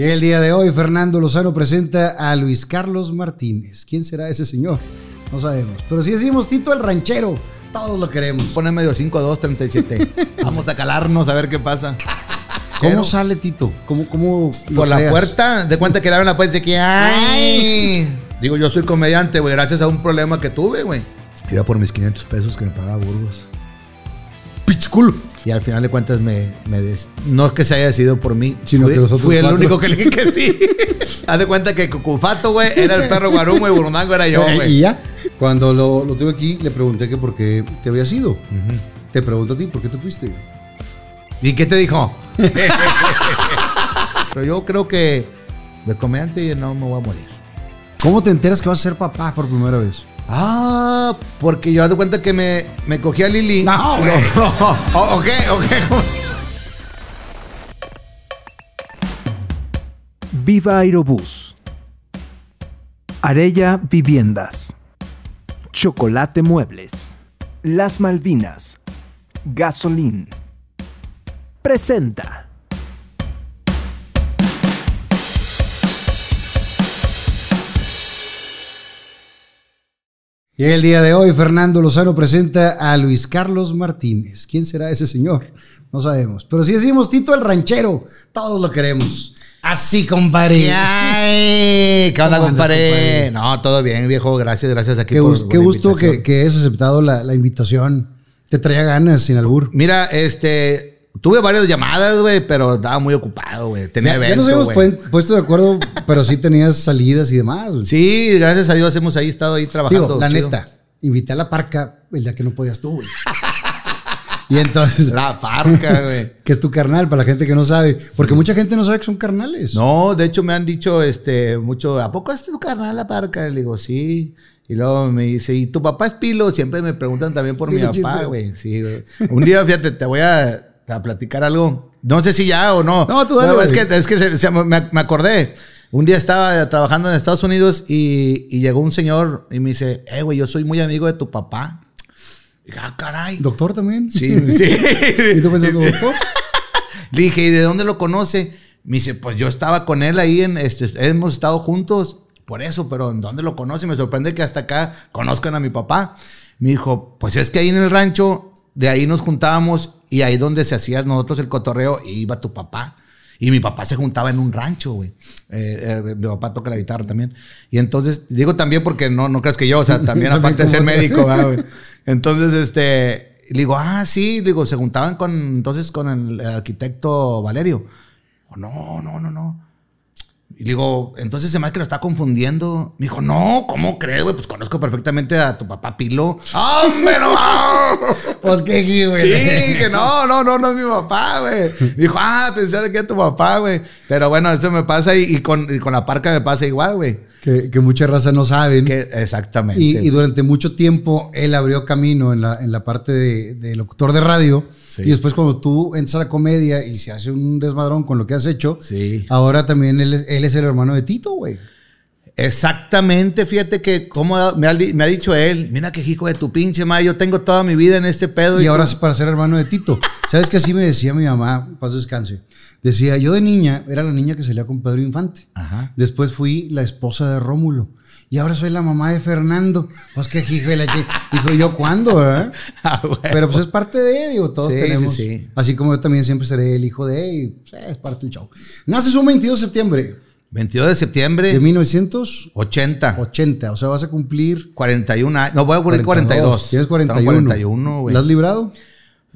Y el día de hoy, Fernando Lozano presenta a Luis Carlos Martínez. ¿Quién será ese señor? No sabemos. Pero si decimos Tito el ranchero, todos lo queremos. Pone medio 5-2-37. Vamos a calarnos a ver qué pasa. ¿Cómo Pero- sale Tito? ¿Cómo, cómo Por la creas? puerta, de cuenta que le abren la puerta y dice que ¡ay! Digo, yo soy comediante, güey, gracias a un problema que tuve, güey. Iba por mis 500 pesos que me pagaba Burgos. Culo. Y al final de cuentas me, me des- no es que se haya decidido por mí, Sino fui, que los otros fui el único que le dije que sí. Haz de cuenta que Cucufato, güey, era el perro guarumo y Burundango era yo, güey. y ya, cuando lo, lo tuve aquí, le pregunté que por qué te habías ido. Te pregunto a ti, ¿por qué te fuiste? ¿Y qué te dijo? Pero yo creo que de comediante no me voy a morir. ¿Cómo te enteras que vas a ser papá por primera vez? Ah, porque yo de cuenta que me, me cogí a Lili. No, güey. Oh, ok, ok. Viva Aerobús. Arella Viviendas. Chocolate Muebles. Las Malvinas. Gasolín. Presenta. Y el día de hoy, Fernando Lozano presenta a Luis Carlos Martínez. ¿Quién será ese señor? No sabemos. Pero si decimos Tito el ranchero, todos lo queremos. Así, compadre. Ay, ¿Qué onda, ¿Cómo andas, compadre? compadre? No, todo bien, viejo. Gracias, gracias aquí Qué, por- qué gusto que, que hayas aceptado la, la invitación. Te traía ganas, sin albur. Mira, este... Tuve varias llamadas, güey, pero estaba muy ocupado, güey. Tenía Ya, ya evento, nos puen- puesto de acuerdo, pero sí tenías salidas y demás. güey. Sí, gracias a Dios hemos ahí estado ahí trabajando. Digo, la chido. neta, invité a la parca el día que no podías tú, güey. y entonces, La parca, güey. que es tu carnal, para la gente que no sabe. Porque mucha gente no sabe que son carnales. No, de hecho me han dicho este mucho, ¿a poco es tu carnal la parca? Le digo, sí. Y luego me dice, ¿y tu papá es pilo? Siempre me preguntan también por mi papá, güey. Sí, güey. Un día, fíjate, te voy a, a platicar algo. No sé si ya o no. No, tú dale, es güey. que, es que se- se- me, me acordé. Un día estaba trabajando en Estados Unidos y, y llegó un señor y me dice, eh, güey, yo soy muy amigo de tu papá. Y dije, ah, caray. ¿Doctor también? Sí, sí. ¿Y tú pensando, doctor? Le dije, ¿y de dónde lo conoce? Me dice, pues yo estaba con él ahí, en este, hemos estado juntos, por eso, pero ¿en dónde lo conoce? Me sorprende que hasta acá conozcan a mi papá. Me dijo, pues es que ahí en el rancho, de ahí nos juntábamos y ahí donde se hacía nosotros el cotorreo, iba tu papá. Y mi papá se juntaba en un rancho, güey. Eh, eh, mi papá toca la guitarra también. Y entonces, digo también porque no, no creas que yo, o sea, también aparte de ser médico, ¿verdad, güey? Entonces, este, digo, ah, sí, digo, se juntaban con, entonces con el, el arquitecto Valerio. Oh, no, no, no, no. Y le digo, entonces se me hace que lo está confundiendo. Me dijo, no, ¿cómo crees, güey? Pues conozco perfectamente a tu papá Pilo. ¡Hombre, no! Pues qué güey. Sí, que no, no, no, no es mi papá, güey. Me dijo, ah, pensé que era tu papá, güey. Pero bueno, eso me pasa y, y con, y con la parca me pasa igual, güey. Que, que mucha raza no saben. Que, exactamente. Y, y durante mucho tiempo él abrió camino en la, en la parte de, de locutor de radio. Sí. Y después cuando tú entras a la comedia y se hace un desmadrón con lo que has hecho, Sí. ahora también él, es- él es el hermano de Tito, güey. Exactamente, fíjate que como me ha, me ha dicho él, mira que hijo de tu pinche madre, yo tengo toda mi vida en este pedo. Y ahora es para ser hermano de Tito. ¿Sabes que así me decía mi mamá? Paso descanse. Decía, yo de niña era la niña que salía con Pedro Infante. Ajá. Después fui la esposa de Rómulo. Y ahora soy la mamá de Fernando. Pues qué hijo de la Dijo yo, ¿cuándo, verdad? Ah, güey. Pero pues es parte de, digo, todos Sí, tenemos. sí, sí. Así como yo también siempre seré el hijo de, y pues, es parte del show. Naces un 22 de septiembre 22 de septiembre, de 1980. 80, O sea, vas a cumplir 41 años. No, voy a cumplir 42. Tienes 41. Tengo 41, güey. ¿La has librado?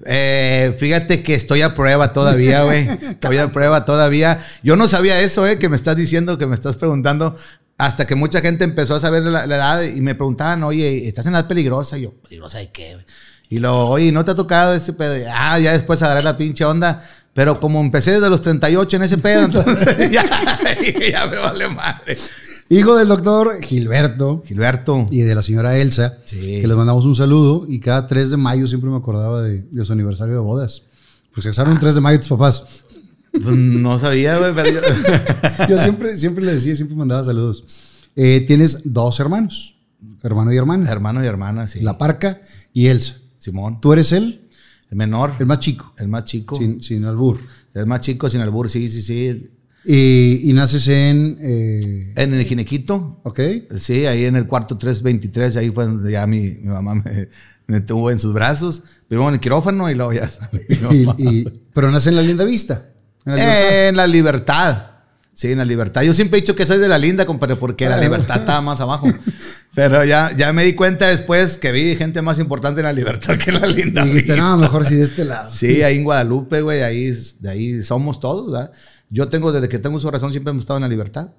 Eh, fíjate que estoy a prueba todavía, güey. Estoy a prueba todavía. Yo no sabía eso, eh, que me estás diciendo, que me estás preguntando. Hasta que mucha gente empezó a saber la, la edad y me preguntaban, oye, ¿estás en edad peligrosa? Y yo, ¿peligrosa de qué? güey? Y luego, oye, ¿no te ha tocado ese pedo? Y, ah, ya después agarré la pinche onda. Pero como empecé desde los 38 en ese pedo, entonces ya, ya me vale madre. Hijo del doctor Gilberto Gilberto. y de la señora Elsa, Sí. que les mandamos un saludo. Y cada 3 de mayo siempre me acordaba de, de su aniversario de bodas. Pues se casaron un 3 de mayo tus papás. Pues, no sabía, güey, pero yo... Yo siempre, siempre le decía, siempre mandaba saludos. Eh, tienes dos hermanos, hermano y hermana. Hermano y hermana, sí. La Parca y Elsa. Simón. Tú eres él, El menor. el más chico, El más chico. sin, sin albur. El más chico sin albur, sí, sí, sí. Y, y naces en. eh, En el Ginequito, ok. sí, ahí en el cuarto 323, ahí fue donde ya mi, mi mamá me, me tuvo en sus brazos. Primero en el quirófano y luego ya y- pero nace en la linda vista. En la libertad. En la libertad. Sí, en la libertad. Yo siempre he dicho que soy de la linda, compadre, porque la libertad estaba más abajo. Pero ya, ya me di cuenta después que vi gente más importante en la libertad que en la linda. Y dijiste, no, mejor sí de este lado. Sí, ahí en Guadalupe, güey, ahí, de ahí somos todos, ¿verdad? Yo tengo, desde que tengo su razón, siempre hemos estado en la libertad.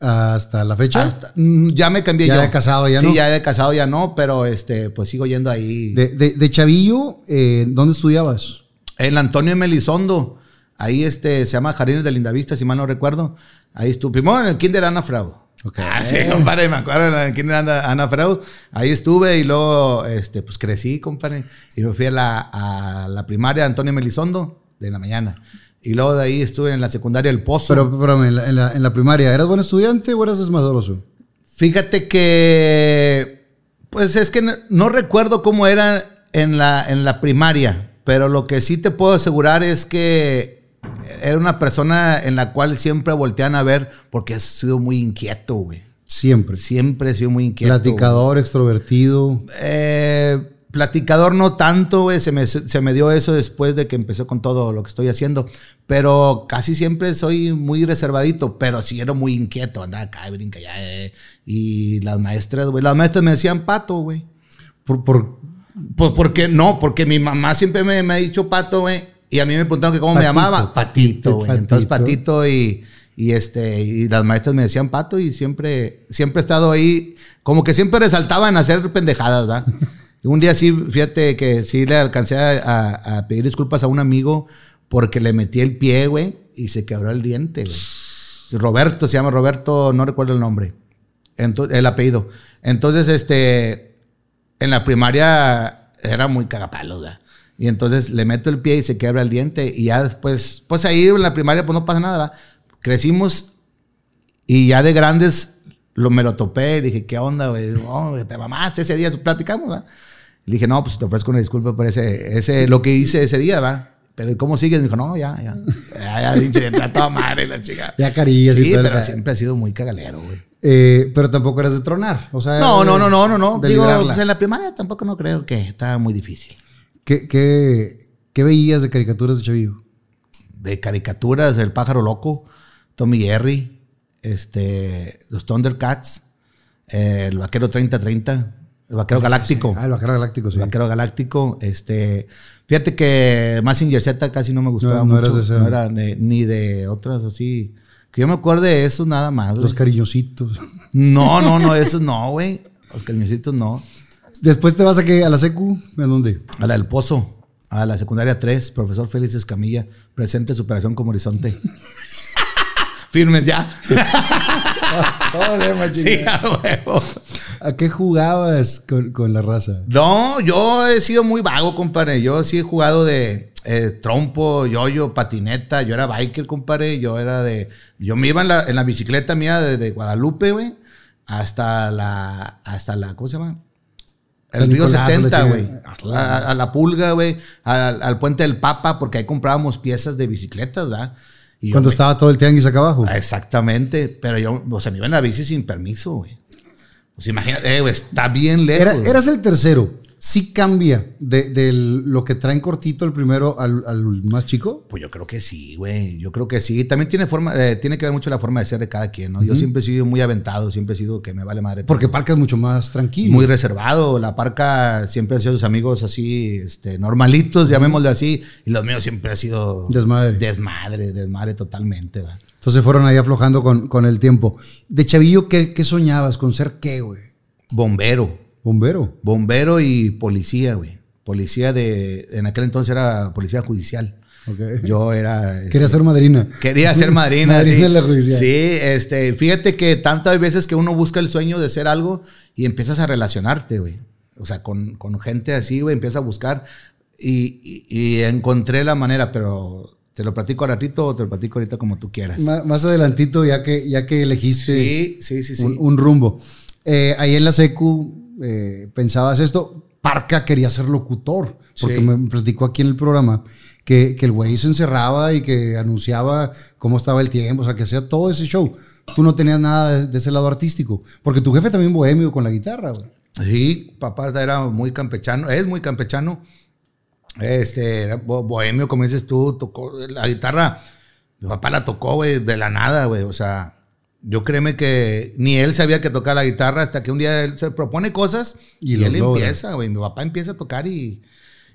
Hasta la fecha. Hasta- mm, ya me cambié Ya yo. de casado ya sí, no. ya de casado ya no, pero este, pues sigo yendo ahí. De, de- de Chavillo, eh, ¿dónde estudiabas? En Antonio M. Ahí este, se llama Jardines de Lindavista, si mal no recuerdo. Ahí estuve. Primero en el Kinder Ana Freud. Ok. Ah, sí, compadre, me acuerdo en el Kinder Ana, Ana Freud. Ahí estuve y luego, este, pues crecí, compadre. Y me fui a la, a la primaria Antonio M. Elizondo de la mañana. Y luego de ahí estuve en la secundaria El Pozo. Pero, pero en, la, en la- en la primaria, ¿eras buen estudiante o eras desmadroso? Fíjate que, pues es que no, no recuerdo cómo era en la, en la primaria, pero lo que sí te puedo asegurar es que era una persona en la cual siempre voltean a ver porque he sido muy inquieto, güey. Siempre. Siempre he sido muy inquieto. Platicador, extrovertido. Eh, platicador no tanto, güey. Se me, se me dio eso después de que empezó con todo lo que estoy haciendo. Pero casi siempre soy muy reservadito, pero sí era muy inquieto. Andaba acá, brinca ya. eh. Y las maestras, güey. Las maestras me decían pato, güey. Por, por Pues porque no, porque mi mamá siempre me, me ha dicho pato, güey. Y a mí me preguntaron que cómo me llamaba. Patito, güey. patito. Entonces patito y, y este, y las maestras me decían pato y siempre, siempre he estado ahí, como que siempre resaltaba en hacer pendejadas, ¿verdad? un día sí, fíjate que sí le alcancé a pedir disculpas a un amigo porque le metí el pie, güey, y se quebró el diente, güey. Roberto, se llama Roberto, no recuerdo el nombre. Entonces, el apellido. Entonces, este, en la primaria era muy cagapalos, ¿verdad? Y entonces le meto el pie y se quebra el diente. Y ya después, pues ahí en la primaria, pues no pasa nada. Crecimos y ya de grandes lo, me lo topé y dije, ¿qué onda, güey? No, te mamaste ese día, platicamos. Le dije, no, pues te ofrezco una disculpa por ese, ese, lo que hice ese día, ¿va? Pero ¿y ¿cómo sigues? Me dijo, no, ya, ya. Ya, ya, ya toda madre la chica. Ya carillas y Sí, todo el pero ca- siempre ha sido muy cagalero, güey. Eh, pero tampoco eras de tronar. O sea, No, no, no, no, no, no. Digo, pues en la primaria tampoco no creo que estaba muy difícil. ¿Qué, qué, qué veías de caricaturas de Chavillo? De caricaturas, El Pájaro Loco, Tommy Jerry, este, los Thundercats, eh, el Vaquero 3030, el Vaquero Galáctico. Ah, el vaquero galáctico, sí. El Vaquero Galáctico, este, fíjate que Mazinger Z casi no me gustaba No, no mucho. eras de no era de- ni de otras así. Que yo me acuerdo de eso nada más. Los cariñositos. No, no, no, esos no, güey. Los cariñositos no. Después te vas a, qué? a la secu. ¿A dónde? A la del Pozo, a la secundaria 3, profesor Félix Escamilla, presente superación como horizonte. Firmes ya. sí, a huevo. ¿A qué jugabas con, con la raza? No, yo he sido muy vago, compadre. Yo sí he jugado de eh, trompo, yoyo, patineta. Yo era biker, compadre. Yo era de. Yo me iba en la, en la bicicleta mía de, de Guadalupe, güey, hasta la. Hasta la. ¿Cómo se llama? El río Nicolás, 70, la güey. chingada. A, a la pulga, güey. Al, al puente del Papa, porque ahí comprábamos piezas de bicicletas, ¿verdad? Y Cuando estaba todo el tianguis acá abajo. Exactamente. Pero yo, o sea, me iba en la bici sin permiso, güey. Pues imagínate, eh, güey, está bien lejos. Era- eras el tercero. Sí cambia de, de lo que traen cortito el primero al, al más chico. Pues yo creo que sí, güey. Yo creo que sí. También tiene forma, eh, tiene que ver mucho la forma de ser de cada quien, ¿no? Yo siempre he sido muy aventado, siempre he sido que me vale madre. Porque Parca es mucho más tranquilo. muy reservado. La parca siempre ha sido sus amigos así, este, normalitos, llamémosle así. Y los míos siempre ha sido Desmadre. desmadre, desmadre totalmente, güey. Entonces fueron ahí aflojando con, con el tiempo. De chavillo, ¿qué, qué soñabas? ¿Con ser qué, güey? Bombero. Bombero. Bombero y policía, güey. Policía de, en aquel entonces era policía judicial. Yo era... este, Quería ser madrina. Quería ser madrina. Madrina sí. de la judicial. Sí, este, fíjate que tantas veces que uno busca el sueño de ser algo y empiezas a relacionarte, güey. O sea, con, con gente así, güey, empiezas a buscar y, y- y encontré la manera, pero te lo platico a ratito o te lo platico ahorita como tú quieras. Más, adelantito, ya que, ya que elegiste Sí, sí, sí, sí. un, un rumbo. Eh, ahí en la secu eh, pensabas esto. Parca quería ser locutor, porque Sí. me platicó aquí en el programa que, que el güey se encerraba y que anunciaba cómo estaba el tiempo, o sea, que hacía todo ese show. Tú no tenías nada de, de ese lado artístico, porque tu jefe también bohemio con la guitarra, güey. Sí, papá era muy campechano, es muy campechano. Este, era bo- bohemio, como dices tú, tocó la guitarra. Mi papá la tocó, güey, de la nada, güey. O sea, yo créeme que ni él sabía que tocaba la guitarra hasta que un día él se propone cosas Y y, él logra. empieza, güey. Mi papá empieza a tocar y,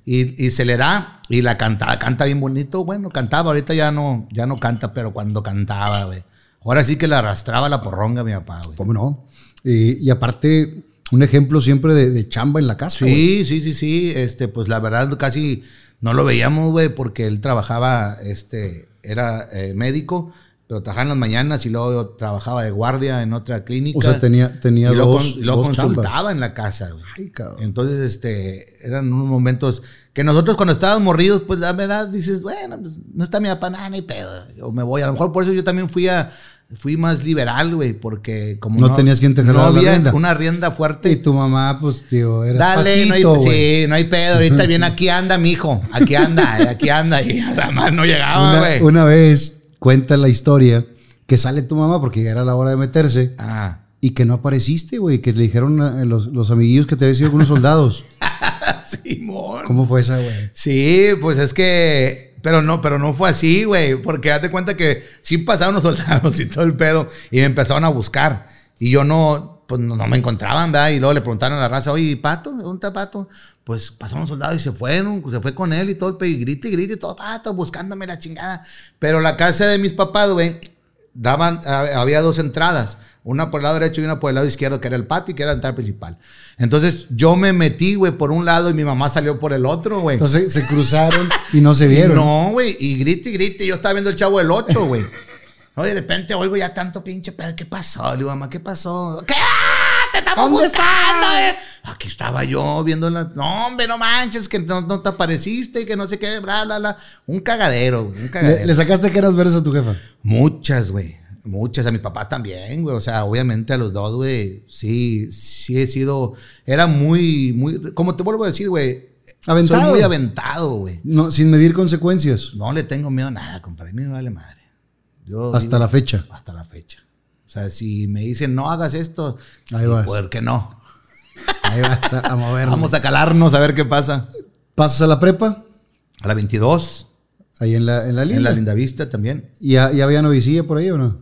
y, y se le da y la canta, canta bien bonito. Bueno, cantaba, ahorita ya no, ya no canta, pero cuando cantaba, güey. Ahora sí que le arrastraba la porronga a mi papá, güey. ¿Cómo no? Y, y aparte, un ejemplo siempre de, de chamba en la casa. Sí, sí, sí, sí. Este, pues la verdad casi no lo veíamos, güey, porque él trabajaba, este, era eh, médico, pero trabajaba en las mañanas y luego trabajaba de guardia en otra clínica. O sea, tenía, tenía y luego, dos, con- y luego dos consultaba chambas. en la casa. Ay, cabrón. Entonces, este, eran unos momentos que nosotros cuando estábamos morridos, pues la verdad dices, bueno, pues no está mi papá, nada, ni pedo. O me voy. A lo mejor por eso yo también fui a, fui más liberal, güey, porque como No tenías quien te no la rienda. una rienda fuerte. Y tu mamá, pues, tío, eras Dale, no hay, patito, sí, no hay pedo. Ahorita bien, aquí anda mi hijo. Aquí anda, aquí anda. Y a la mano no llegaba, una, güey. una vez cuenta la historia que sale tu mamá porque ya era la hora de meterse Ah, y que no apareciste, güey, que le dijeron a los, los amiguillos que te habías ido con unos soldados. Simón. ¿Cómo fue esa, güey? Sí, pues es que. Pero no, pero no fue así, güey. Porque date cuenta que sí pasaron los soldados y todo el pedo. Y me empezaron a buscar. Y yo no, pues no, no me encontraban, ¿verdad? Y luego le preguntaron a la raza, oye, Pato, ¿dónde está Pato? Pues pasaron los soldados y se fueron, se fue con él y todo el pedo. Y grite y grite y todo, Pato, buscándome la chingada. Pero la casa de mis papás, güey, daban, hab- había dos entradas, una por el lado derecho y una por el lado izquierdo, que era el patio y que era la entrada principal. Entonces yo me metí, güey, por un lado y mi mamá salió por el otro, güey. Entonces se cruzaron y no se vieron. No, güey, y grite y grite, yo estaba viendo el chavo del 8, güey. No, de repente oigo ya tanto pinche pedo, ¿qué pasó? Le digo, mamá, ¿qué pasó? ¿Qué? ¡Te estamos ¿Dónde buscando! eh! Aquí estaba yo viendo la... No, hombre, no manches, que no, no te apareciste, que no sé qué, bla, bla, bla. Un cagadero, güey, un cagadero. Le, le sacaste caras verdes a tu jefa. Muchas, güey. Muchas. A mi papá también, güey. O sea, obviamente a los dos, güey. Sí, sí he sido. Era muy, muy. Como te vuelvo a decir, güey. Aventado. Soy muy aventado, güey. No, sin medir consecuencias. No le tengo miedo a nada, compadre. A mí me vale madre. Yo Hasta digo- la fecha. Hasta la fecha. O sea, si me dicen no hagas esto, Ahí vas. ¿por qué no? Ahí vas a, a mover. Vamos a calarnos a ver qué pasa. Pasas a la prepa, A la 22, ahí en la, en la linda. en la linda vista también. ¿Y ya, ya había novicilla por ahí o no?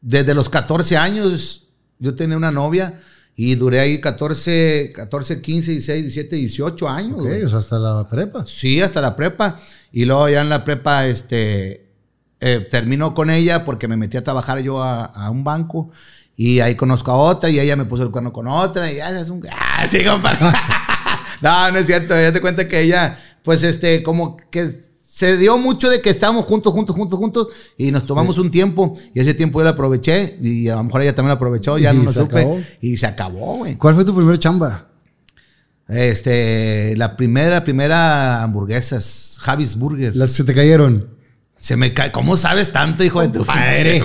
Desde los 14 años yo tenía una novia y duré ahí 14, 14 15, 16, 17, 18 años. Ok, o sea, hasta la prepa. Sí, hasta la prepa. Y luego ya en la prepa, este, eh, terminó con ella porque me metí a trabajar yo a, a un banco y ahí conozco a otra y ella me puso el cuerno con otra y ya es un... Ah, sí, compadre. no, no es cierto. Ya te cuenta que ella, pues, este, como que se dio mucho de que estábamos juntos, juntos, juntos, juntos y nos tomamos un tiempo y ese tiempo yo lo aproveché y a lo mejor ella también lo aprovechó, ya no lo supe acabó. y se acabó, güey. ¿Cuál fue tu primer chamba? Este, la primera, primera hamburguesas, Javis Burger. Las que se te cayeron. Se me cae. ¿Cómo sabes tanto, hijo de tu padre?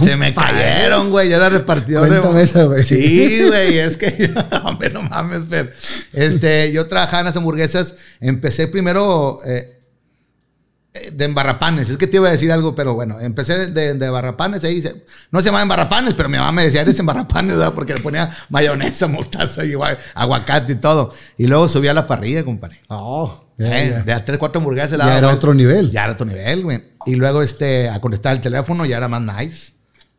Se me cayeron, güey. Yo era repartidor Cuéntame de. güey. Sí, güey. Es que. Hombre, no mames, pero. Este, yo trabajaba en las hamburguesas. Empecé primero. eh, eh, de embarrapanes, es que te iba a decir algo, pero bueno, empecé de, de embarrapanes, ahí se- no se llama embarrapanes, pero mi mamá me decía, eres embarrapanes, ¿verdad? Porque le ponía mayonesa, mostaza y gua- aguacate y todo. Y luego subí a la parrilla, compadre. Oh, Eh, de a tres, cuatro hamburguesas. Ya era otro nivel. Ya era otro nivel, güey. Y luego, este, a contestar el teléfono ya era más nice.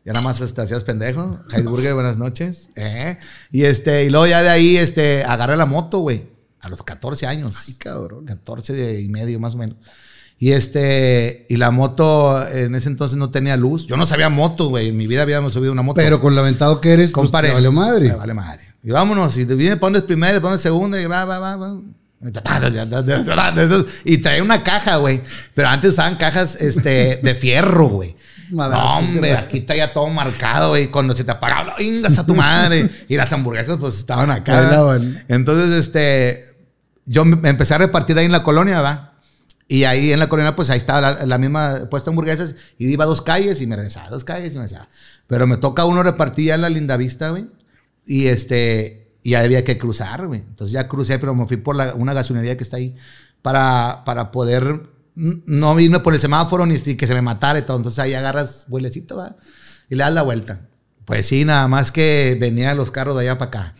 Ya nada más este, hacías pendejo. Heidelberger, buenas noches. Eh. Y este, y luego ya de ahí, este, agarré la moto, güey. A los 14 años. Ay, cabrón. 14 de- y medio, más o menos. Y este, y la moto en ese entonces no tenía luz. Yo no sabía moto, güey. En mi vida habíamos subido una moto. Pero con lo aventado que eres, pues, Compare. te valió madre. Me vale madre. Y vámonos. Y te viene, pones primero, pones segundo y va, va, va, va. Y trae una caja, güey. Pero antes usaban cajas este, de fierro, güey. No, hombre, aquí está ya todo marcado, güey. Cuando se te apagaba, ¡ingas a tu madre! Y las hamburguesas, pues estaban acá. Entonces, este. Yo me me empecé a repartir ahí en la colonia, ¿va? Y ahí en la colonia, pues ahí estaba la, la misma puesta de hamburguesas. Y iba a dos calles y me regresaba, dos calles y me regresaba. Pero me toca uno repartir ya en la linda vista, güey. Y este. Y ahí había que cruzar, güey. Entonces ya crucé, pero me fui por la- una gasolinería que está ahí. para, para poder no irme por el semáforo ni que se me matara y todo. Entonces ahí agarras vuelecito, ¿va? Y le das la vuelta. Pues sí, nada más que venían los carros de allá para acá.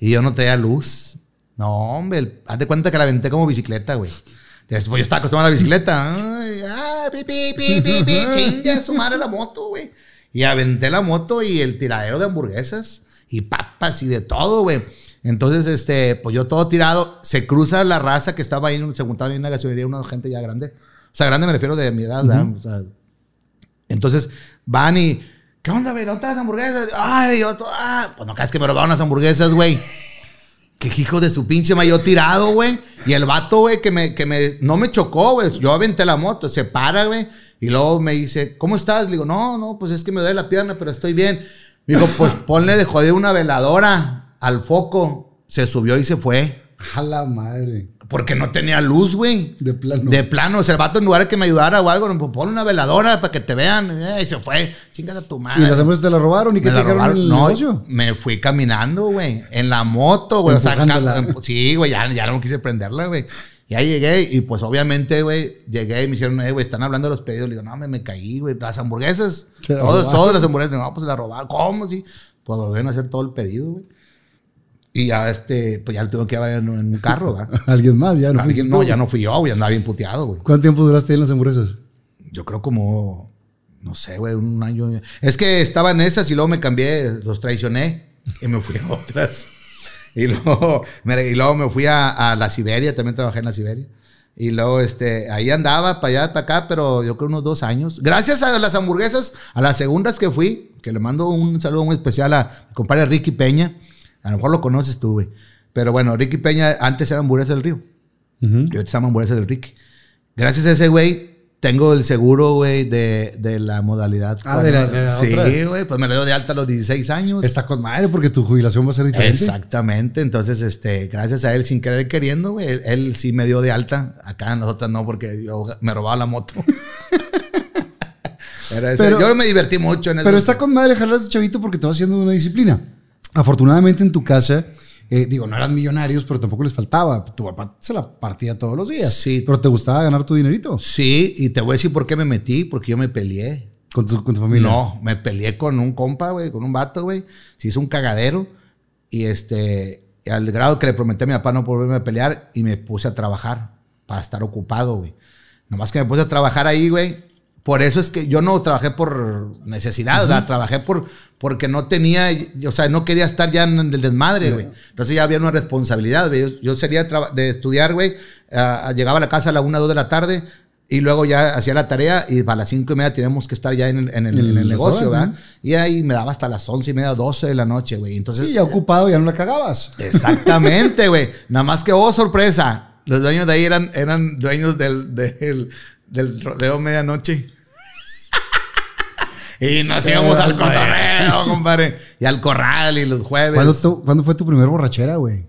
Y yo no tenía luz. No, hombre, haz de cuenta que la aventé como bicicleta, güey. Después yo estaba acostumbrado a la bicicleta. Ay, ah, pi, pi, pi, pi, pi, chinga su madre la moto, güey. Y aventé la moto y el tiradero de hamburguesas y papas y de todo, güey. Entonces, este, pues yo todo tirado, se cruza la raza que estaba ahí, se juntaban en una gasolinería, una gente ya grande. O sea, grande me refiero de mi edad, sea, entonces van y, ¿qué onda, güey? ¿Dónde están las hamburguesas? Ay, otro, ah, pues no creas que me robaron las hamburguesas, güey. Qué hijo de su pinche ma, yo tirado, güey. Y el vato, güey, que me, que me, no me chocó, güey. Yo aventé la moto, se para, güey. Y luego me dice, ¿cómo estás? Le digo, no, no, pues es que me duele la pierna, pero estoy bien. Me dijo, pues ponle de joder una veladora al foco. Se subió y se fue. A la madre. Porque no tenía luz, güey. De plano. De plano. O sea, el vato en lugar de que me ayudara o algo, pues ponle una veladora para que te vean. Eh, Y se fue. Chingas a tu ¿Y madre. las hamburguesas te la robaron? ¿Y qué te la dijeron en robaron. el No, negocio? me fui caminando, güey. En la moto, güey. O sea, sí, güey, ya, ya no quise prenderla, güey. Ya llegué y pues obviamente, güey, llegué y me hicieron, eh, güey, están hablando de los pedidos. Le digo, no, me, me caí, güey. Las hamburguesas. La Todas, las hamburguesas. No, pues la robaron. ¿Cómo? Sí. Pues volvieron a hacer todo el pedido, güey. Y ya, este, pues ya lo tuve que llevar en, en un carro, ¿verdad? Alguien más, ya no Alguien- no, tú. ya no fui yo, güey. Andaba bien puteado, güey. ¿Cuánto tiempo duraste ahí en las hamburguesas? Yo creo como, no sé, güey, un año. Es que estaba en esas y luego me cambié, los traicioné y me fui a otras. Y luego, y luego me fui a, a la Siberia, también trabajé en la Siberia. Y luego, este, ahí andaba para allá, para acá, pero yo creo unos dos años. Gracias a las hamburguesas, a las segundas que fui, que le mando un saludo muy especial a mi compadre Ricky Peña. A lo mejor lo conoces tú, güey. Pero bueno, Ricky Peña antes era hamburguesas del río. Y ahorita se llama hamburguesas del Ricky. Gracias a ese güey, tengo el seguro, güey, de, de la modalidad. Ah, de la- de la Sí, güey, pues me lo dio de alta a los 16 años. Está con madre porque tu jubilación va a ser diferente. Exactamente, entonces, este, gracias a él, sin querer queriendo, güey, él, él sí me dio de alta. Acá nosotras no, porque yo me robaba la moto. Ese- Pero- yo me divertí mucho en eso. Pero está con madre jalar a ese chavito porque te va haciendo una disciplina. Afortunadamente en tu casa, eh, digo, no eran millonarios, pero tampoco les faltaba. Tu papá se la partía todos los días. Sí. Pero te gustaba ganar tu dinerito Sí, y te voy a decir por qué me metí, porque yo me peleé. con tu, con tu familia. No, me peleé con un compa, güey, con un vato, güey. Se hizo un cagadero. Y este, al grado que le prometí a mi papá no volverme a pelear y me puse a trabajar para estar ocupado, güey. Nomás que me puse a trabajar ahí, güey. Por eso es que yo no trabajé por necesidad, ¿verdad? Trabajé por, porque no tenía, o sea, no quería estar ya en el desmadre, güey. Entonces ya había una responsabilidad, güey. Yo, yo sería de estudiar, güey. ah, llegaba a la casa a la una, dos de la tarde y luego ya hacía la tarea y para las cinco y media teníamos que estar ya en el, en el- En el en el negocio, ¿verdad? Y ahí me daba hasta las once y media, doce de la noche, güey. Entonces, Sí, ya ocupado, ya no la cagabas. Exactamente, güey. Nada más que, oh, sorpresa. Los dueños de ahí eran, eran dueños del, del, del rodeo medianoche. Y nos íbamos al cotorreo, compadre. Y al corral y los jueves. ¿Cuándo, tu- cuándo fue tu primer borrachera, güey?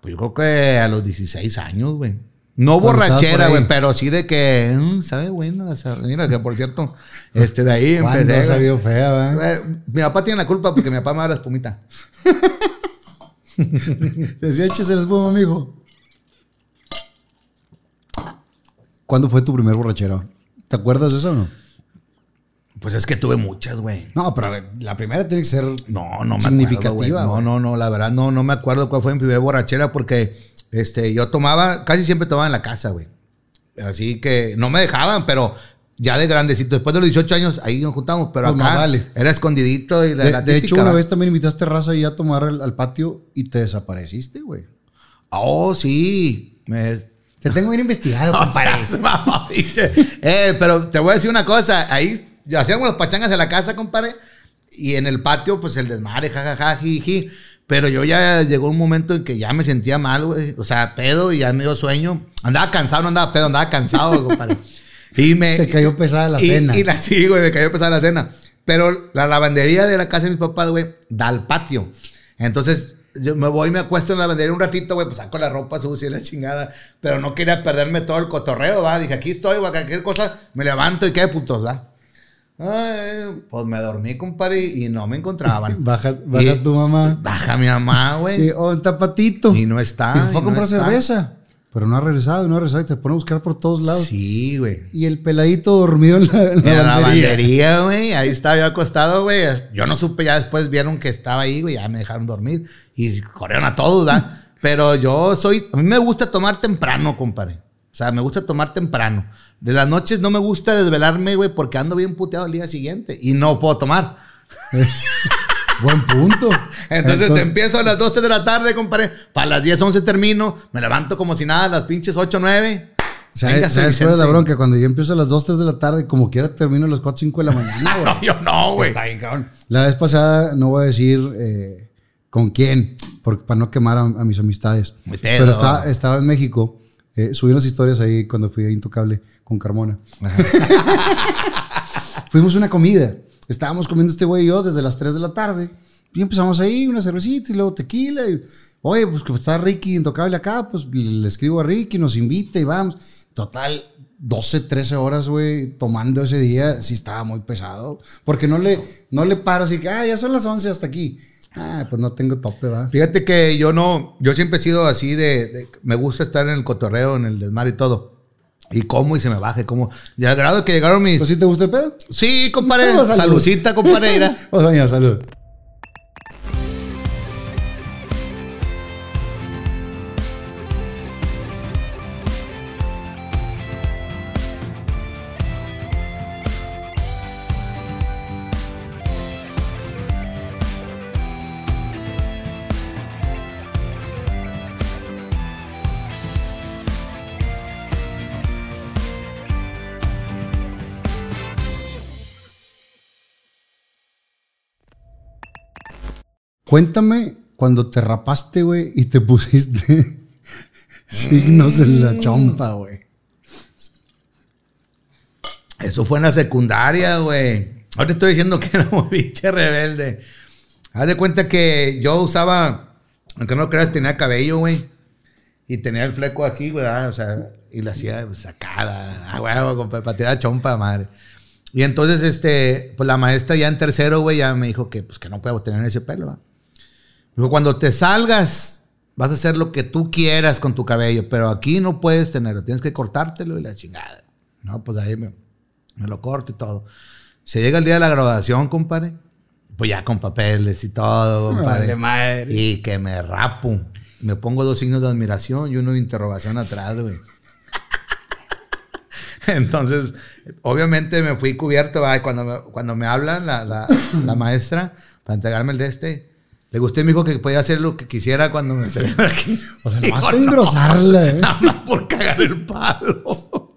Pues yo creo que a los 16 años, güey. No borrachera, güey, pero sí de que, mm, sabe bueno. mira, que por cierto, este, de ahí ¿Cuándo empecé. fea, ¿verdad? Güey, Mi papá tiene la culpa porque mi papá me da la espumita. Decía, échese el espuma, amigo. ¿Cuándo fue tu primer borrachera? ¿Te acuerdas de eso o no? Pues es que tuve muchas, güey. No, pero a ver, la primera tiene que ser No, no me significativa. acuerdo. No, no, no, la verdad no, no me acuerdo cuál fue mi primera borrachera porque este, yo tomaba, casi siempre tomaba en la casa, güey. Así que no me dejaban, pero ya de grandecito, después de los 18 años, ahí nos juntamos, pero Pues acá más vale. era escondidito y la, De, la de hecho, una vez también invitaste raza ahí a tomar al, al patio y te desapareciste, güey. Oh, sí. Me, Te tengo bien investigado, No mamón, pinche. eh, pero te voy a decir una cosa. Ahí hacíamos las pachangas en la casa, compadre. Y en el patio, pues el desmadre, jajaja, jiji. Pero yo ya llegó un momento en que ya me sentía mal, güey. O sea, pedo y ya me dio sueño. Andaba cansado, no andaba pedo, andaba cansado, compadre. Y me. Te cayó pesada la y, cena. Y la, sí, güey, me cayó pesada la cena. Pero la lavandería de la casa de mis papás, güey, da al patio. Entonces, yo me voy y me acuesto en la lavandería un ratito, güey, pues saco la ropa sucia y la chingada. Pero no quería perderme todo el cotorreo, va. Dije, aquí estoy, güey, cualquier cosa, me levanto y qué putos, va. Ay, pues me dormí, compadre, y no me encontraban. Baja, baja Y- tu mamá. Baja mi mamá, güey. oh, está patito. Y no está. Y fue a comprar no cerveza. Pero no ha regresado, no ha regresado y te pone a buscar por todos lados. Sí, güey. Y el peladito dormido en la, en la la güey. Ahí estaba yo acostado, güey. Yo no supe, ya después vieron que estaba ahí, güey. Ya me dejaron dormir. Y corrieron a todos, ¿verdad? Pero yo soy. A mí me gusta tomar temprano, compadre. O sea, me gusta tomar temprano. De las noches no me gusta desvelarme, güey, porque ando bien puteado el día siguiente. Y no puedo tomar. Buen punto. Entonces, te empiezo a las 12 de la tarde, compadre. Para las 10, 11 termino. Me levanto como si nada a las pinches 8, 9. ¿Sabes, ¿sabes es la bronca? Cuando yo empiezo a las 2, 3 de la tarde, como quiera termino a las 4, 5 de la mañana, güey. No, yo no, güey. Está bien, cabrón. La vez pasada, no voy a decir eh, con quién, porque, para no quemar a, a mis amistades. Muy. Pero estaba, estaba en México. Eh, subí unas historias ahí cuando fui a Intocable con Carmona. Fuimos a una comida. Estábamos comiendo este güey y yo desde las 3 de la tarde. Y empezamos ahí, una cervecita y luego tequila. Y, Oye, pues que está Ricky Intocable acá, pues le, escribo a Ricky, nos invita y vamos. Total, 12, 13 horas, güey, tomando ese día, sí estaba muy pesado. Porque no le, no le paro así que, ah, ya son las 11 hasta aquí. Ah, pues no tengo tope, va. Fíjate que yo no, yo siempre he sido así de, de- me gusta estar en el cotorreo, en el desmar y todo. Y como y se me baje, como. Y al grado que llegaron mis. ¿Pues sí te gusta el pedo? sí, compadre. Salud. Salucita, compadre. Pues doña, salud. Cuéntame cuando te rapaste, güey, y te pusiste signos en la chompa, güey. Eso fue en la secundaria, güey. Ahora estoy diciendo que era un pinche rebelde. Haz de cuenta que yo usaba, aunque no lo creas, tenía cabello, güey. Y tenía el fleco así, güey. ah, O sea, y la hacía pues, sacada. Ah, güey, compadre, para tirar chompa, madre. Y entonces, este, pues la maestra ya en tercero, güey, ya me dijo que, pues, que no puedo tener ese pelo, ¿va? Dijo, cuando te salgas, vas a hacer lo que tú quieras con tu cabello, pero aquí no puedes tenerlo, tienes que cortártelo y la chingada. No, pues ahí me, me lo corto y todo. Se llega el día de la graduación, compadre. Pues ya con papeles y todo, compadre. Vale madre. Y que me rapo. Me pongo dos signos de admiración y uno de interrogación atrás, güey. Entonces, obviamente me fui cubierto, ¿va? Cuando me, cuando me hablan la, la- la maestra para entregarme el de este, le gusté, me dijo que podía hacer lo que quisiera cuando me saliera aquí. O sea, nomás para "No, engrosarla, ¿eh? Nada más por cagar el palo.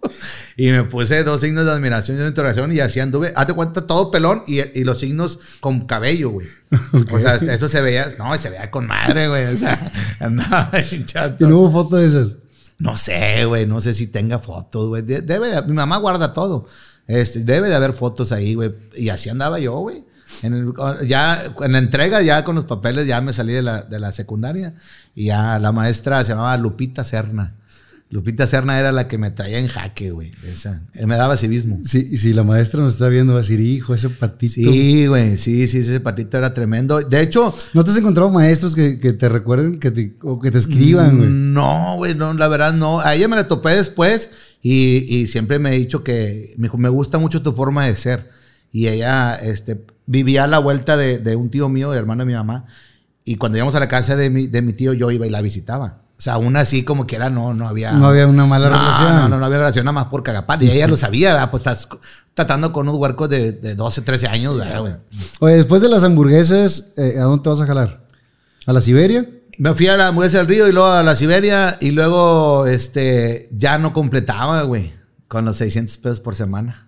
Y me puse dos signos de admiración y una interrogación y así anduve. Hazte cuenta, todo pelón y, y los signos con cabello, güey. O sea, eso se veía, no, se veía con madre, güey. O sea, andaba chato. Y no hubo foto de esas. No sé, güey, no sé si tenga fotos, güey. De- Debe, de- mi mamá guarda todo. Este, debe de haber fotos ahí, güey. Y así andaba yo, güey. En el- ya en la entrega, ya con los papeles, ya me salí de la, de la secundaria. Y ya la maestra se llamaba Lupita Serna. Lupita Serna era la que me traía en jaque, güey. Esa. Él me daba civismo. Sí, y si la maestra nos está viendo, va a decir, hijo, ese patito. Sí, güey, sí, sí, ese patito era tremendo. De hecho, ¿No te has encontrado maestros que, que te recuerden que te, o que te escriban, güey? No, güey, no, la verdad no. A ella me la topé después y, y siempre me he dicho que me, dijo, me gusta mucho tu forma de ser. Y ella este, vivía a la vuelta de, de un tío mío, de hermano de mi mamá. Y cuando íbamos a la casa de mi, de mi tío, yo iba y la visitaba. O sea, aún así como que era, no, no había... No había una mala No, relación. No, no, no había relación nada más por cagapar. Y ella lo sabía, ¿verdad? Pues estás tratando con unos huercos de, de 12, 13 años, ¿verdad, güey? Oye, después de las hamburguesas, eh, ¿a dónde te vas a jalar? ¿A la Siberia? Me fui a la hamburguesa del río y luego a la Siberia y luego este ya no completaba, güey, con los 600 pesos por semana.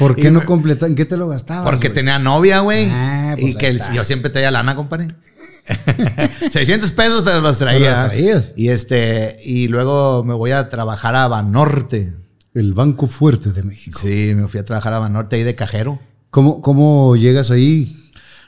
¿Por Y qué no completa? ¿En qué te lo gastabas? Porque tenía novia, güey. Ah, pues y que el- yo siempre traía lana, compadre. 600 pesos, pero los traía. Pero los traías. Y este, y luego me voy a trabajar a Banorte. El Banco Fuerte de México. Sí, me fui a trabajar a Banorte ahí de cajero. ¿Cómo, ¿Cómo llegas ahí?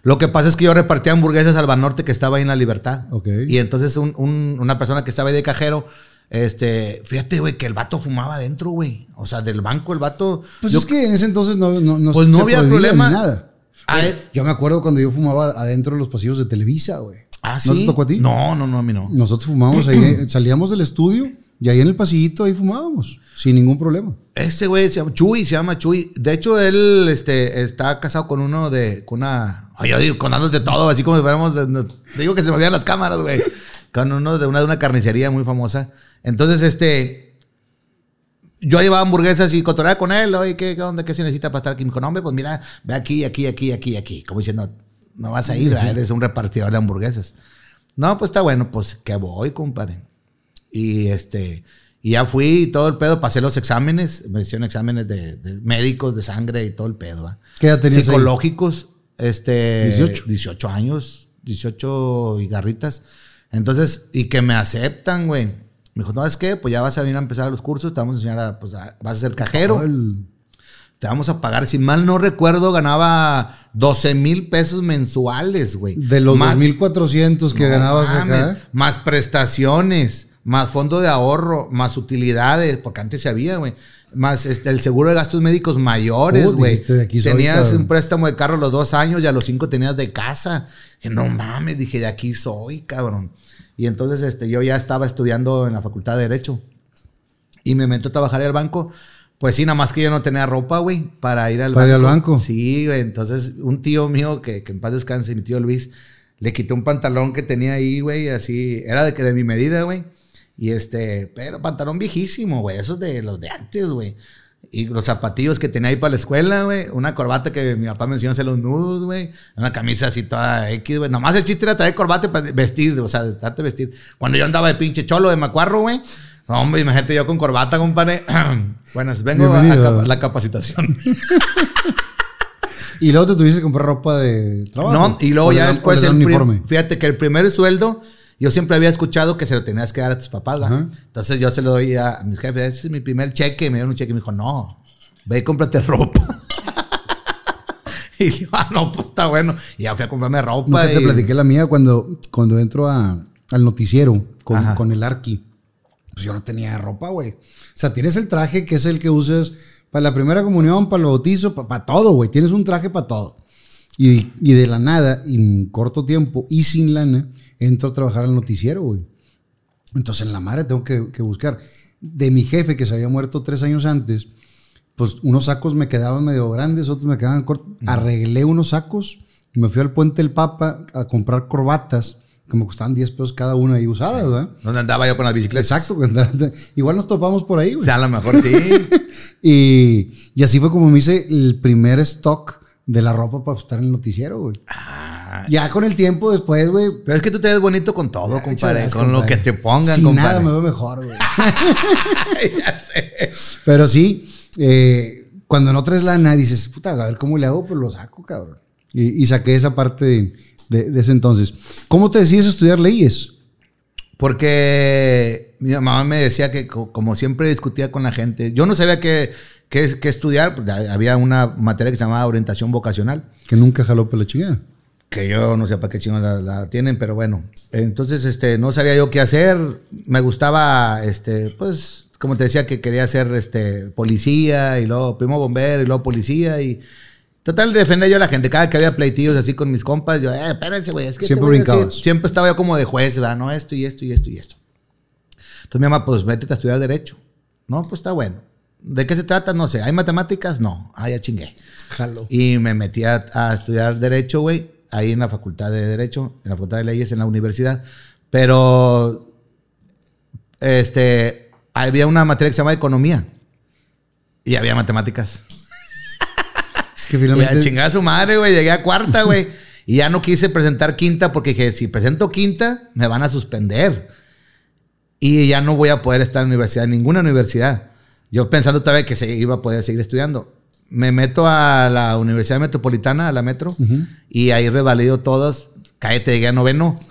Lo que pasa es que yo repartía hamburguesas al Banorte que estaba ahí en la Libertad. Ok. Y entonces un- un- una persona que estaba ahí de cajero, este, fíjate, güey, que el vato fumaba adentro, güey. O sea, del banco el vato. Pues yo- es que en ese entonces no, no, no Pues no se había problema. ni nada. A Oye, él- Yo me acuerdo cuando yo fumaba adentro de los pasillos de Televisa, güey. Ah, ¿No sí. te tocó a ti? No, no, no, a mí no. Nosotros fumábamos ahí, eh, salíamos del estudio y ahí en el pasillito ahí fumábamos, sin ningún problema. Ese güey se llama Chuy, se llama Chuy. De hecho, él este, está casado con uno de. con una. Ay, yo digo, con de todo, así como si fuéramos. no, digo que se me veían las cámaras, güey. Con uno de una, de una carnicería muy famosa. Entonces, este. Yo llevaba hamburguesas y cotorreaba con él. Oye, ¿qué, qué onda? ¿Qué se necesita para estar aquí? Me dijo, no, hombre, pues mira, ve aquí, aquí, aquí, aquí, aquí. Como diciendo, no vas a ir, eres un repartidor de hamburguesas. No, pues está bueno, pues que voy, compadre. Y este, y ya fui y todo el pedo, pasé los exámenes, me hicieron exámenes de, de médicos, de sangre y todo el pedo. ¿va? ¿Qué edad tenías ahí? Psicológicos, este, 18. 18 años, 18 y garritas. Entonces, y que me aceptan, güey. Me dijo, no, es que, pues ya vas a venir a empezar los cursos, te vamos a enseñar a, pues, a- vas a ser cajero te vamos a pagar. Si mal no recuerdo, ganaba 12 mil pesos mensuales, güey. de los Más- 2.400 que no ganabas mames, acá. Más prestaciones, más fondo de ahorro, más utilidades, porque antes se había, güey. Más este, el seguro de gastos médicos mayores, güey. soy, Tenías un préstamo de carro a los dos años y a los cinco tenías de casa. Y no mames, dije, de aquí soy, cabrón. Y entonces este, yo ya estaba estudiando en la Facultad de Derecho. Y me meto a trabajar al banco. Pues sí, nada más que yo no tenía ropa, güey, para ir al Para ir banco. al banco. Sí, güey. Entonces, un tío mío, que, que en paz descanse, mi tío Luis, le quité un pantalón que tenía ahí, güey, así. Era de, que de mi medida, güey. Y este, pero pantalón viejísimo, güey. Esos de los de antes, güey. Y los zapatillos que tenía ahí para la escuela, güey. Una corbata que mi papá me enseñó a hacer los nudos, güey. Una camisa así toda X, güey. Nomás el chiste era traer corbata para vestir, o sea, de estarte vestir. Cuando yo andaba de pinche cholo de macuarro, güey. No, hombre, imagínate yo con corbata, compadre. Buenas, vengo a, la capacitación. Y luego te tuviste que comprar ropa de trabajo. No, y luego ya después el uniforme. Fíjate que el primer sueldo, yo siempre había escuchado que se lo tenías que dar a tus papás. Ajá. Entonces yo se lo doy a, mis jefes, ese es mi primer cheque, me dieron un cheque y me dijo, no, ve y cómprate ropa. y yo, ah, no, pues está bueno. Y ya fui a comprarme ropa. Nunca te y- platiqué la mía cuando, cuando entro a- al noticiero con, con el Arqui. Pues yo no tenía ropa, güey. O sea, tienes el traje que es el que usas para la primera comunión, para el bautizo, para, todo, güey. Tienes un traje para todo. Y, y de la nada, en corto tiempo y sin lana, entro a trabajar al noticiero, güey. Entonces en la madre tengo que, que buscar. De mi jefe que se había muerto tres años antes, pues unos sacos me quedaban medio grandes, otros me quedaban cortos. Arreglé unos sacos, me fui al Puente del Papa a comprar corbatas que me costaban 10 pesos cada una y usadas, ¿verdad? Donde andaba yo con las bicicletas. Exacto, igual nos topamos por ahí, O güey. sea, a lo mejor sí. Y, y así fue como me hice el primer stock de la ropa para estar en el noticiero, güey. Ah, Ya con el tiempo después, güey. pero es que tú te ves bonito con todo, compadre. gracias, con lo que te pongan, Sin compadre. nada me veo mejor, güey. ya sé. Pero sí, eh, cuando no traes lana, dices, puta, a ver cómo le hago, pues lo saco, cabrón. Y, y saqué esa parte de, de- de ese entonces. ¿Cómo te decides estudiar leyes? Porque mi mamá me decía que co- como siempre discutía con la gente, yo no sabía qué, qué, qué estudiar, porque había una materia que se llamaba orientación vocacional, Que nunca jaló por la chingada. Que yo no sé para qué chingos la, la tienen, pero bueno. Entonces, este, no sabía yo qué hacer, me gustaba, este, pues, como te decía, que quería ser este, policía, y luego primo bombero, y luego policía, y... Total, defender yo a la gente. Cada que había pleitillos así con mis compas, yo, eh, espérense, güey, es que Siempre voy a decir". brincabas. Siempre estaba yo como de juez, ¿verdad? No, esto y esto y esto y esto. Entonces mi mamá, pues métete a estudiar Derecho. No, pues está bueno. ¿De qué se trata? No sé. ¿Hay matemáticas? No. Ah, ya chingué. Jalo. Y me metí a, a estudiar Derecho, güey, ahí en la Facultad de Derecho, en la Facultad de Leyes, en la universidad. Pero, este, había una materia que se llama Economía. Y había matemáticas. Es que Y a finalmente. chingar a su madre, güey. Llegué a cuarta, güey. y ya no quise presentar quinta porque dije, si presento quinta, me van a suspender. Y ya no voy a poder estar en la universidad, en ninguna universidad. Yo pensando todavía que se iba a poder seguir estudiando. Me meto a la Universidad Metropolitana, a la Metro, y ahí revalido todas. Cállate, llegué a noveno.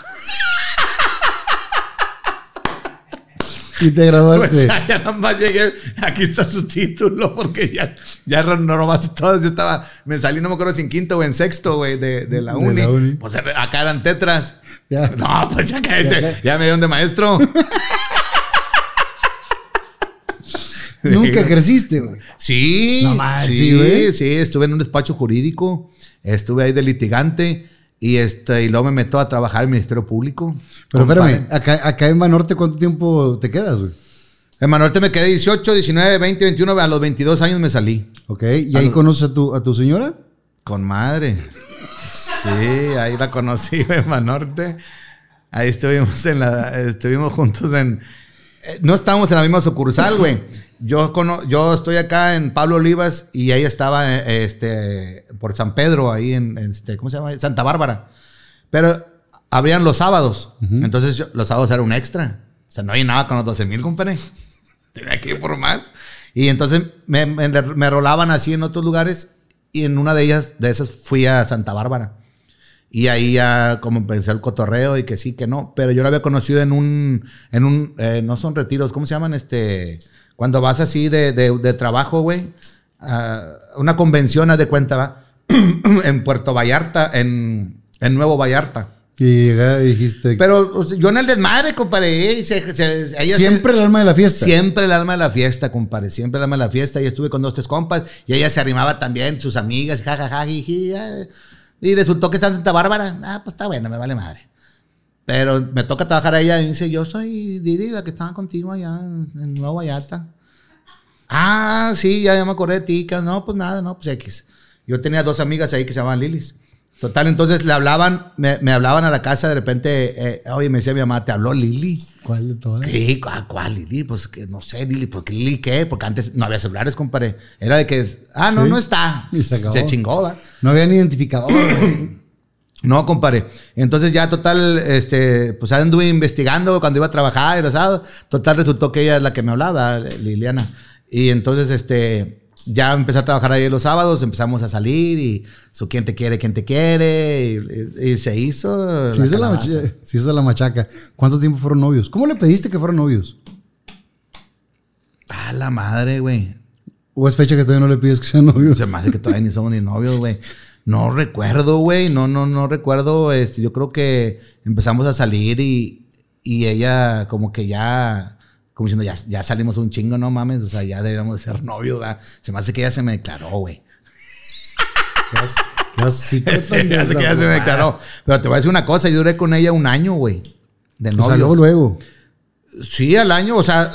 Y te Pues graduaste. ya, ya nada más llegué. Aquí está su título, porque ya, ya no nomás todas. Yo estaba, me salí, no me acuerdo si en quinto o en sexto, güey, de, de la uni. Pues acá eran tetras. Ya. No, pues ya cállate. Ya, Ya, me dieron de maestro. Nunca creciste, güey. Sí, No manches, sí, sí, sí, estuve en un despacho jurídico, estuve ahí de litigante, Y, este, y luego me meto a trabajar en el Ministerio Público. Pero espérame, acá, acá en Banorte, ¿cuánto tiempo te quedas, güey? En Manorte me quedé 18, 19, 20, 21. A los 22 años me salí. Ok, ¿y ahí conoces a tu, a tu señora? Con madre. Sí, ahí la conocí en Manorte. Ahí estuvimos en la, estuvimos juntos en. eh, No estábamos en la misma sucursal, güey. Yo, cono- yo estoy acá en Pablo Olivas y ella estaba eh, este, por San Pedro, ahí en, este, ¿cómo se llama? Santa Bárbara. Pero abrían los sábados. Entonces yo- los sábados era un extra. O sea, no hay nada con los 12 mil, compadre. Tenía que ir por más. Y entonces me, me, me rolaban así en otros lugares. Y en una de ellas, de esas, fui a Santa Bárbara. Y ahí ya como empecé el cotorreo y que sí, que no. Pero yo lo había conocido en un, en un, eh, no son retiros, ¿cómo se llaman? Este, cuando vas así de, de, de trabajo, güey. a una convención, haz de cuenta, va. en Puerto Vallarta, en, en Nuevo Vallarta. Y dijiste... Pero o sea, yo en el desmadre, compadre. eh, se- se- ella se- siempre el alma de la fiesta. Siempre el alma de la fiesta, compadre. Siempre el alma de la fiesta. Y estuve con dos, tres compas. Y ella se arrimaba también, sus amigas, jajaja, jiji, ah. Y resultó que está en Santa Bárbara. Ah, pues está bueno, me vale madre. Pero me toca trabajar a ella y me dice, yo soy Didi, la que estaba contigo allá en, Nueva Vallarta. Ah, sí, ya, ya me acordé de ti. que No, pues nada, no, pues X. Yo tenía dos amigas ahí que se llamaban Lilis. Total, entonces le hablaban, me, me hablaban a la casa de repente, eh, oye, me decía mi mamá, ¿te habló Lili? ¿Cuál de todas? ¿Qué? ¿Cuál, cuál Lili? Pues que no sé, Lili. ¿Por qué Lili qué? Porque antes no había celulares, compadre. Era de que, ah, no, Sí. no está. Y se. Se chingó, ¿va? No habían identificador. No, compadre. Entonces ya total, este, pues anduve investigando cuando iba a trabajar y los sábados. Total resultó que ella es la que me hablaba, Liliana. Y entonces, este, ya empecé a trabajar ahí los sábados, empezamos a salir y su quién te quiere, quién te quiere. Y, y- y se hizo. Sí, la machaca. Es la machaca. ¿Cuánto tiempo fueron novios? ¿Cómo le pediste que fueran novios? Ah, la madre, güey. ¿O es fecha que todavía no le pides que sean novios? Se me hace que todavía ni somos ni novios, güey. No recuerdo, güey. No, no, no recuerdo. Este, yo creo que empezamos a salir y, y ella como que ya, como diciendo, ya, ya salimos un chingo, no mames. O sea, ya deberíamos de ser novios, ¿verdad? Se me hace que ella se me declaró, güey. Ya sí, Se me hace que ella se me declaró. Pero te voy a decir una cosa. Yo duré con ella un año, güey. De O novios. sea, luego, luego. Sí, al año. O sea,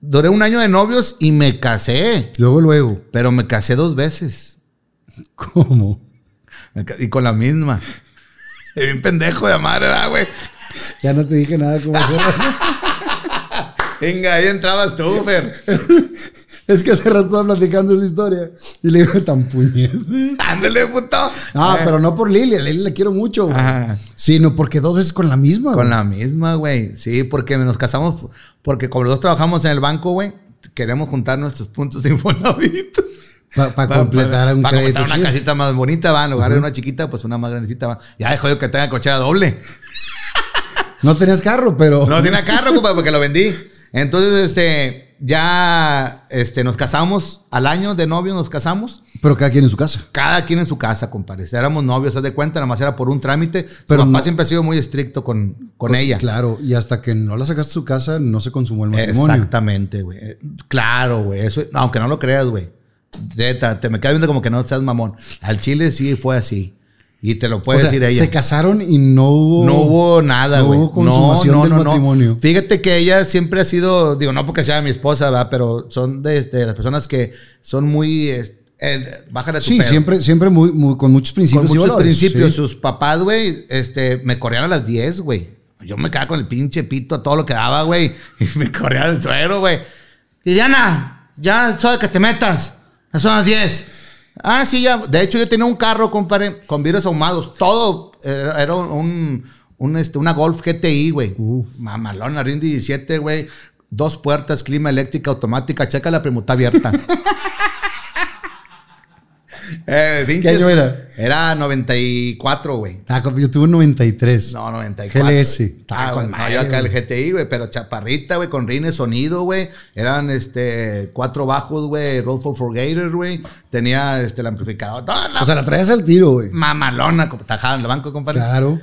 duré un año de novios y me casé. Luego, luego. Pero me casé dos veces. ¿Cómo? Y con la misma. Bien pendejo de madre, ¿verdad, güey? Ya no te dije nada cómo hacerlo. Venga, ahí entrabas tú, Fer. es que hace rato estaba platicando esa historia. Y le digo, tan puñete. Ándale, puto. Ah, Eh, pero no por Lili. A Lili la quiero mucho. güey. Ajá. Sino porque dos veces con la misma. Con güey. la misma, güey. Sí, porque nos casamos, porque como los dos trabajamos en el banco, güey, queremos juntar nuestros puntos de Infonavit. Para Pa- completar pa- un pa crédito. completar una chido. casita más bonita, va. En lugar de una chiquita, pues una más grandecita, va. Ya dejó de que tenga cochera doble. No tenías carro, pero. No tiene carro, compa, porque lo vendí. Entonces, este, ya, este, nos casamos al año de novio, nos casamos. Pero cada quien en su casa. Cada quien en su casa, compadre. Éramos novios, haz de cuenta, nada más era por un trámite. Pero papá no- siempre ha sido muy estricto con, con ella. Claro. Y hasta que no la sacaste de su casa, no se consumó el matrimonio. Exactamente, güey. Claro, güey. Eso, aunque no lo creas, güey. Neta, te me quedas viendo como que no seas mamón. Al chile sí fue así. Y te lo puede o sea, decir ella. se casaron y no hubo. No hubo nada, no güey. hubo consumación del matrimonio. Fíjate que ella siempre ha sido, digo, no porque sea mi esposa, ¿verdad? Pero son de, de las personas que son muy. eh, bájale a tu Sí, pedo. siempre, siempre muy, muy- con muchos principios. Con muchos principios. sí. Sus papás, güey, este, me corrían a las 10, güey. Yo me quedaba con el pinche pito, todo lo que daba, güey. Y me corría el suero, güey. Liliana, ya es hora que te metas. Son las 10. Ah, sí, ya. De hecho, yo tenía un carro, compadre, con vidrios ahumados. Todo era, era un, un, este, una Golf GTI, güey. Mamalona, RIN 17, güey. Dos puertas, clima eléctrica automática. Checa la premuta abierta. eh, ¿Qué año era? Era 94, güey. Ah, yo tuve un 93. No, 94. GLS. Ah, Ah, con no, madre, yo acá el. GTI, güey, pero chaparrita, güey, con rines, sonido, güey. Eran, este, cuatro bajos, güey, Roll for Forgator, güey. Tenía, este, el amplificador. La O sea, la traías al tiro, güey. mamalona, como tajada en el banco, compadre. Claro.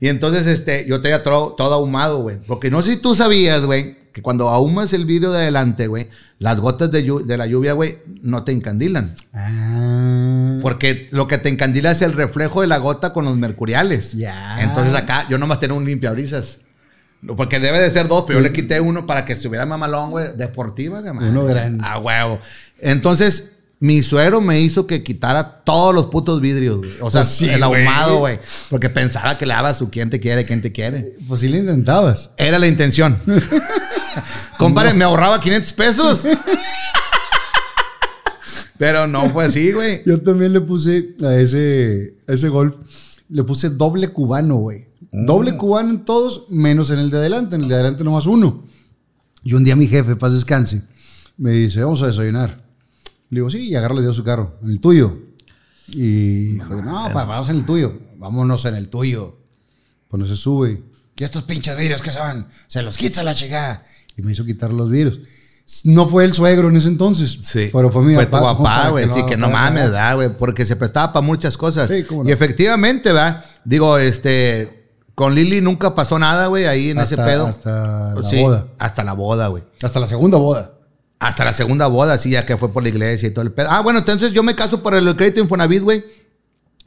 Y entonces, este, yo tenía todo, todo ahumado, güey. Porque no sé si tú sabías, güey, que cuando ahumas el vidrio de adelante, güey, las gotas de, la lluvia, güey, no te encandilan. Ah. Porque lo que te encandila es el reflejo de la gota con los mercuriales. Ya. Entonces acá yo nomás tenía un limpiabrisas. Porque debe de ser dos, pero yo le quité uno para que estuviera mamalón, güey. Deportiva, de madre. Uno grande. A huevo. Entonces, mi suero me hizo que quitara todos los putos vidrios, güey. O sea, Pues sí, el ahumado, güey. Porque pensaba que le daba su quien te quiere, quien te quiere. Pues sí le intentabas. Era la intención. Compadre, me ahorraba 500 pesos. Pero no fue así, güey. Yo también le puse a ese, a ese golf, le puse doble cubano, güey. Doble cubano en todos, menos en el de adelante. En el de adelante nomás uno. Y un día mi jefe, paz descanse, me dice, vamos a desayunar. Le digo, sí, y agarra le dio su carro. En el tuyo. Y dijo, no, pa, vamos en el tuyo. Vámonos en el tuyo. Pues no se sube. ¿Y estos pinches vidrios que son? Se los quita la chica. Y me hizo quitar los vidrios. No fue el suegro en ese entonces. Sí. Pero fue mi fue papá. tu como papá, para güey. Sí, que no para mames. ¿verdad, güey? Porque se prestaba para muchas cosas. Sí, cómo no. Y efectivamente, ¿verdad? Digo, este. Con Lili nunca pasó nada, güey, ahí en ese pedo. hasta la Sí, boda. Hasta la boda, güey. Hasta la segunda boda. Hasta la segunda boda, sí, ya que fue por la iglesia y todo el pedo. Ah, bueno, entonces yo me caso por el crédito Infonavit, güey.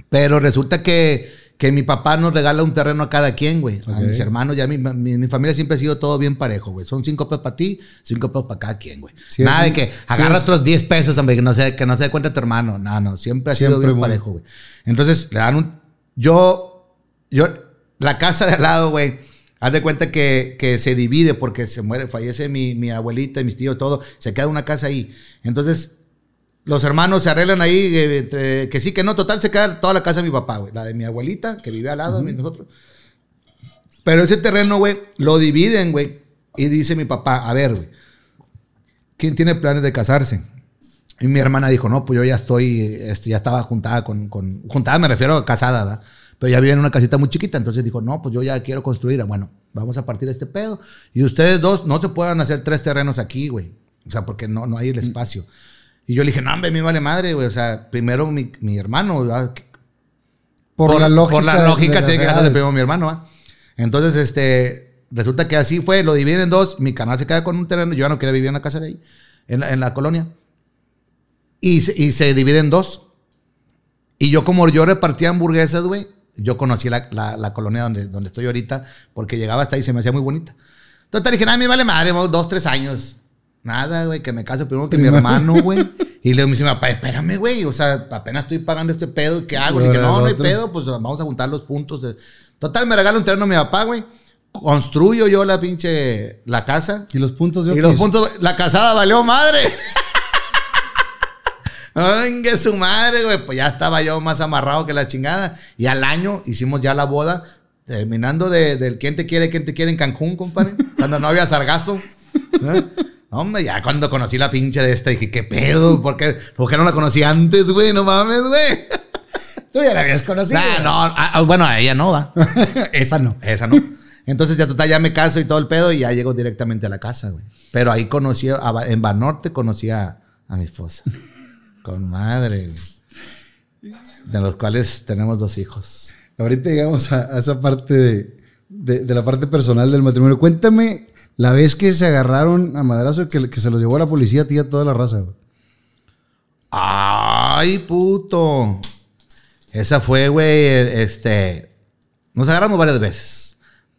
Pero resulta que, que mi papá nos regala un terreno a cada quien, güey. A mis hermanos, ya mi, mi, mi familia siempre ha sido todo bien parejo, güey. Son cinco pesos para ti, cinco pesos para cada quien, güey. Sí, Nada de que sí, agarra es- otros 10 pesos, hombre, que no se, que no se dé cuenta tu hermano. No, no, siempre ha sido Siempre bien muy- parejo, güey. Entonces le dan un. Yo, yo, la casa de al lado, güey. Haz de cuenta que, que se divide porque se muere, fallece mi, mi abuelita y mis tíos, todo. Se queda una casa ahí. Entonces, los hermanos se arreglan ahí, eh, entre- que sí, que no. Total, se queda toda la casa de mi papá, güey. La de mi abuelita, que vive al lado de nosotros. Pero ese terreno, güey, lo dividen, güey. Y dice mi papá, a ver, güey, ¿quién tiene planes de casarse? Y mi hermana dijo, no, pues yo ya estoy, este, ya estaba juntada con, con, juntada me refiero a casada, ¿verdad? Pero ya vivía en una casita muy chiquita, entonces dijo, no, pues yo ya quiero construir. Bueno, vamos a partir de este pedo. Y ustedes dos no se puedan hacer tres terrenos aquí, güey. O sea, porque no, no hay el espacio. Y yo le dije, no, hombre, me vale madre, güey. O sea, primero mi, mi hermano. Por, la lógica. Por la lógica tiene que edades. primero mi hermano, ¿va? Entonces, este, resulta que así fue, lo dividen en dos, mi canal se queda con un terreno, yo ya no quería vivir en la casa de ahí, en la, en la colonia. Y, y se divide en dos. Y yo como yo repartía hamburguesas, güey, yo conocí la, la- la colonia donde, donde estoy ahorita, porque llegaba hasta ahí y se me hacía muy bonita. Entonces dije, nada, me vale madre, dos, tres años. Nada, güey, que me case primero que mi hermano, güey. Y luego me dice, mi papá, espérame, güey, o sea, apenas estoy pagando este pedo, ¿qué hago? Le dije, no, no hay pedo, pues vamos a juntar los puntos. de- Total, me regala un terreno a mi papá, güey. Construyo yo la pinche, la casa. Y los puntos de Y los puntos, la casada valió madre. Venga, su madre, güey. Pues ya estaba yo más amarrado que la chingada. Y al año hicimos ya la boda, terminando de, del quién te quiere, quién te quiere en Cancún, compadre. cuando no había sargazo. ¿Eh? Hombre, ya cuando conocí la pinche de esta, dije, ¿qué pedo? ¿Por qué, por qué no la conocí antes, güey? No mames, güey. Tú ya la habías conocido. Nah, no, ah, ah, bueno, a ella no va. Esa no. Esa no. Entonces ya total, ya me caso y todo el pedo y ya llego directamente a la casa, güey. Pero ahí conocí, a, en Banorte conocí a, a mi esposa. Con madre. De los cuales tenemos dos hijos. Ahorita llegamos a, esa parte de, la parte personal del matrimonio. Cuéntame la vez que se agarraron a madrazo que, que se los llevó a la policía a ti y a toda la raza. güey. ¡Ay, puto! Esa fue, güey, este... Nos agarramos varias veces.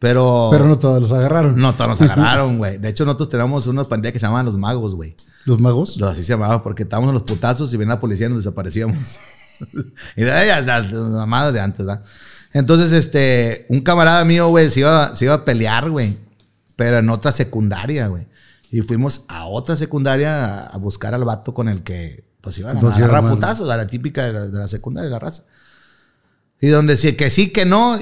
Pero... Pero no todos los agarraron. No, todos nos agarraron, güey. De hecho, nosotros tenemos unas pandillas que se llamaban los magos, güey. Los magos. Los así se llamaba porque estábamos en los putazos y venía la policía y nos desaparecíamos. y de ahí las, mamadas de antes, ¿verdad? Entonces, este, un camarada mío, güey, se iba, se iba a pelear, güey. Pero en otra secundaria, güey. Y fuimos a otra secundaria a, a buscar al vato con el que, pues, iban a Entonces, agarrar hermano. putazos, a la típica de la, de la secundaria, de la raza. Y donde sí, que sí, que no,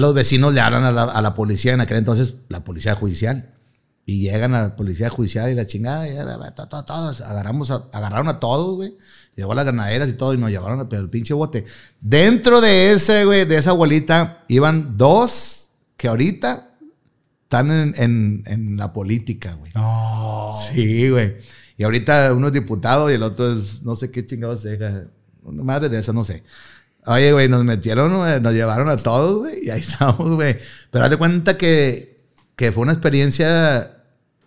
los vecinos le hablan a la, a la policía, en aquel entonces, la policía judicial. Y llegan a la policía judicial y la chingada, y ya, to- to- todos, agarramos a- agarraron a todos, güey. Llegó a las ganaderas y todo, y nos llevaron al pinche bote. Dentro de ese, güey, de esa abuelita, iban dos que ahorita están en, en- en la política, güey. Sí, güey. Y ahorita uno es diputado y el otro es no sé qué chingados madre de esa, no sé. Oye, güey, nos metieron, nos llevaron a todos, güey, y ahí estamos, güey. Pero haz de cuenta que, que fue una experiencia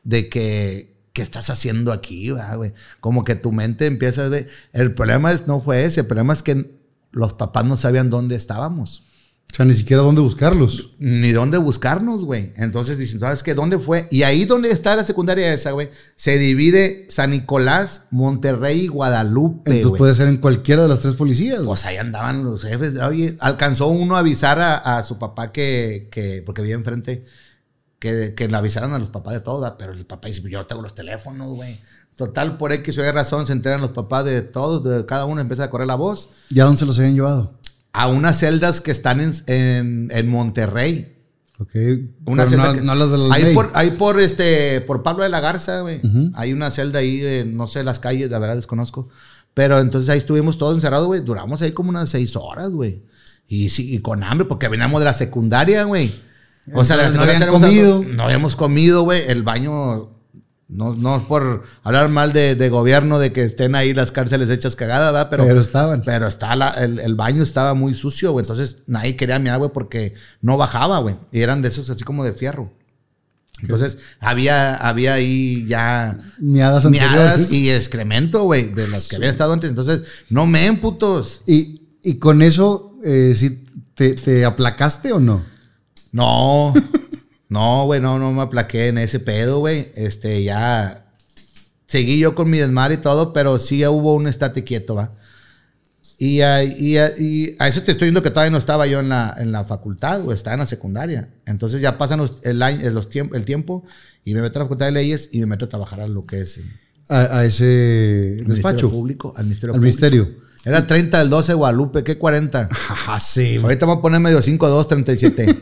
de que ¿qué estás haciendo aquí, güey? Como que tu mente empieza de... El problema es, no fue ese, el problema es que los papás no sabían dónde estábamos. O sea, ni siquiera dónde buscarlos. Ni dónde buscarnos, güey. Entonces dicen, ¿sabes qué? ¿Dónde fue? Y ahí donde está la secundaria esa, güey, se divide San Nicolás, Monterrey y Guadalupe, Entonces puede ser en cualquiera de las tres policías. Pues ahí andaban los jefes. Oye, alcanzó uno a avisar a, a su papá que, que, porque vivía enfrente, que, que le avisaran a los papás de todo, pero el papá dice, yo no tengo los teléfonos, güey. Total, por X o Y razón, se enteran los papás de todos, de cada uno empieza a correr la voz. ¿Ya dónde se los habían llevado? A unas celdas que están en, en, en Monterrey. Ok. Una celda no, que- no las de la ahí ley. por, ahí por este, por Pablo de la Garza, güey. Hay una celda ahí, eh, no sé las calles, la verdad desconozco. Pero entonces ahí estuvimos todos encerrados, güey. Duramos ahí como unas seis horas, güey. Y sí, y con hambre, porque veníamos de la secundaria, güey. O sea, de Entonces, no a- comido. no habíamos comido, güey. El baño, no, no por hablar mal de, de gobierno, de que estén ahí las cárceles hechas cagadas, ¿verdad? Pero, Pero estaban. pero está la- el, el baño estaba muy sucio, güey. Entonces nadie quería mirar, güey, porque no bajaba, güey. Y eran de esos así como de fierro. Entonces había, había ahí ya Miadas miadas y excremento, güey, de las que habían estado antes. Entonces, no men, putos. Y, y con eso, eh, ¿sí te, te aplacaste o no? No, no, güey, no, no me aplaqué en ese pedo, güey. Este, ya seguí yo con mi desmadre y todo, pero sí hubo un estate quieto, va. Y a, y a- y a eso te estoy diciendo que todavía no estaba yo en la, en la facultad, güey, estaba en la secundaria. Entonces ya pasan los, el, año, los tiemp- el tiempo y me meto a la facultad de leyes y me meto a trabajar a lo que es el A, a ese Ministerio despacho. Público. Al Ministerio Al Público. ministerio. Era 30 del 12 Guadalupe, ¿qué 40? Ah, sí. Ahorita vamos a poner medio 5, 2, 37.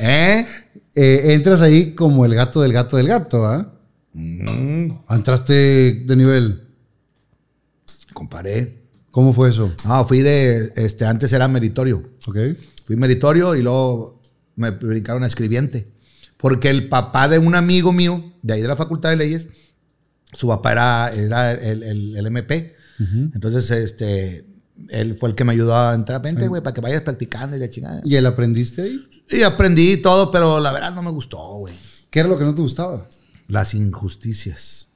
¿Eh? Eh, entras ahí como el gato del gato del gato, ¿ah? Mm, Entraste de nivel. comparé. ¿Cómo fue eso? No, fui de, este, antes era meritorio. Ok. Fui meritorio y luego me brincaron a escribiente. Porque el papá de un amigo mío, de ahí de la Facultad de Leyes, su papá era, era el, el- el MP. Entonces, este, él fue el que me ayudó a entrar. Vente, güey, para que vayas practicando y la chingada. ¿Y el aprendiste ahí? Y aprendí todo, pero la verdad no me gustó, güey. ¿Qué era lo que no te gustaba? Las injusticias.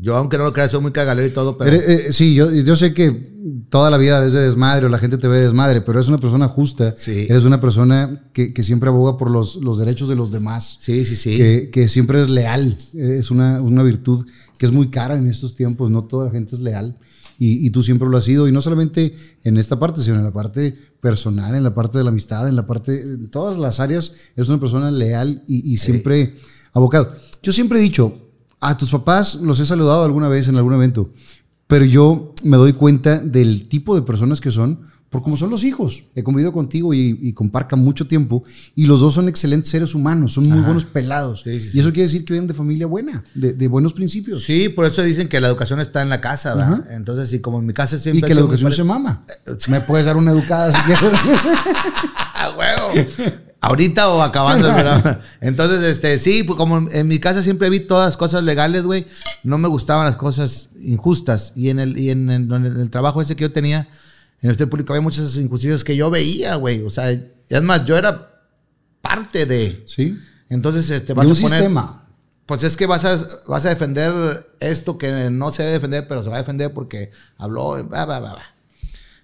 Yo, aunque no lo crea, soy muy cagalero y todo, pero... Eres- eh, sí, yo, yo sé que toda la vida ves de desmadre o la gente te ve de desmadre, pero eres una persona justa. Sí. Eres una persona que, que siempre aboga por los, los derechos de los demás. sí, sí, sí. Que, que siempre es leal. Es una, una virtud que es muy cara en estos tiempos. No toda la gente es leal. Y, y tú siempre lo has sido. Y no solamente en esta parte, sino en la parte personal, en la parte de la amistad, en la parte. En todas las áreas, eres una persona leal y, y siempre abocado. Yo siempre he dicho. A tus papás los he saludado alguna vez en algún evento, pero yo me doy cuenta del tipo de personas que son por cómo son los hijos. He convivido contigo y, y con Parca mucho tiempo y los dos son excelentes seres humanos, son muy buenos pelados. Sí, sí, y eso quiere decir que vienen de familia buena, de, de buenos principios. Sí, por eso dicen que la educación está en la casa, ¿verdad? Entonces, sí, como en mi casa siempre... y que la educación se mama. Me puedes dar una educada si quieres. ¡Ah, huevo! Ahorita o acabando programa. Entonces, este, sí, pues como en mi casa siempre vi todas las cosas legales, güey. No me gustaban las cosas injustas. Y en el, y en el, en el trabajo ese que yo tenía, en el Ministerio Público, había muchas injusticias que yo veía, güey. O sea, y es más, yo era parte de. ¿Sí? Entonces, este, De vas un a poner. sistema. Pues es que vas a, vas a defender esto que no se debe defender, pero se va a defender porque habló.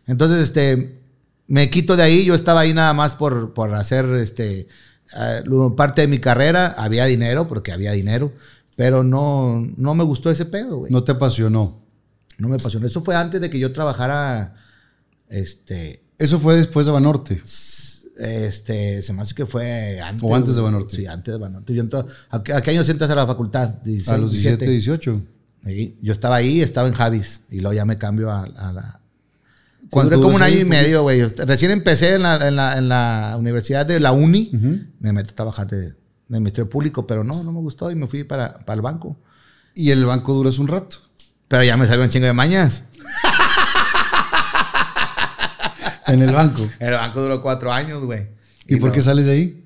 Entonces, este, me quito de ahí. Yo estaba ahí nada más por, por hacer este, eh, parte de mi carrera. Había dinero, porque había dinero, pero no, no me gustó ese pedo, güey. No. No te apasionó. me apasionó. Eso fue antes de que yo trabajara. Este, Eso fue después de Banorte. este, se me hace que fue antes. O antes de. Banorte. Sí, antes de Banorte. Yo ento- ¿a, qué- a qué años entras a la facultad? A 16, los 17, 18. Sí, yo estaba ahí, estaba en Javis y luego ya me cambio a, a la... Sí, ¿Cuánto duré como un año y medio, güey. Recién empecé en la, en la- en la universidad de la Uni, me metí a trabajar de, de Ministerio Público, pero no, no me gustó y me fui para, para el banco. Y el banco duras un rato. Pero ya me salió un chingo de mañas. En el banco. El banco duró cuatro años, güey. ¿Y, por qué sales de ahí?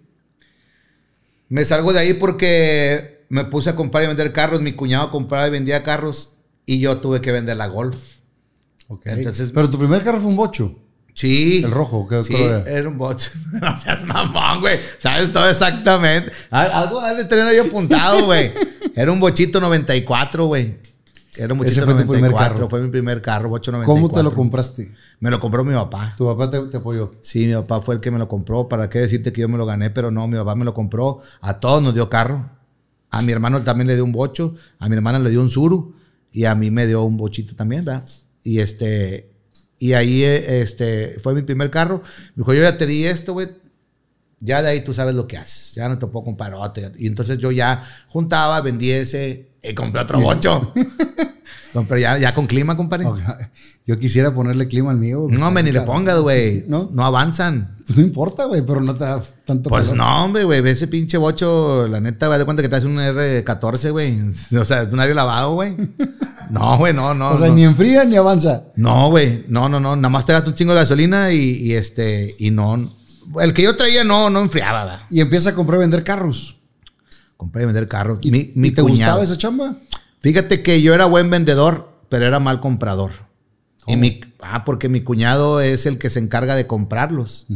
Me salgo de ahí porque me puse a comprar y vender carros. Mi cuñado compraba y vendía carros y yo tuve que vender la Golf. Ok. Entonces- Pero tu primer carro fue un bocho. Sí. El rojo, ¿qué sí, color era? era un bot. no seas mamón, güey. Sabes todo exactamente. Al- Algo dale tener ahí apuntado, güey. Era un bochito 94, güey. Era un Ese fue tu 94. primer carro. Fue mi primer carro, bocho 94. ¿Cómo te lo compraste? Me lo compró mi papá. Tu papá te, te apoyó. Sí, mi papá fue el que me lo compró. ¿Para qué decirte que yo me lo gané? Pero no, mi papá me lo compró. A todos nos dio carro. A mi hermano también le dio un bocho. A mi hermana le dio un suru. Y a mí me dio un bochito también, ¿verdad? Y este... Y ahí eh, este, fue mi primer carro. Me dijo, yo ya te di esto, güey. Ya de ahí tú sabes lo que haces. Ya no te puedo comprar otro. Y entonces yo ya juntaba, vendí ese y compré otro bocho. compré ya, ya con clima, compadre. Yo quisiera ponerle clima al mío. No, me ni le pongas, güey. ¿No? no avanzan. Pues no importa, güey, pero no te da tanto Pues calor. no, hombre, güey. Ese pinche bocho, la neta, güey. De cuenta que traes un R14, güey. O sea, es un aire lavado, güey. No, güey, no, no. o sea, no. ni enfría ni avanza. No, güey. No, no, no. Nada más te gastas un chingo de gasolina y, y este. Y no. El que yo traía no, no enfriaba, ¿verdad? Y empieza a comprar y vender carros. Compré y vender carros. ¿Y, Mi, mi y te cuñado. gustaba esa chamba? Fíjate que yo era buen vendedor, pero era mal comprador. Y mi, ah, porque mi cuñado es el que se encarga de comprarlos.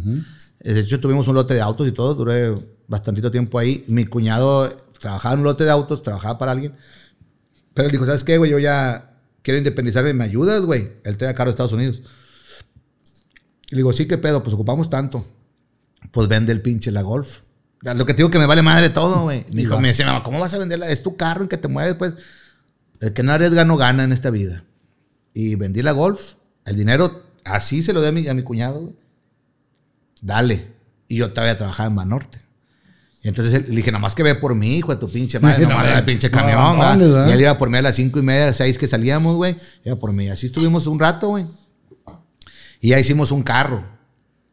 De hecho, tuvimos un lote de autos y todo, duré bastantito tiempo ahí. Mi cuñado trabajaba en un lote de autos, trabajaba para alguien. Pero él dijo, ¿sabes qué, güey? Yo ya quiero independizarme, ¿me ayudas, güey? Él trae carro de Estados Unidos. Y le digo, sí, ¿qué pedo? Pues ocupamos tanto. Pues vende el pinche la Golf. Lo que te digo que me vale madre todo, güey. Me dijo, me decía, mamá, ¿cómo vas a venderla? Es tu carro en que te mueves, pues. El que no arriesga no gana en esta vida. Y vendí la Golf. El dinero así se lo di a mi, a mi cuñado, güey. Dale. Y yo todavía trabajaba en Banorte. Y entonces le dije, nomás que ve por mi hijo, tu pinche madre, No, no, el pinche camión. no, y él iba por mí a las cinco y media, seis que salíamos, güey. Iba por mí. Así estuvimos un rato, güey. Y ya hicimos un carro.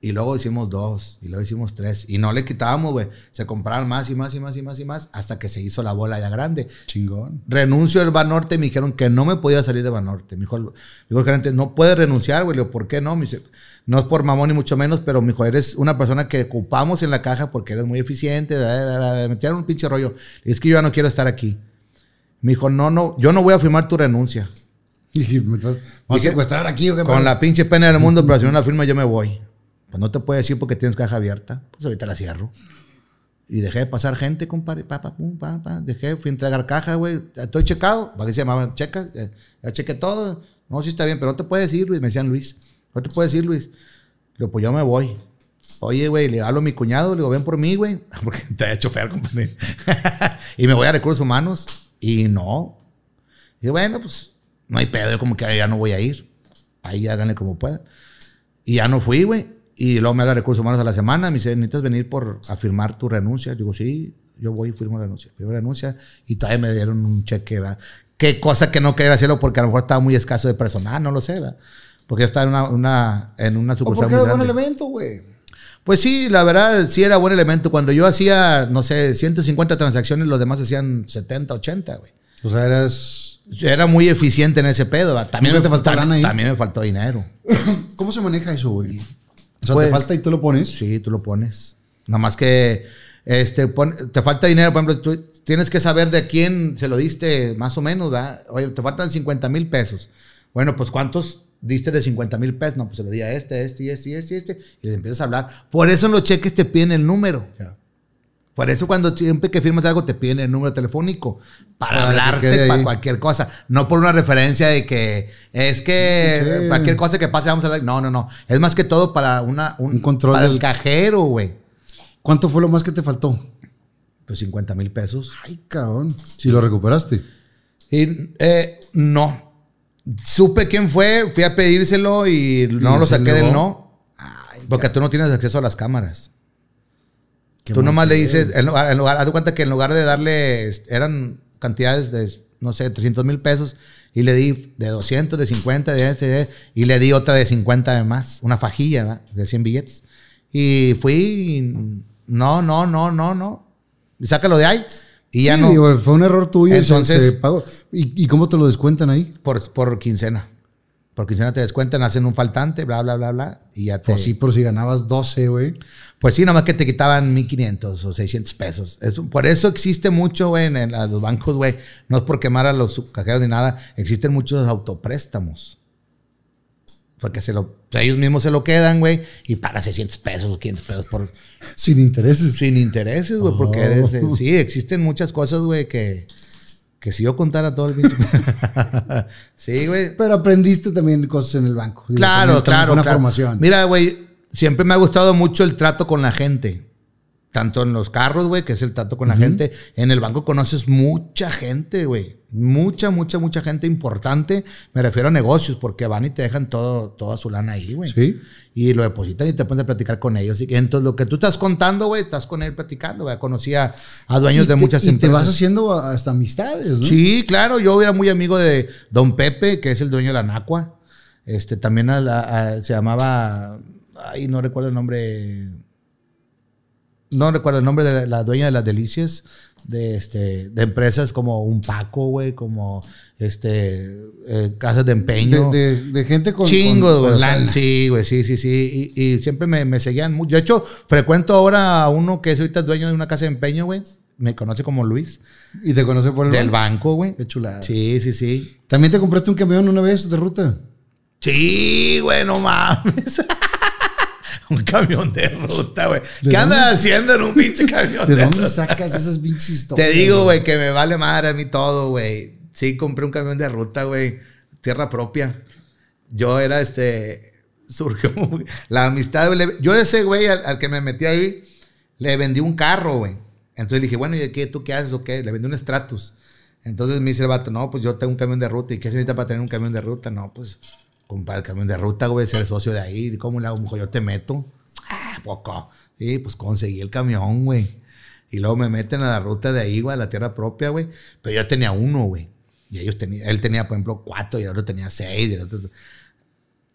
Y luego hicimos dos. Y luego hicimos tres. Y no le quitábamos, güey. Se compraron más y más y más y más y más hasta que se hizo la bola ya grande. Chingón. Renuncio del Banorte. Me dijeron que no me podía salir de Banorte. Me dijo, el- dijo el gerente, no puedes renunciar, güey. Le digo, ¿por qué no? Me dice, no es por mamón ni mucho menos, pero me dijo, eres una persona que ocupamos en la caja porque eres muy eficiente. da, da, da, da". Me metieron un pinche rollo. Y es que yo ya no quiero estar aquí. Me dijo, no, no, yo no voy a firmar tu renuncia. Y dije, ¿me vas a secuestrar aquí o qué Con la pinche pena del mundo, pero si no la firma yo me voy. Pues no te puedo decir porque tienes caja abierta. Pues ahorita la cierro. Y dejé de pasar gente, compadre. Pa, pum, pa. Dejé, fui a entregar caja, güey. Estoy checado. ¿Para qué se llamaba? Checa. eh, Ya chequé todo. No, sí está bien, pero no te puedes ir, Luis. Me decían Luis. No te puedes ir, Luis. Le digo, pues yo me voy. Oye, güey, le hablo a mi cuñado, le digo, ven por mí, güey. Porque te he chofer, compadre. y me voy a recursos humanos. Y no. Y bueno, pues no hay pedo. Yo como que ya no voy a ir. Ahí háganle como puedan. Y ya no fui, güey. Y luego me habla de recursos humanos a la semana. Me dice, necesitas venir por a firmar tu renuncia. Digo, sí, yo voy y firmo la renuncia. Firmo la renuncia y todavía me dieron un cheque, ¿verdad? Qué cosa que no quería hacerlo porque a lo mejor estaba muy escaso de personal, no lo sé, ¿verdad? Porque yo estaba en una, una- en una ¿O sucursal porque muy era buen elemento, güey? Pues sí, la verdad, sí era buen elemento. Cuando yo hacía, no sé, 150 transacciones, los demás hacían 70, 80, güey. O sea, eras... Era muy eficiente en ese pedo. ¿verdad? También, ¿Nunca me, te faltó también, lana ahí? también me faltó dinero. ¿Cómo se maneja eso, güey? O sea, Pues- te falta y tú lo pones. Sí, tú lo pones. Nada más que este, pon- te falta dinero, por ejemplo, tú tienes que saber de quién se lo diste más o menos, ¿verdad? Oye, te faltan 50 mil pesos. Bueno, pues ¿cuántos diste de 50 mil pesos? No, pues se lo di a este, este y este este este. Y les empiezas a hablar. Por eso en los cheques te piden el número. Ya. Por eso cuando siempre que firmas algo te piden el número telefónico para, hablarte para cualquier cosa. No por una referencia de que es que Sí. cualquier cosa que pase vamos a hablar. No, no, no. Es más que todo para una, Un control para del- el cajero, güey. ¿Cuánto fue lo más que te faltó? Pues 50 mil pesos. Ay, cabrón. Si lo recuperaste. Y eh, no. Supe quién fue, fui a pedírselo y no Y lo saqué del no. Porque tú no tienes acceso a las cámaras. Qué tú nomás le dices, en lugar, en lugar, haz de cuenta que en lugar de darle, este, eran cantidades de, no sé, 300 mil pesos, y le di de 200, de 50, de este, de- y le di otra de 50 de más, una fajilla ¿verdad? de 100 billetes. Y fui, y no, no, no, no, no. Y sácalo de ahí. Y ya Sí, no, fue un error tuyo y se- Entonces- se pagó. ¿Y, y cómo te lo descuentan ahí? por, por quincena. Por quincena te descuentan, hacen un faltante, bla, bla, bla, bla, y ya te... Pues sí, por si ganabas 12, güey. Pues sí, nomás que te quitaban 1500 o 600 pesos. Eso- por eso existe mucho, güey, en, los bancos, güey. No es por quemar a los cajeros ni nada. Existen muchos autopréstamos. Porque se lo, ellos mismos se lo quedan, güey, y pagas 600 pesos o 500 pesos por, Sin intereses. sin intereses, güey, porque Oh. eres, eh, sí, existen muchas cosas, güey, que, Que si yo contara todo el pinche. sí, güey. Pero aprendiste también cosas en el banco. Claro, también claro. Una claro. formación. Mira, güey, siempre me ha gustado mucho el trato con la gente. Tanto en los carros, güey, que es el trato con la gente. En el banco conoces mucha gente, güey. Mucha, mucha, mucha gente importante. Me refiero a negocios, porque van y te dejan todo, toda su lana ahí, güey. Sí. Y lo depositan y te pones a platicar con ellos. Y entonces lo que tú estás contando, güey, estás con él platicando, güey. Conocí a, a dueños de muchas y te vas haciendo hasta amistades, ¿no? Sí, claro, yo era muy amigo de Don Pepe, que es el dueño de la Nacua. Este, también a la- a- se llamaba, ay, no recuerdo el nombre, no recuerdo el nombre de la dueña de las delicias, de, este, de empresas como un Paco, güey, como este, eh, casas de empeño. De, de- de gente con, Chingos, con- güey. con lana. Sí, güey, sí, sí, sí. Y, y siempre me, me seguían mucho. De hecho, frecuento ahora a uno que es ahorita dueño de una casa de empeño, güey. Me conoce como Luis. Y te conoce por el Del banco. banco, güey. Qué chulada. Sí, sí, sí. ¿También te compraste un camión una vez de ruta? Sí, güey, no mames. un camión de ruta, güey. ¿De ¿Qué andas haciendo en un pinche camión ¿De de, dónde ruta? sacas esas pinches historias? Te digo, güey, que me vale madre a mí todo, güey. Sí, compré un camión de ruta, güey. Tierra propia. Yo era este. Surgió la amistad. le- Yo, ese güey al, al que me metí ahí, le vendí un carro, güey. Entonces le dije, bueno, ¿y qué? ¿Tú qué haces o qué? Le vendí un Stratus. Entonces me dice el vato, no, pues yo tengo un camión de ruta. ¿Y qué se necesita para tener un camión de ruta? No, pues comprar el camión de ruta, güey, ser socio de ahí. ¿Cómo le hago? Dijo, yo te meto. Ah, poco. Sí, pues conseguí el camión, güey. Y luego me meten a la ruta de ahí, güey, a la tierra propia, güey. Pero yo tenía uno, güey. Y ellos tenían, él tenía, por ejemplo, cuatro y el otro tenía seis. y el otro-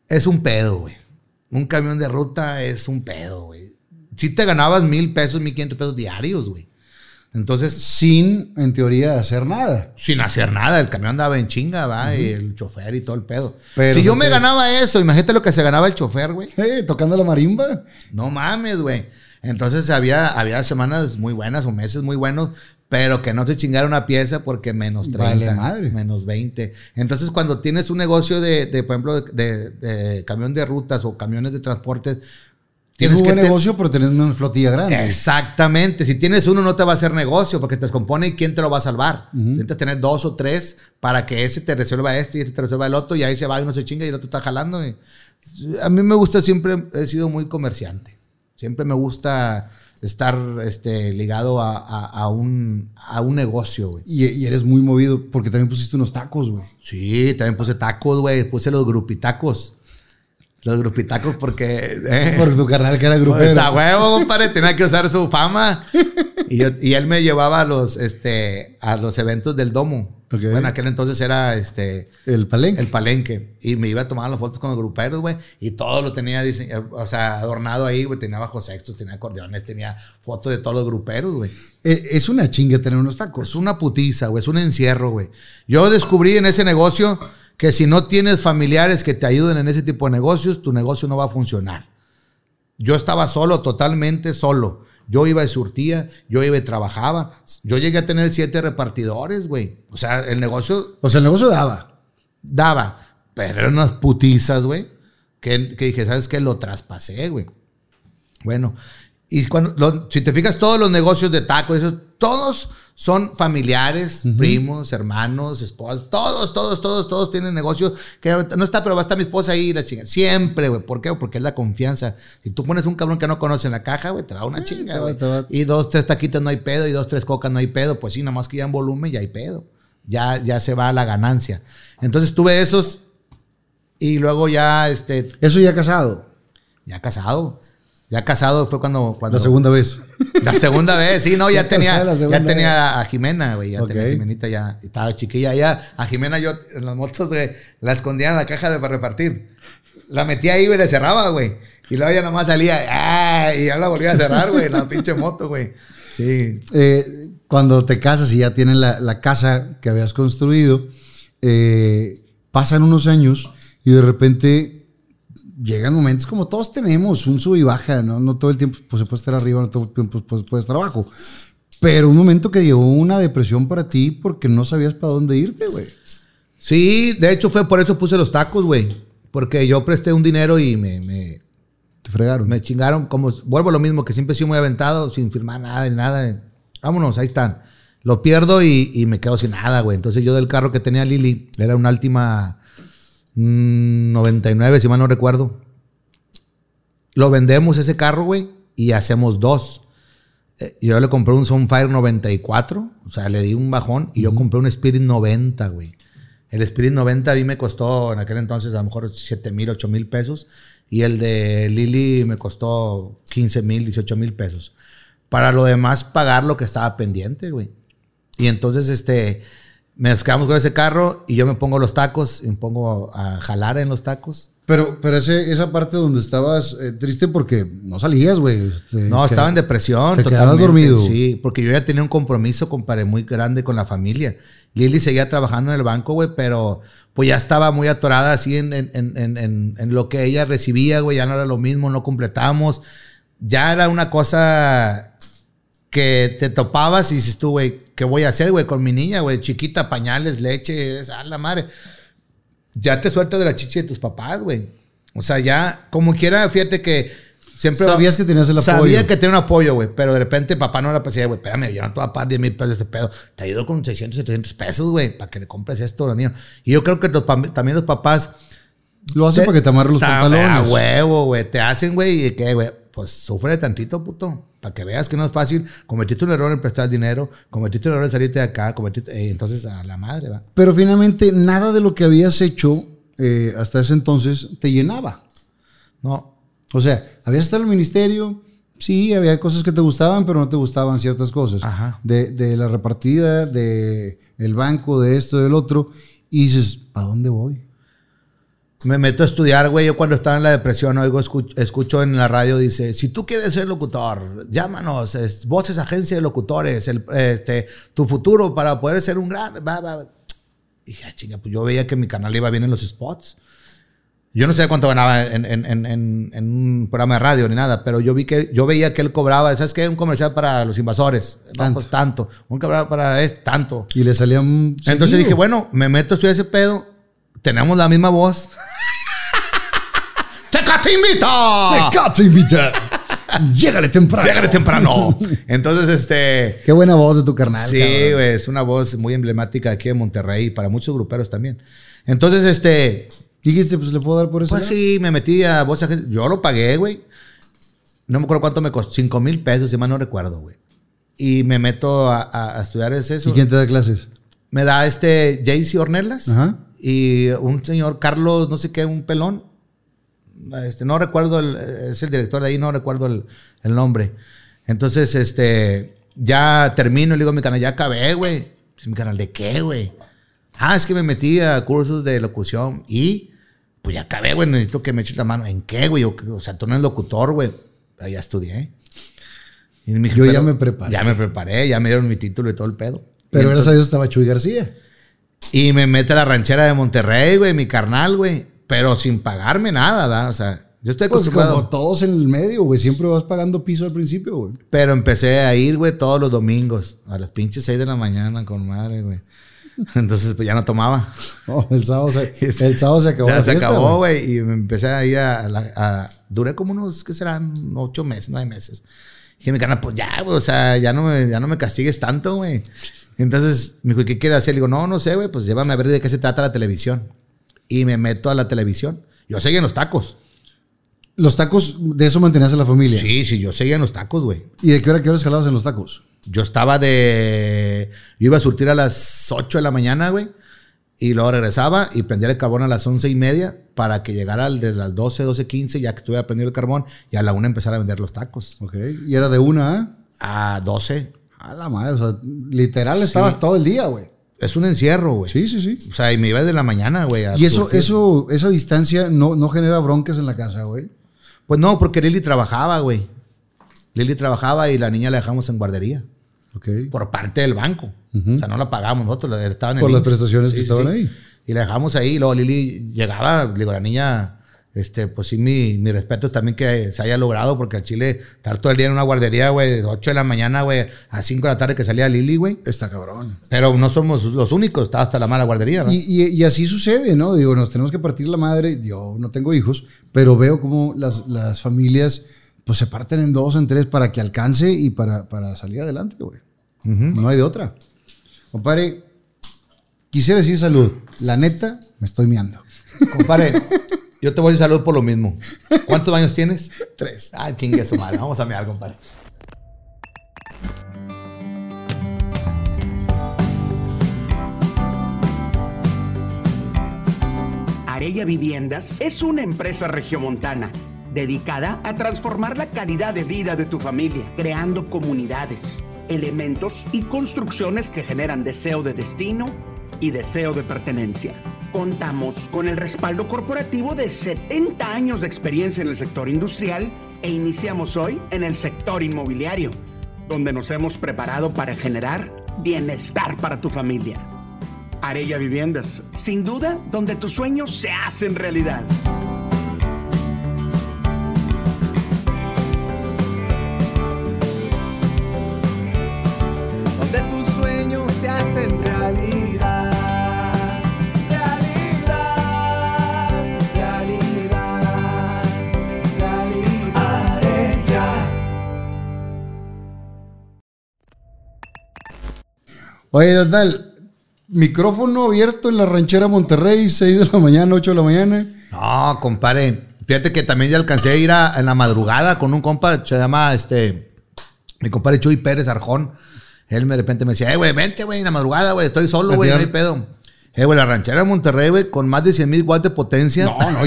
Es un pedo, güey. Un camión de ruta es un pedo, güey. Si te ganabas mil pesos, mil quinientos pesos diarios, güey. Entonces, Sin, en teoría, hacer nada. sin hacer nada, el camión andaba en chinga, va, y el chofer y todo el pedo. Pero si yo me ganaba eso, imagínate lo que se ganaba el chofer, güey. Eh, tocando la marimba. No mames, güey. Entonces había, había semanas muy buenas o meses muy buenos, pero que no se chingara una pieza porque menos 30, Vale madre. menos 20. Entonces cuando tienes un negocio de, de, por ejemplo, de, de- de camión de rutas o camiones de transportes, Tienes un buen te- negocio, pero tenés una flotilla grande. Exactamente. Si tienes uno, no te va a hacer negocio porque te descompone y quién te lo va a salvar. Intentas tener dos o tres para que ese te resuelva este y este te resuelva el otro y ahí se va y uno se chinga y el otro está jalando. y- A mí me gusta siempre, he sido muy comerciante. Siempre me gusta estar este, ligado a, a- a un, a un negocio, güey. Y, y eres muy movido porque también pusiste unos tacos, güey. Sí, también puse tacos, güey. Puse los grupitacos. Los grupitacos porque... eh, Por tu carnal que era Pues grupero. a huevo, compadre, tenía que usar su fama. Y, yo- y él me llevaba a los, este, a los eventos del domo. Ok. Bueno, aquel entonces era este, El palenque. el palenque. Y me iba a tomar las fotos con los gruperos, güey. Y todo lo tenía dise- o sea, adornado ahí, güey. Tenía bajo sextos, tenía acordeones, tenía fotos de todos los gruperos, güey. Eh, es una chinga tener unos tacos. Es una putiza, güey. Es un encierro, güey. Yo descubrí en ese negocio que si no tienes familiares que te ayuden en ese tipo de negocios, tu negocio no va a funcionar. Yo estaba solo, totalmente solo. Yo iba y surtía, yo iba y trabajaba. Yo llegué a tener siete repartidores, güey. O sea, el negocio O sea, el negocio daba. daba, pero eran unas putizas, güey. Que, que dije, ¿sabes qué? Lo traspasé, güey. Bueno, y cuando, lo- si te fijas, todos los negocios de tacos, esos, todos son familiares, primos, hermanos, esposas, todos, todos, todos, todos tienen negocios que no está, pero va a estar mi esposa ahí, la chinga. Siempre, güey. ¿Por qué? Porque es la confianza. Si tú pones un cabrón que no conoce en la caja, güey, te da una Sí, chinga, güey. Y dos, tres taquitas no hay pedo, y dos, tres cocas no hay pedo. Pues sí, nada más que ya en volumen ya hay pedo. Ya, ya se va a la ganancia. Entonces tuve esos y luego ya, este, Eso ya casado. ya casado. Ya casado fue cuando... cuando La segunda vez. la segunda vez, sí, no, ya, tenía, ya tenía a Jimena, güey, ya tenía a Jimenita, ya estaba chiquilla, ya a Jimena yo en las motos, güey, la escondía en la caja de para repartir. La metía ahí, güey, le cerraba, güey. Y luego ya nomás salía, ¡ah! y ya la volvía a cerrar, güey, la pinche moto, güey. Sí. Eh, cuando te casas y ya tienes la, la casa que habías construido, eh, pasan unos años y de repente llegan momentos como todos tenemos, un sub y baja, ¿no? No todo el tiempo pues, se puede estar arriba, no todo el tiempo pues, puede estar abajo. Pero un momento que llegó una depresión para ti porque no sabías para dónde irte, güey. Sí, de hecho fue por eso puse los tacos, güey. Porque yo presté un dinero y me, me, Te fregaron. me chingaron. Como vuelvo a lo mismo, que siempre he sido muy aventado, sin firmar nada, ni nada. Vámonos, ahí están. Lo pierdo y, y me quedo sin nada, güey. Entonces yo del carro que tenía Lili, era una última 99, si mal no recuerdo. Lo vendemos ese carro, güey, y hacemos dos. Eh, Yo le compré un Sunfire 94, o sea, le di un bajón y yo compré un Spirit 90, güey. El Spirit 90 a mí me costó en aquel entonces a lo mejor 7 mil, 8 mil pesos. Y el de Lili me costó 15 mil, 18 mil pesos. Para lo demás, pagar lo que estaba pendiente, güey. Y entonces, este, nos quedamos con ese carro y yo me pongo los tacos y me pongo a jalar en los tacos. Pero, pero ese, esa parte donde estabas eh, triste porque no salías, güey. No, estaba en depresión. te quedabas totalmente, dormido. Sí, porque yo ya tenía un compromiso, compadre, muy grande con la familia. Lili seguía trabajando en el banco, güey, pero pues ya estaba muy atorada así en, en- en- en- en- en lo que ella recibía, güey. Ya no era lo mismo, no completamos. Ya era una cosa que te topabas y dices tú, güey, ¿qué voy a hacer, güey, con mi niña, güey? Chiquita, pañales, leche, a la madre. Ya te sueltas de la chichi de tus papás, güey. O sea, ya, como quiera, fíjate que siempre... Sabías que tenías el apoyo. Sabía que tenía un apoyo, güey, pero de repente papá no era pues, güey, espérame, yo no te voy a pagar 10 mil pesos de este pedo. Te ayudo con 600, 700 pesos, güey, para que le compres esto a los niños. Y yo creo que los también los papás... Lo hace te- para que te amarren los Ta- pantalones. A huevo, güey, te hacen, güey, y que, güey, pues sufre tantito, puto. Para que veas que no es fácil. Cometiste un error en prestar dinero, cometiste un error en salirte de acá, cometiste... eh, entonces, a la madre, va. Pero finalmente, nada de lo que habías hecho eh, hasta ese entonces te llenaba. No, O sea, habías estado en el ministerio, sí, había cosas que te gustaban, pero no te gustaban ciertas cosas. Ajá. De, de la repartida, de el banco, de esto, del otro. Y dices, ¿para dónde voy? Me meto a estudiar, güey. Yo cuando estaba en la depresión, oigo, escucho, escucho en la radio, dice, si tú quieres ser locutor, llámanos, es, Voces Agencia de Locutores, el, este, tu futuro para poder ser un gran... Va, va. Y dije, "Ah, chinga, pues yo veía que mi canal iba bien en los spots. Yo no sé cuánto ganaba en, en- en- en- un programa de radio ni nada, pero yo vi que yo veía que él cobraba, ¿sabes qué? Un comercial para los invasores. Tanto. pues tanto. Un cobraba para esto, tanto. Y le salían. Entonces seguido. dije, bueno, me meto a estudiar ese pedo. Tenemos la misma voz. ¡Tecate invita! ¡Te invita! ¡Llégale temprano! Llégale temprano. Entonces, este. Qué buena voz de tu carnal. Sí, güey, es una voz muy emblemática aquí de Monterrey, para muchos gruperos también. Entonces, este. Dijiste, pues le puedo dar por eso. Pues sí, me metí a voz. Yo lo pagué, güey. No me acuerdo cuánto me costó. 5 mil pesos, si mal no recuerdo, güey. Y me meto a, a- a estudiar ese eso. ¿Y quién te da clases? Me da este Jaycee Ornelas Ajá. y un señor Carlos, no sé qué, un pelón. Este, no recuerdo, el, es el director de ahí, no recuerdo el, el nombre. Entonces, este, ya termino y le digo a mi canal, ya acabé, güey. Mi canal, ¿de qué, güey? Ah, es que me metí a cursos de locución y pues ya acabé, güey, necesito que me eches la mano. ¿En qué, güey? O sea, tú no eres locutor, güey. Ah, Ya estudié. Y me dijo, Yo ya "Pero- me preparé". Ya me preparé, ya me dieron mi título y todo el pedo. Pero gracias a Dios estaba Chuy García. y me mete a la ranchera de Monterrey, güey, mi carnal, güey. Pero sin pagarme nada, ¿verdad? O sea, yo estoy Pues acostumbrado. como todos en el medio, güey. Siempre vas pagando piso al principio, güey. Pero empecé a ir, güey, todos los domingos. A las pinches 6 de la mañana, con madre, güey. Entonces, pues ya no tomaba. No, el sábado se, el sábado se acabó Ya la se fiesta, acabó, güey. Y me empecé a ir a, a- Duré como unos, ¿qué serán? Ocho meses, nueve meses. Y dije, mi pues ya, güey. O sea, ya no me, ya no me castigues tanto, güey. Entonces, me dijo, ¿qué quieres hacer? Le digo, no, no sé, güey. Pues llévame a ver de qué se trata la televisión. Y me meto a la televisión. Yo seguía en los tacos. Los tacos, de eso mantenías a la familia. Sí, sí, yo seguía en los tacos, güey. ¿Y de qué hora, qué horas jalabas en los tacos? Yo estaba de. Yo iba a surtir a las 8 de la mañana, güey. Y luego regresaba y prendía el carbón a las once y media para que llegara de las 12, 12, 15, ya que estuviera prendido el carbón y a la una empezar a vender los tacos. Ok. Y era de una a. A 12. A la madre, o sea, literal estabas todo el día, güey. Es un encierro, güey. Sí, sí, sí. O sea, y me iba de la mañana, güey. Y eso, eso, esa distancia no, no genera broncas en la casa, güey. Pues no, porque Lili trabajaba, güey. Lili trabajaba y la niña la dejamos en guardería. Ok. por parte del banco. O sea, no la pagamos nosotros, la- estaba en el Por las prestaciones que estaban ahí. Y la dejamos ahí, y luego Lili llegaba, digo, la niña, este, pues sí, mi, mi respeto es también que se haya logrado, porque al Chile, estar todo el día en una guardería, güey, de 8 de la mañana, güey, a 5 de la tarde que salía Lili, güey. Está cabrón. Pero no somos los únicos, estaba hasta la mala guardería, ¿no? Y, y- y así sucede, ¿no? Digo, nos tenemos que partir la madre. Yo no tengo hijos, pero veo como las, las familias pues se parten en dos, en tres para que alcance y para, para salir adelante, güey. No hay de otra. Compadre, quisiera decir salud. La neta, me estoy miando. Compadre, yo te voy a decir salud por lo mismo. ¿Cuántos años tienes? Tres. Ah, chingue su madre. Vamos a mear, compadre. Arella Viviendas es una empresa regiomontana dedicada a transformar la calidad de vida de tu familia, creando comunidades, elementos y construcciones que generan deseo de destino y deseo de pertenencia. Contamos con el respaldo corporativo de 70 años de experiencia en el sector industrial e iniciamos hoy en el sector inmobiliario, donde nos hemos preparado para generar bienestar para tu familia. Arella Viviendas, sin duda, donde tus sueños se hacen realidad. donde tus sueños se hacen realidad. Oye, total. Micrófono abierto en la ranchera Monterrey, 6 de la mañana, 8 de la mañana. No, compadre. Fíjate que también ya alcancé a ir a, en la madrugada con un compa, se llama este, mi compadre Chuy Pérez Arjón. Él de repente me decía, eh, güey, vente, güey, en la madrugada, güey, estoy solo, güey, no hay pedo. Eh, güey, la ranchera de Monterrey, güey, con más de 100 mil watts de potencia. No, no,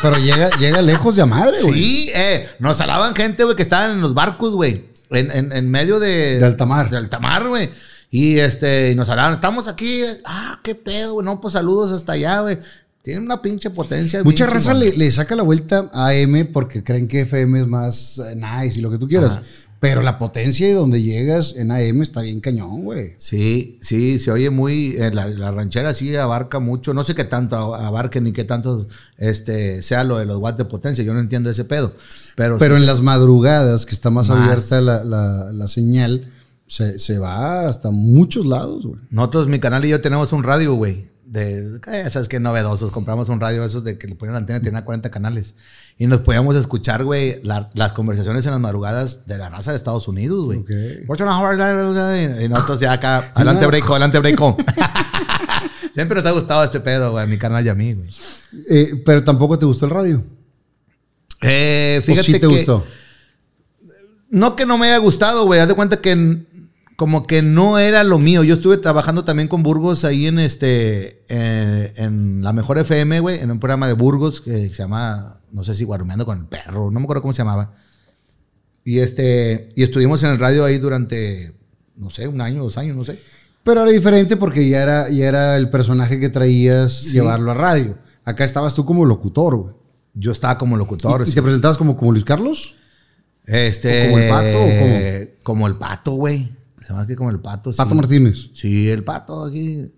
pero llega, llega lejos de a madre, güey. Sí, eh, nos alaban gente, güey, que estaban en los barcos, güey. En, en, en medio de... De alta mar. De alta mar, güey. Y este, y nos hablaban, estamos aquí. Ah, qué pedo, güey. No, pues saludos hasta allá, güey. Tiene una pinche potencia. Mucha bien raza le, le saca la vuelta a AM porque creen que FM es más eh, nice y lo que tú quieras. Ajá. Pero la potencia de donde llegas en AM está bien cañón, güey. Sí, sí, se oye muy. eh, la, la ranchera sí abarca mucho. No sé qué tanto abarque ni qué tanto este, sea lo de los watts de potencia. Yo no entiendo ese pedo. Pero, Pero sí en las madrugadas, que está más, Más. abierta la, la- la señal, se, se va hasta muchos lados, güey. Nosotros, mi canal y yo tenemos un radio, güey. De, eh, sabes que novedosos. Compramos un radio esos de que le ponían la antena, tenía 40 canales. Y nos podíamos escuchar, güey, la- las conversaciones en las madrugadas de la raza de Estados Unidos, güey. Ok. Por eso no- Y nosotros ya acá, adelante, breako, adelante, breako. Siempre nos ha gustado este pedo, güey, a mi canal y a mí, güey. Eh, pero tampoco te gustó el radio. Eh, ¿O fíjate sí te que, gustó? No que no me haya gustado, güey. Haz de cuenta que como que no era lo mío. Yo estuve trabajando también con Burgos ahí en este eh, en la mejor FM, güey, en un programa de Burgos que se llama, no sé si Guarumeando con el perro, no me acuerdo cómo se llamaba. Y este y estuvimos en el radio ahí durante no sé, un año, dos años, no sé. Pero era diferente porque ya era, ya era el personaje que traías llevarlo a radio. Acá estabas tú como locutor, güey. Yo estaba como locutor. ¿Y, sí. te presentabas como, como Luis Carlos? Este ¿O como el pato, o cómo? Como el pato, güey. Se llama que como el pato. Pato sí. Martínez. Sí, el pato aquí.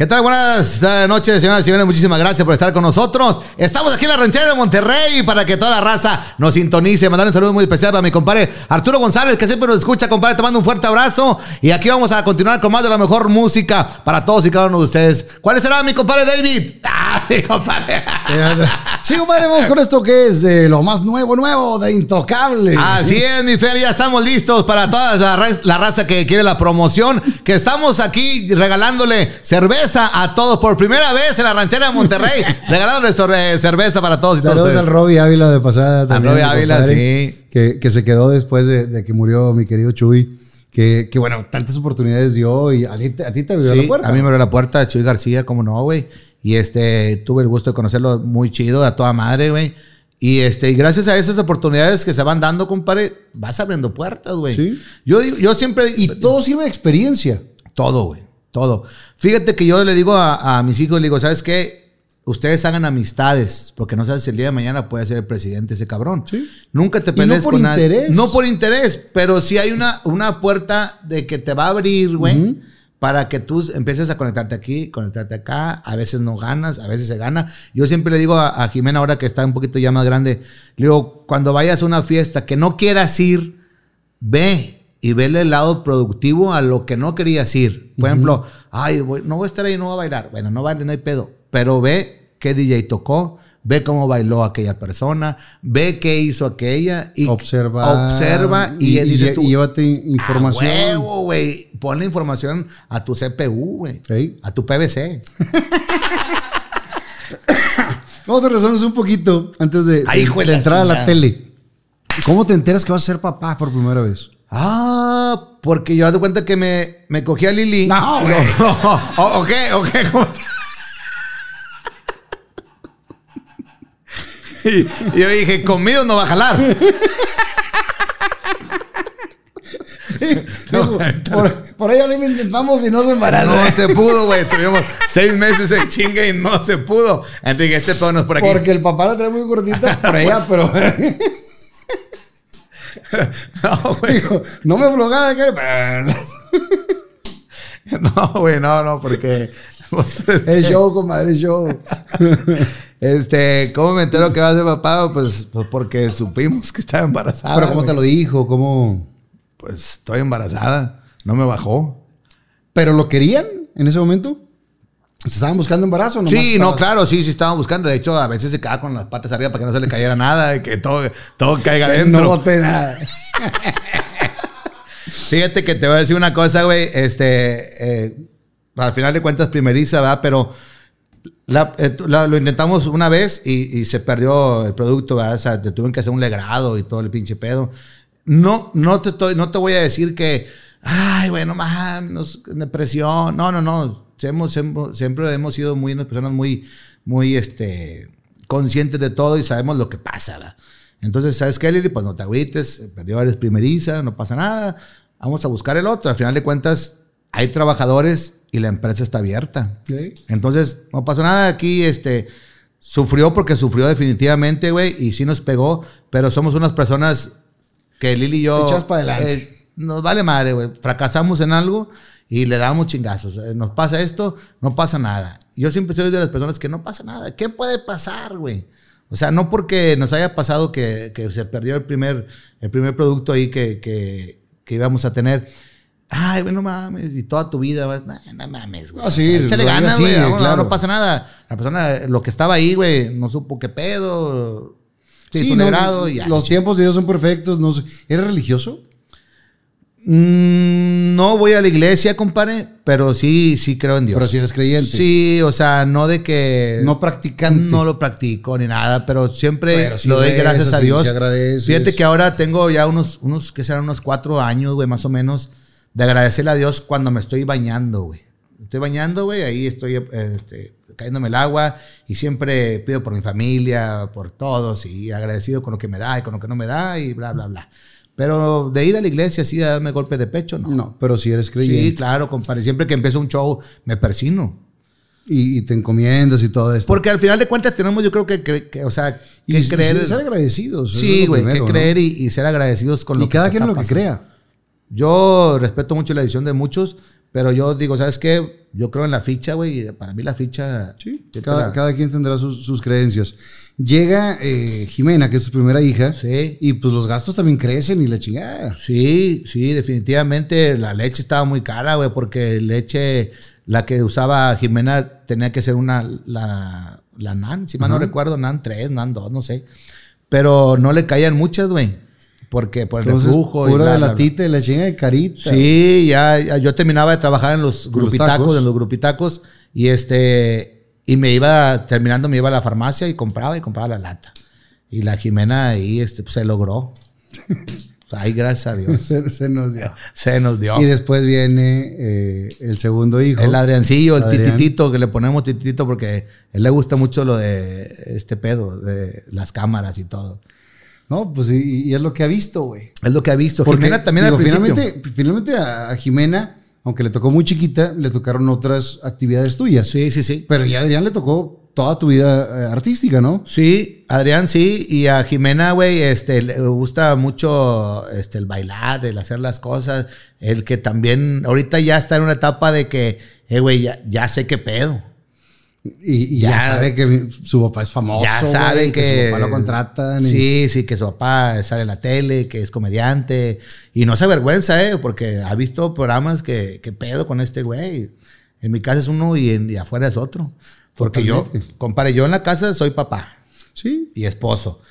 ¿Qué tal? Buenas eh, noches, señoras y señores. Muchísimas gracias por estar con nosotros. Estamos aquí en la ranchera de Monterrey para que toda la raza nos sintonice. Mandar un saludo muy especial para mi compadre Arturo González, que siempre nos escucha, compadre. Te mando un fuerte abrazo. Y aquí vamos a continuar con más de la mejor música para todos y cada uno de ustedes. ¿Cuál será mi compadre David? Ah, sí, compadre. Sí, compadre, vamos con esto que es de lo más nuevo, nuevo, de Intocable. Así es, mi Fer, ya estamos listos para toda la raza que quiere la promoción, que estamos aquí regalándole cerveza a todos por primera vez en la ranchera de Monterrey, regalándole sobre- cerveza para todos y todos. Saludos al. Robbie Ávila de pasada también. Robbie mi Ávila, sí. Que, que se quedó después de, de que murió mi querido Chuy. Que, que bueno, tantas oportunidades dio y a ti, te- a ti te abrió Sí, la puerta. A mí me abrió la puerta Chuy García, como no, güey. Y este, tuve el gusto de conocerlo muy chido, a toda madre, güey. Y este, y gracias a esas oportunidades que se van dando, compadre, vas abriendo puertas, güey. Sí. Yo, yo siempre. Y todo sirve de experiencia. Todo, güey. Todo. Fíjate que yo le digo a, a mis hijos, le digo, ¿sabes qué? Ustedes hagan amistades, porque no sabes si el día de mañana puede ser el presidente ese cabrón. Sí. Nunca te no pelees por con nadie. No por interés, pero sí hay una, una puerta de que te va a abrir, güey. Para que tú empieces a conectarte aquí, conectarte acá. A veces no ganas, a veces se gana. Yo siempre le digo a, a Jimena, ahora que está un poquito ya más grande, le digo, cuando vayas a una fiesta que no quieras ir, ve y vele el lado productivo a lo que no querías ir. Por ejemplo, ay, voy- no voy a estar ahí, no voy a bailar. Bueno, no baile, no hay pedo. Pero ve qué DJ tocó, ve cómo bailó aquella persona, ve qué hizo aquella y Observa. observa y, y, dices tú, y llévate información. "A huevo, güey, ponle información a tu CPU, güey, Sí. a tu PVC. Vamos a regresarnos un poquito antes de, Ay, de- entrar a la tele. ¿Cómo te enteras que vas a ser papá por primera vez? Ah, porque yo me cuenta que me, me cogí a Lili. No, güey. O- ok, ok, ¿cómo te- Y, yo dije, conmigo no va a jalar. Por, por ahí lo intentamos y no se embaraza. No se pudo, güey. Tuvimos seis meses en chinga y no se pudo. Dije, este todo no es por aquí. Porque el papá la trae muy gordita por ella, pero No, güey. digo, no me de pero No, güey, no, no, porque. pues, es show, comadre, es show. Este, ¿cómo me entero que va a ser papá? Pues, pues porque supimos que estaba embarazada. Pero ¿cómo güey. te lo dijo? ¿Cómo? Pues estoy embarazada. No me bajó. ¿Pero lo querían en ese momento? ¿Se estaban buscando embarazo? nomás Sí, no, claro, sí, sí estaban buscando. De hecho, a veces se quedaba con las patas arriba para que no se le cayera nada y que todo, todo caiga Que adentro. No boté nada. Fíjate que te voy a decir una cosa, güey. Este, eh, al final de cuentas, primeriza, ¿verdad? Pero la- eh, la- lo intentamos una vez y, y se perdió el producto, ¿verdad? O sea, te tuvieron que hacer un legrado y todo el pinche pedo. No, no te, no te voy a decir que, ay, güey, no mames, nos- depresión. No, no, no. Hemos- hemos- siempre hemos sido muy unas personas muy, muy, este, conscientes de todo y sabemos lo que pasa, ¿verdad? Entonces, ¿sabes qué, Lili? Pues no te agüites, perdió, eres primeriza, no pasa nada. Vamos a buscar el otro. Al final de cuentas, hay trabajadores y la empresa está abierta. Sí. Entonces, no pasó nada. Aquí, este, sufrió porque sufrió definitivamente, güey, y sí nos pegó, pero somos unas personas que Lili y yo. Echas pa' adelante. eh, nos vale madre, güey. Fracasamos en algo y le damos chingazos. Eh, Nos pasa esto, no pasa nada. Yo siempre soy de las personas que no pasa nada. ¿Qué puede pasar, güey? O sea, no porque nos haya pasado que, que se perdió el primer, el primer producto ahí que, que, que íbamos a tener. Ay, güey, no mames. Y toda tu vida vas, no, no mames, güey. Ah, sí, échale ganas, güey. sigue, no, claro. no pasa nada. La persona, lo que estaba ahí, güey, no supo qué pedo. Sí, Sí, no, y los tiempos de Dios son perfectos. No sé. ¿Eres religioso? Mm, no voy a la iglesia, compadre, pero sí, sí creo en Dios. Pero si eres creyente. Sí, o sea, no de que... No practicante. No lo practico ni nada, pero siempre Pero lo doy rezas, gracias a Dios. agradeces. Fíjate que ahora tengo ya unos, unos, que serán unos cuatro años, güey, más o menos, de agradecerle a Dios cuando me estoy bañando, güey. Estoy bañando, güey, ahí estoy este, cayéndome el agua y siempre pido por mi familia, por todos y agradecido con lo que me da y con lo que no me da y bla, bla, bla. Pero de ir a la iglesia así a darme golpe de pecho, no. No, pero si eres Sí, creyente. claro, compadre. Siempre que empiezo un show, me persino. Y, y te encomiendas y todo esto. Porque al final de cuentas tenemos, yo creo que, que- que, o sea, que y, y creer. ser agradecidos. sí, güey, que ¿no? creer y, y ser agradecidos con lo Y que cada te quien lo que crea. Yo respeto mucho la decisión de muchos, pero yo digo, ¿sabes qué? Yo creo en la ficha, güey. y Para mí la ficha. Sí, cada, la- cada quien tendrá sus, sus creencias. Llega eh, Jimena, que es su primera hija, Sí. y pues los gastos también crecen y la chingada. Sí, sí, definitivamente la leche estaba muy cara, güey, porque leche, la que usaba Jimena tenía que ser una, la, la NAN, si mal no recuerdo, NAN 3, NAN 2, no sé. Pero no le caían muchas, güey, porque por el Entonces, reflujo y pura de bla, la y la chinga de carita. Sí, ya, ya yo terminaba de trabajar en los los grupitacos, tacos. en los grupitacos, y este, y me iba, terminando, me iba a la farmacia y compraba y compraba la lata. Y la Jimena ahí, este, pues, se logró. Ay, gracias a Dios. Se, se nos dio. Se nos dio. Y después viene eh, el segundo hijo. El Adriancillo, el Adrián. tititito, que le ponemos tititito porque a él le gusta mucho lo de este pedo, de las cámaras y todo. No, pues y, y es lo que ha visto, güey. Es lo que ha visto. Porque, Jimena también digo, al principio. finalmente, finalmente a, a Jimena, aunque le tocó muy chiquita, le tocaron otras actividades tuyas. Sí, sí, sí. Pero ya a Adrián le tocó toda tu vida eh, artística, ¿no? Sí, Adrián sí, y a Jimena, güey, este, le gusta mucho este, el bailar, el hacer las cosas, el que también, ahorita ya está en una etapa de que, eh, güey, ya, ya sé qué pedo. Y, y ya, Ya- sabe que su papá es famoso. ya güey, saben que, su papá lo contratan. y- Sí, sí, que su papá sale en la tele, que es comediante. Y no se avergüenza, ¿eh? Porque ha visto programas que, que pedo con este güey. En mi casa es uno y, en- y afuera es otro. Porque yo, Totalmente. compadre, yo en la casa soy papá. Sí. y esposo.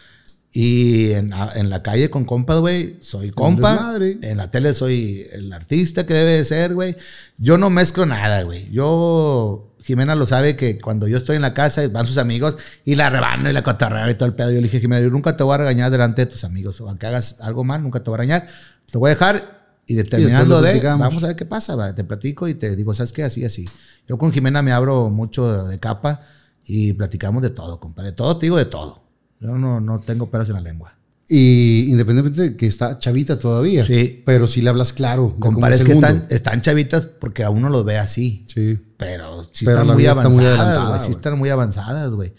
Y en, en la calle con compas, güey, soy compa. En la tele soy el artista que debe de ser, güey. Yo no mezclo nada, güey. Yo, Jimena lo sabe que cuando yo estoy en la casa van sus amigos y la rebano y la cotorreo y todo el pedo. Yo le dije, Jimena, yo nunca te voy a regañar delante de tus amigos. O aunque hagas algo mal, nunca te voy a regañar. Te voy a dejar y determinando de, vamos a ver qué pasa, va. te platico y te digo, ¿sabes qué? Así, así. Yo con Jimena me abro mucho de capa y platicamos de todo, compadre. De todo, te digo de todo. Yo no, no tengo pelos en la lengua. Y independientemente de que está chavita todavía. Sí. Pero sí le hablas claro. Compadre, es que mundo. están, están chavitas porque a uno los ve así. Sí. Pero sí Pero están muy avanzadas, güey. Sí están muy avanzadas, güey.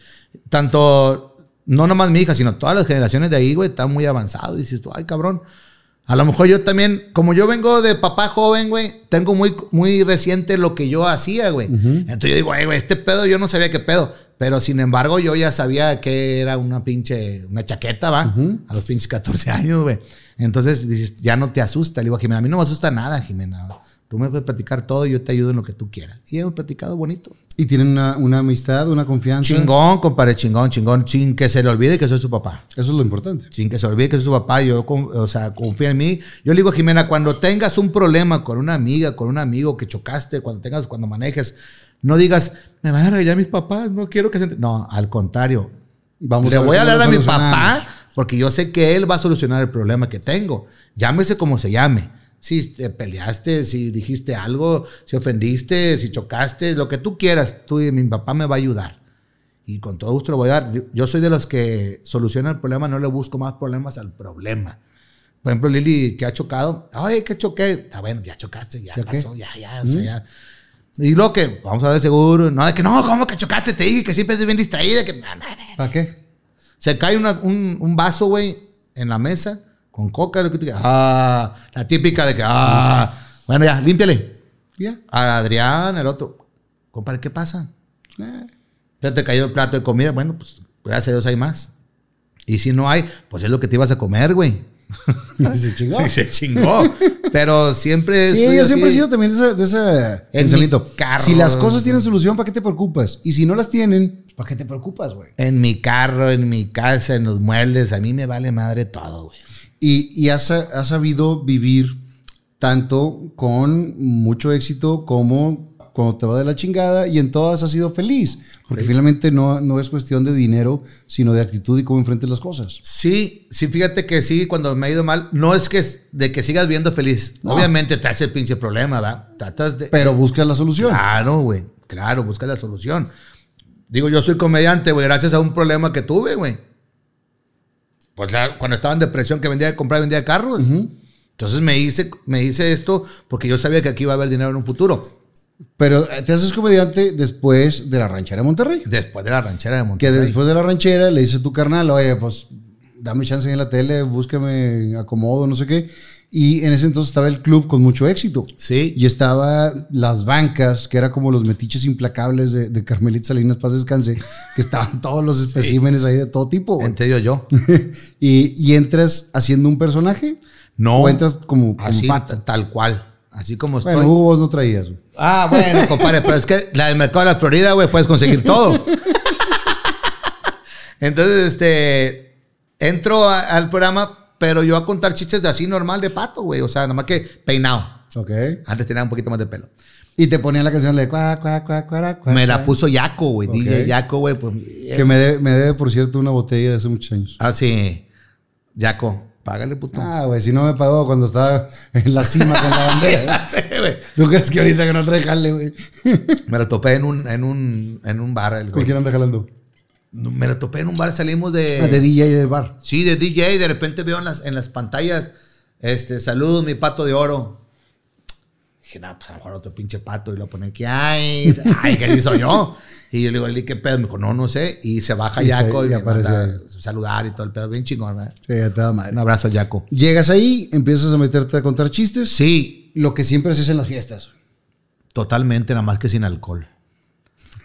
Tanto, no nomás mi hija, sino todas las generaciones de ahí, güey, están muy avanzados. Y dices tú, ay, cabrón. A lo mejor yo también, como yo vengo de papá joven, güey, tengo muy, muy reciente lo que yo hacía, güey. Entonces yo digo, "Ay, güey, este pedo yo no sabía qué pedo. Pero sin embargo, yo ya sabía que era una pinche, una chaqueta, ¿va? A los pinches 14 años, güey. Entonces dices, ya no te asusta. Le digo, Jimena, a mí no me asusta nada, Jimena. Tú me puedes platicar todo y yo te ayudo en lo que tú quieras. Y hemos platicado bonito. Y tienen una, una amistad, una confianza. Chingón, compadre, chingón, chingón. Sin que se le olvide que soy su papá. Eso es lo importante. Sin que se olvide que soy su papá. Yo, o sea, confía en mí. Yo le digo, Jimena, cuando tengas un problema con una amiga, con un amigo que chocaste, cuando tengas, cuando manejes, no digas, me van a regañar mis papás, no quiero que se... ent-". No, al contrario. Vamos le ver voy a hablar a mi papá porque yo sé que él va a solucionar el problema que tengo. Llámese como se llame. Si te peleaste, si dijiste algo, si ofendiste, si chocaste, lo que tú quieras, tú y mi papá me va a ayudar. Y con todo gusto lo voy a dar. Yo, soy de los que soluciona el problema, no le busco más problemas al problema. Por ejemplo, Lili, que ha chocado. Ay, que choqué. Ah, bueno, ya chocaste, ya, ¿Ya qué? pasó, ya, ya, o sea, ya. Y lo que, vamos a de seguro. No, de que no, ¿cómo que chocaste? Te dije que siempre eres bien distraída. Que. ¿Para qué? Se cae una- un, un vaso, güey, en la mesa con coca. Lo que tú quieras. Ah, la típica de que, ah, bueno, ya, límpiale. Ya. A Adrián, el otro. Compadre, ¿qué pasa? Eh. Ya te cayó el plato de comida. Bueno, pues gracias a Dios hay más. Y si no hay, pues es lo que te ibas a comer, güey. Y se chingó. Y se chingó. Pero siempre. Sí, yo siempre he sido también de ese, de ese En pensamiento. mi carro. Si las cosas tienen solución, ¿para qué te preocupas? Y si no las tienen, ¿para qué te preocupas, güey? En mi carro, en mi casa, en los muebles. A mí me vale madre todo, güey. Y, y has, has sabido vivir tanto con mucho éxito como cuando te va de la chingada y en todas has sido feliz. Porque finalmente no, no es cuestión de dinero, sino de actitud y cómo enfrentes las cosas. Sí, sí, fíjate que sí, cuando me ha ido mal, no es que de que sigas viendo feliz. No. Obviamente te hace el pinche problema, ¿verdad? Tratas de. Pero buscas la solución. Claro, güey. Claro, busca la solución. Digo, yo soy comediante, güey, gracias a un problema que tuve, güey. Pues la- cuando estaba en depresión que vendía, compraba y vendía carros. Entonces me hice, me hice esto porque yo sabía que aquí iba a haber dinero en un futuro. Pero eh, te haces comediante después de la ranchera de Monterrey. Después de la ranchera de Que Monterrey. después de la ranchera le dice a tu carnal, oye, pues dame chance en la tele, búscame acomodo, no sé qué. Y en ese entonces estaba el club con mucho éxito. Sí. Y estaba las bancas, que era como los metiches implacables de, de Carmelita Salinas Paz Descanse, que estaban todos los especímenes ahí de todo tipo. güey. Entre ellos yo. y, y entras haciendo un personaje. No. O entras como, como Así, tal cual. Así como estoy. Bueno, Hugo vos no traías. güey. Ah, bueno, compadre, pero es que la del mercado de la Florida, güey, puedes conseguir todo. Entonces, este, entro a- al programa, pero yo a contar chistes de así normal de pato, güey. O sea, nada más que peinado. Ok. Antes tenía un poquito más de pelo. Y te ponían la canción de cuá, cuá, cuá, cuá, cuá, Me la puso Yaco, güey. Ok. DJ Yaco, güey. Pues, Que me debe, me debe, por cierto, una botella de hace muchos años. Ah, sí. Yaco, págale, puto. Ah, güey, si no me pagó cuando estaba en la cima con la bandera. Sí, güey. ¿Tú crees que ahorita que no trae jale, güey? Me lo topé en un, en un, en un bar. el ¿Con quién anda jalando? Me lo topé en un bar, salimos de... Ah, de DJ del bar. Sí, de DJ, de repente veo en las, en las pantallas, este, saludos, mi pato de oro. Dije, no, pues a lo mejor otro pinche pato. Y lo pone aquí, ay, ay, ¿qué hizo yo? Y yo le digo, "Eli, ¿qué pedo? Me dijo, no, no sé. Y se baja Y Yaco y, y me aparece a saludar y todo el pedo. Bien chingón, ¿verdad? Sí, ya te da madre. Un abrazo a Yaco. Llegas ahí, empiezas a meterte a contar chistes. Sí, Lo que siempre haces en las fiestas. totalmente, nada más que sin alcohol.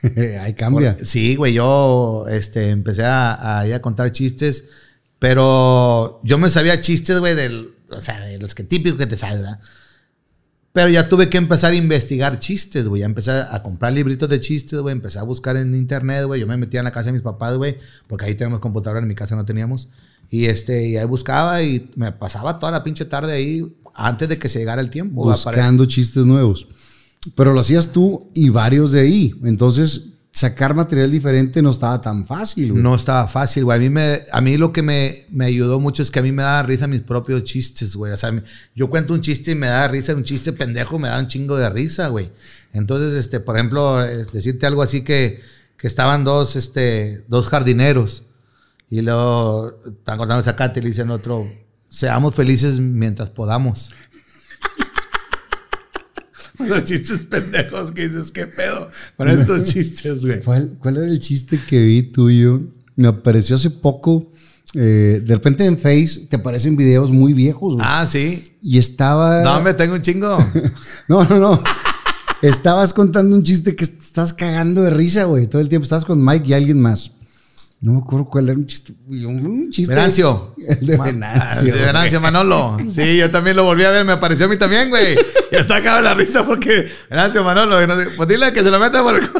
ahí cambia. Sí, güey, yo este, empecé a, a, ahí a contar chistes, pero yo me sabía chistes, güey, del, o sea, de los que típicos que te sabes, ¿verdad? Pero ya tuve que empezar a investigar chistes, güey. Ya empecé a comprar libritos de chistes, güey. Empecé a buscar en internet, güey. Yo me metía en la casa de mis papás, güey. Porque ahí tenemos computadora, en mi casa no teníamos. Y este, y ahí buscaba y me pasaba toda la pinche tarde ahí antes de que se llegara el tiempo. buscando chistes nuevos. Pero lo hacías tú y varios de ahí. Entonces, sacar material diferente no estaba tan fácil. No estaba fácil, güey. A mí, me, a mí lo que me, me ayudó mucho es que a mí me daba risa mis propios chistes, güey. O sea, yo cuento un chiste y me da risa, un chiste pendejo me da un chingo de risa, güey. Entonces, este, por ejemplo, es decirte algo así que, que estaban dos, este, dos jardineros y luego están cortando zacate y le dicen otro, seamos felices mientras podamos. Los chistes pendejos que dices, ¿qué pedo? Con estos chistes, güey. ¿Cuál, cuál era el chiste que vi tuyo? Me apareció hace poco. eh, de repente en Face te aparecen videos muy viejos, güey. Ah, sí. Y estaba. No, me tengo un chingo. No, no, no. Estabas contando un chiste que estás cagando de risa, güey. Todo el tiempo estabas con Mike y alguien más. No me acuerdo cuál era un chiste. Un chiste. Venancio. El de Venancio. Ah, sí, Venancio Manolo. Sí, yo también lo volví a ver, me apareció a mí también, güey. Ya está acá la risa porque Venancio Manolo, y no sé, pues dile que se lo meta por el...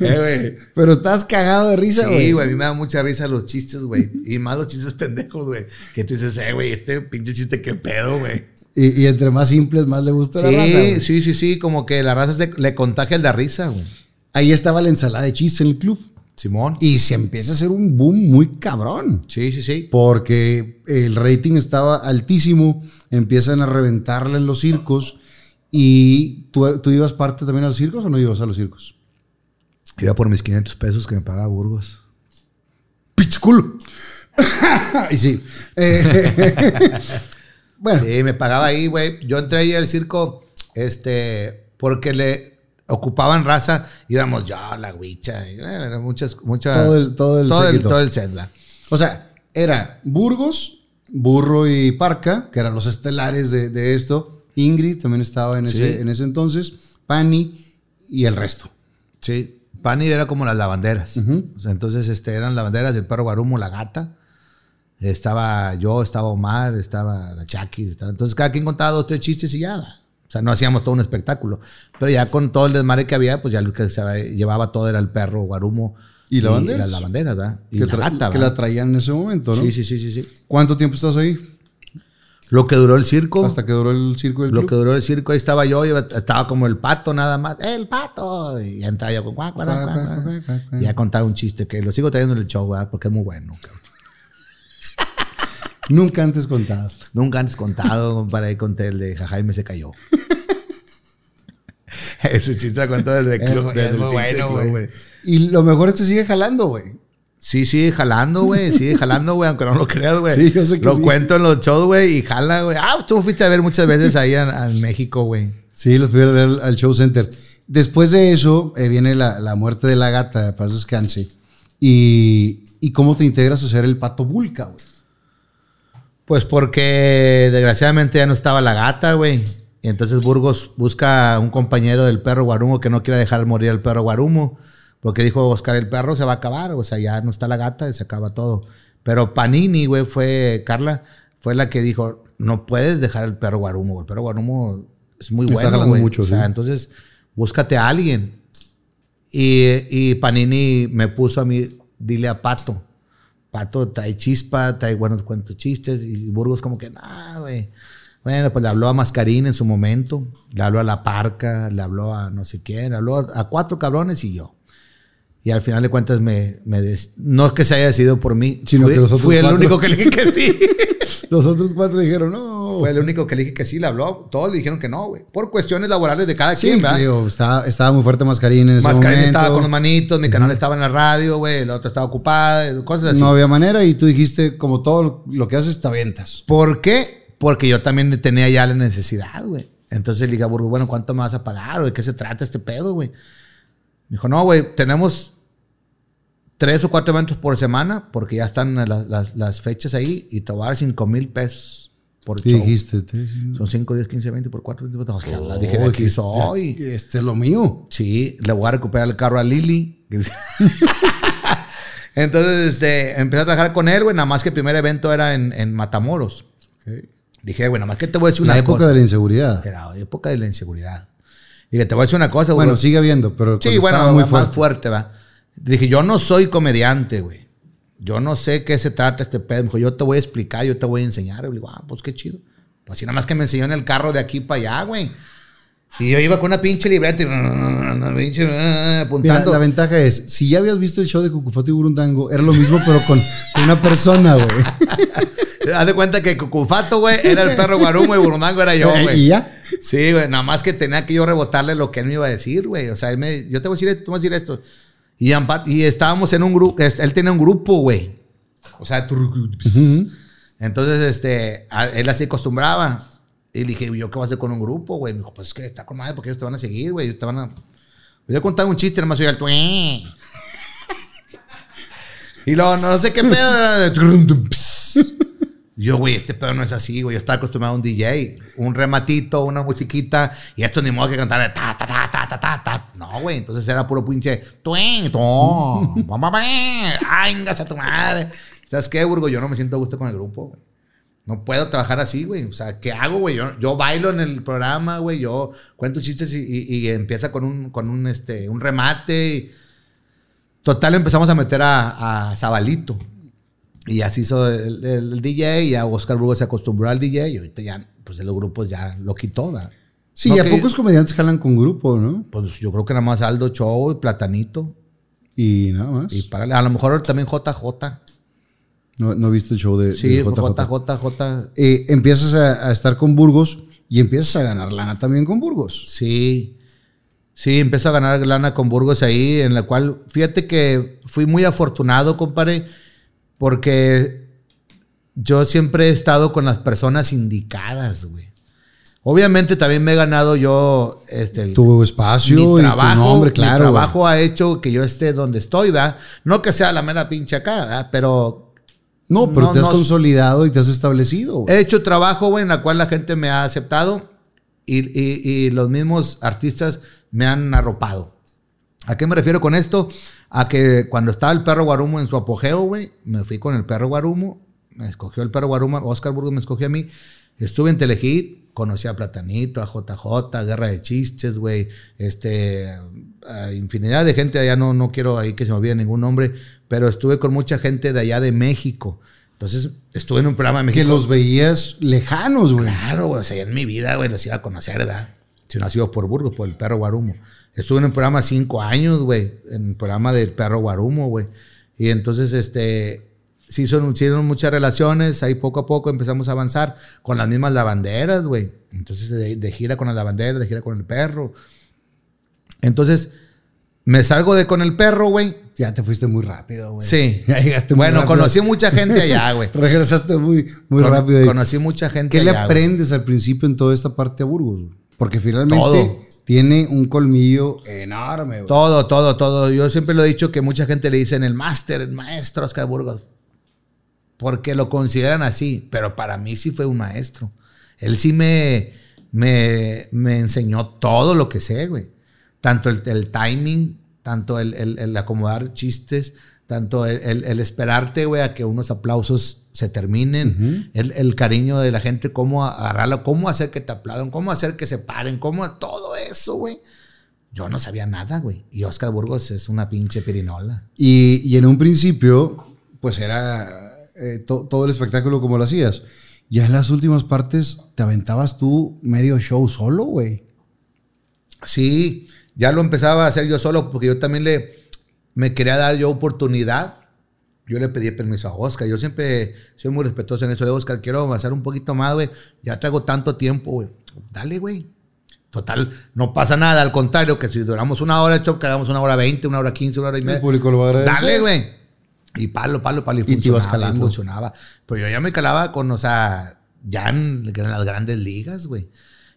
Eh, güey. Pero estás cagado de risa, güey. Sí, güey, a mí me da mucha risa los chistes, güey. Y más los chistes pendejos, güey. Que tú dices, eh, güey, este pinche chiste, qué pedo, güey. Y, y entre más simples, más le gusta la raza, Sí, sí, sí, sí, como que la raza se- le contagia el de risa, güey. Ahí estaba la ensalada de chistes en el club. Simón. Y se empieza a hacer un boom muy cabrón. Sí, sí, sí. Porque el rating estaba altísimo. Empiezan a reventarle en los circos. ¿Y tú, tú ibas parte también a los circos o no ibas a los circos? Iba por mis 500 pesos que me paga Burgos. ¡Pichculo! y sí. Eh, bueno, Sí, me pagaba ahí, güey. Yo entré ahí al circo, este, porque le ocupaban raza. Íbamos yo, la huicha, y, eh, era muchas, muchas. Todo el- todo el todo el, todo el Zedla. o sea, era Burgos, Burro y Parca, que eran los estelares de, de esto. Ingrid también estaba en, ese, en ese entonces. Pani y el resto. Sí. Pani era como las lavanderas. O sea, entonces, este, eran lavanderas, el perro Guarumo, la gata. Estaba yo, estaba Omar, estaba la Chaki. estaba- entonces, cada quien contaba dos, tres chistes y ya. O sea, no hacíamos todo un espectáculo. Pero ya con todo el desmadre que había, pues ya lo que se llevaba todo era el perro Guarumo. ¿Y lavanderas? las lavanderas, ¿verdad? Y que, la gata, que la traían en ese momento, ¿no? Sí, sí, sí, sí, sí. ¿Cuánto tiempo estás ahí? Lo que duró el circo. Hasta que duró el circo del Lo club. que duró el circo, ahí estaba yo, estaba como el pato nada más. ¡El pato! Y ya entraba yo con cuac, cuac. Y ya contaba un chiste que lo sigo trayendo en el show, ¿verdad? Porque es muy bueno. cabrón. Nunca antes contado. Nunca antes contado, para ahí conté el de Jajaime se cayó. Ese chiste lo contó desde el club. muy- desde es el muy pinche bueno, güey. Y lo mejor es que sigue jalando, güey. Sí, sigue jalando, güey. Sigue jalando, güey, aunque no lo creas, güey. Sí, yo sé que Lo sí. cuento en los shows, güey, y jala, güey. Ah, tú fuiste a ver muchas veces ahí en, en México, güey. Sí, los fui a ver al, al show center. Después de eso eh, viene la, la muerte de la gata, para descanse. Y, y cómo te integras a ser el pato vulca, güey. Pues porque desgraciadamente ya no estaba la gata, güey. Y entonces Burgos busca un compañero del perro Guarumo que no quiera dejar morir al perro Guarumo. Porque dijo Oscar, el perro se va a acabar. O sea, ya no está la gata y se acaba todo. Pero Panini, güey, fue, Carla, fue la que dijo, no puedes dejar el perro Guarumo. El perro Guarumo es muy Está bueno, jalando güey. mucho, o sea, sí. entonces búscate a alguien. Y, y Panini me puso a mí, dile a Pato. Pato trae chispa, trae buenos cuentos chistes. Y Burgos como que, nada, güey. Bueno, pues le habló a Mascarín en su momento. Le habló a La Parca, le habló a no sé quién. Le habló a, a cuatro cabrones y yo. Y al final de cuentas me... me des- no es que se haya decidido por mí. Sino fui, que los otros fui el cuatro- único que le dije que sí. Los otros cuatro dijeron, no. fue el único que le dije que sí. Le habló. Todos le dijeron que no, güey. Por cuestiones laborales de cada Sí, quien, ¿verdad? digo, estaba, estaba muy fuerte Mascarín en ese Mascarín momento. estaba con los manitos, mi canal estaba en la radio, güey, el otro estaba ocupado, cosas así. No había manera y tú dijiste, como todo lo que haces, te avientas. ¿Por qué? Porque yo también tenía ya la necesidad, güey. Entonces le dije a bueno, ¿cuánto me vas a pagar? ¿O de qué se trata este pedo, güey? Me dijo, no, güey, tenemos tres o cuatro eventos por semana porque ya están las, las- las fechas ahí y te voy a dar cinco mil pesos por ¿Qué show. dijiste? Te- Son 5, 10, 15, 20 por 4. Ojalá, dije, de Oh, aquí que- soy. Este es lo mío. Sí, le voy a recuperar el carro a Lili. Entonces, este, empecé a trabajar con él, güey. Nada más que el primer evento era en, en Matamoros. Ok. Dije, bueno, más que te voy a decir una La época cosa. de la inseguridad. Era la época de la inseguridad. Dije, te voy a decir una cosa, Bueno, güey. sigue habiendo, pero Sí, bueno, estaba muy más fuerte. fuerte. va. Dije, yo no soy comediante, güey. Yo no sé qué se trata este pedo. Me dijo, yo te voy a explicar, yo te voy a enseñar. Y le digo, ah, pues qué chido. Pues así nada más que me enseñó en el carro de aquí para allá, güey. Y yo iba con una pinche libreta y una pinche, eh, Mira, apuntando. la ventaja es, si ya habías visto el show de Cucufato y Burundango, era lo mismo, pero con, con una persona, güey. Haz de cuenta que Cucufato, güey, era el perro guarumo y Burundango era yo, güey. y ya. Sí, güey, nada más que tenía que yo rebotarle lo que él me iba a decir, güey. O sea, él me, yo te voy a decir esto, tú me vas a decir esto. Y, y estábamos en un grupo, él tenía un grupo, güey. O sea, entonces, este, él así acostumbraba. Y le dije, ¿yo qué voy a hacer con un grupo, güey? Me dijo, pues es que está con madre porque ellos te van a seguir, güey. Ellos te van a... Yo contaba un chiste, nada más oía el tué. Y luego, no sé qué pedo. Yo, güey, este pedo no es así, güey. Yo estaba acostumbrado a un DJ, un rematito, una musiquita, y esto ni modo que cantar ta, ta, ta, ta, ta, ta, ta. No, güey. Entonces era puro pinche. Tuen, ton. Ay, a tu madre. ¿Sabes qué, Burgo? Yo no me siento a gusto con el grupo, güey. No puedo trabajar así, güey. O sea, ¿qué hago, güey? Yo, yo bailo en el programa, güey. Yo cuento chistes y, empieza con un, con un, este, un remate. Total, empezamos a meter a, a Zabalito. Y así hizo el, el DJ. Y a Oscar Burgos se acostumbró al DJ. Y ahorita ya, pues de los grupos ya lo quitó, ¿verdad? Sí, No, a que- pocos comediantes jalan con grupo, ¿no? Pues yo creo que nada más Aldo Show y Platanito. Y nada más. Y para, a lo mejor también JJ. No, no he visto el show de, Sí, de JJ. JJ. Eh, empiezas a, a estar con Burgos y empiezas a ganar lana también con Burgos. Sí. Sí, empezó a ganar lana con Burgos ahí, en la cual, fíjate que fui muy afortunado, compadre, porque yo siempre he estado con las personas indicadas, güey. Obviamente también me he ganado yo este, el- Tu espacio mi y trabajo, tu nombre, mi claro. trabajo ha hecho que yo esté donde estoy, ¿verdad? No que sea la mera pinche acá, ¿verdad? Pero No, pero No, te has no- consolidado y te has establecido. güey. He hecho trabajo, güey, en la cual la gente me ha aceptado y, y- y los mismos artistas me han arropado. ¿A qué me refiero con esto? A que cuando estaba el perro Guarumo en su apogeo, güey, me fui con el perro Guarumo, me escogió el perro Guarumo, Oscar Burgos me escogió a mí, estuve en Telehit, conocí a Platanito, a JJ, Guerra de Chistes, güey, este, a infinidad de gente allá, no, no quiero ahí que se me olvide ningún nombre, pero estuve con mucha gente de allá de México. Entonces, estuve en un programa de México. que los veías lejanos, güey. Claro, güey. O sea, en mi vida, güey, los iba a conocer, ¿verdad? Si no ha sido por Burgos, por el perro Guarumo. Estuve en un programa cinco años, güey. En el programa del perro Guarumo, güey. Y entonces, este. Son, sí hicieron muchas relaciones. Ahí poco a poco empezamos a avanzar con las mismas lavanderas, güey. Entonces, de, de gira con las lavanderas, de gira con el perro. Entonces, me salgo de con el perro, güey. Ya te fuiste muy rápido, güey. Sí. Ya llegaste muy Bueno, rápido. conocí mucha gente allá, güey. Regresaste muy, muy Con- rápido. ahí. Conocí mucha gente ¿Qué le allá, güey. aprendes al principio en toda esta parte a Burgos? Porque finalmente Todo. Tiene un colmillo enorme, güey. Todo, todo, todo. Yo siempre lo he dicho que mucha gente le dicen el máster, el maestro Oscar Burgos. Porque lo consideran así. Pero para mí sí fue un maestro. Él sí me, me, me enseñó todo lo que sé, güey. Tanto el, el timing, tanto el- el acomodar chistes, tanto el, el- el esperarte, güey, a que unos aplausos se terminen. el, el cariño de la gente, cómo agarrarlo, cómo hacer que te aplaudan, cómo hacer que se paren, cómo todo eso, güey. Yo no sabía nada, güey. Y Oscar Burgos es una pinche pirinola. Y, y en un principio, pues era eh, to- todo el espectáculo como lo hacías. Ya en las últimas partes te aventabas tú medio show solo, güey. Sí, ya lo empezaba a hacer yo solo porque yo también le me quería dar yo oportunidad. Yo le pedí permiso a Oscar. Yo siempre soy muy respetuoso en eso. Le digo, Oscar, quiero avanzar un poquito más, güey. Ya traigo tanto tiempo, güey. Dale, güey. Total, no pasa nada. Al contrario, que si duramos una hora de show, que hagamos una hora veinte, una hora quince, una hora y media. El público lo va a agradecer. Dale, güey. Y palo, palo, palo. Y, te funcionaba, ibas calando. y funcionaba. Pero yo ya me calaba con, o sea, ya en, en las grandes ligas, güey.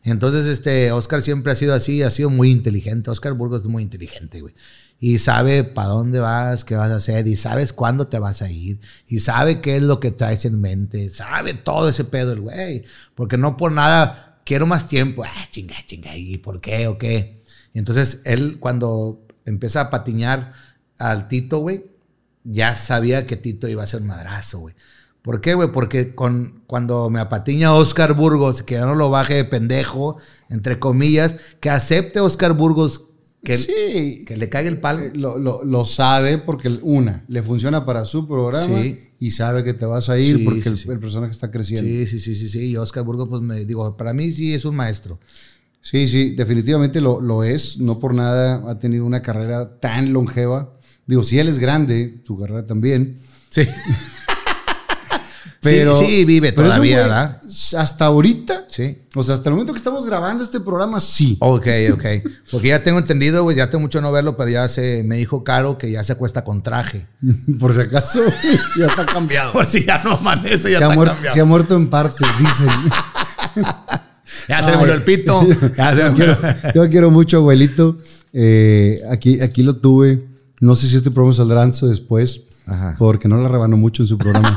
Entonces, este, Oscar siempre ha sido así, ha sido muy inteligente. Oscar Burgos es muy inteligente, güey. Y sabe para dónde vas, qué vas a hacer, y sabes cuándo te vas a ir, y sabe qué es lo que traes en mente, sabe todo ese pedo el güey. Porque no por nada quiero más tiempo. Ah, chinga, chinga, ¿y por qué o qué? Entonces él, cuando empieza a patiñar al Tito, güey, ya sabía que Tito iba a ser un madrazo, güey. ¿Por qué, güey? Porque con, cuando me apatiña Oscar Burgos, que ya no lo baje de pendejo, entre comillas, que acepte Oscar Burgos que, sí. que le cague el palo. Eh, Lo, lo- lo sabe porque, una, le funciona para su programa Sí. y sabe que te vas a ir Sí, porque el, el personaje está creciendo. Sí, sí, sí, sí, sí. Y Oscar Burgos, pues me digo, para mí sí es un maestro. Sí, sí, definitivamente lo, lo es. No por nada ha tenido una carrera tan longeva. Digo, si él es grande, su carrera también. Sí. Pero, sí, sí, vive todavía, ¿verdad? Hasta ahorita, Sí. o sea, hasta el momento que estamos grabando este programa, sí. Ok, ok. Porque ya tengo entendido, güey, ya tengo mucho no verlo, pero ya se me dijo Caro que ya se acuesta con traje. Por si acaso, ya está cambiado. Por si ya no amanece, ya Se ha, está muerto, cambiado. se ha muerto en partes, dicen. Ya se le murió el pito. Ya se yo, murió. quiero, yo quiero mucho, abuelito. Eh, aquí, aquí lo tuve. No sé si este programa saldrá antes o después, Ajá. porque no la rebanó mucho en su programa.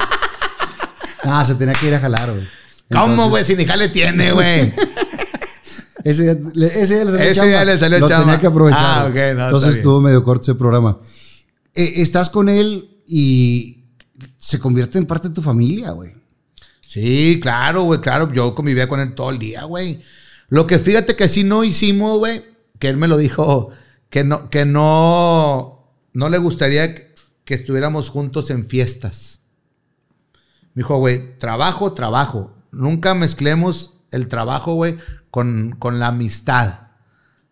Ah, se tenía que ir a jalar, güey. ¿Cómo, güey? Si ni jale tiene, güey. Ese, día le- ese día le salió Ese chamba. día le salió Lo chamba. tenía que aprovechar. Ah, ok, no, Entonces estuvo medio corto ese programa. Eh, estás con él y se convierte en parte de tu familia, güey. Sí, claro, güey, claro. Yo convivía con él todo el día, güey. Lo que fíjate que sí no hicimos, güey, que él me lo dijo, que no, que no, no le gustaría que, que estuviéramos juntos en fiestas. Me dijo, güey, trabajo, trabajo. Nunca mezclemos el trabajo, güey, con, con la amistad.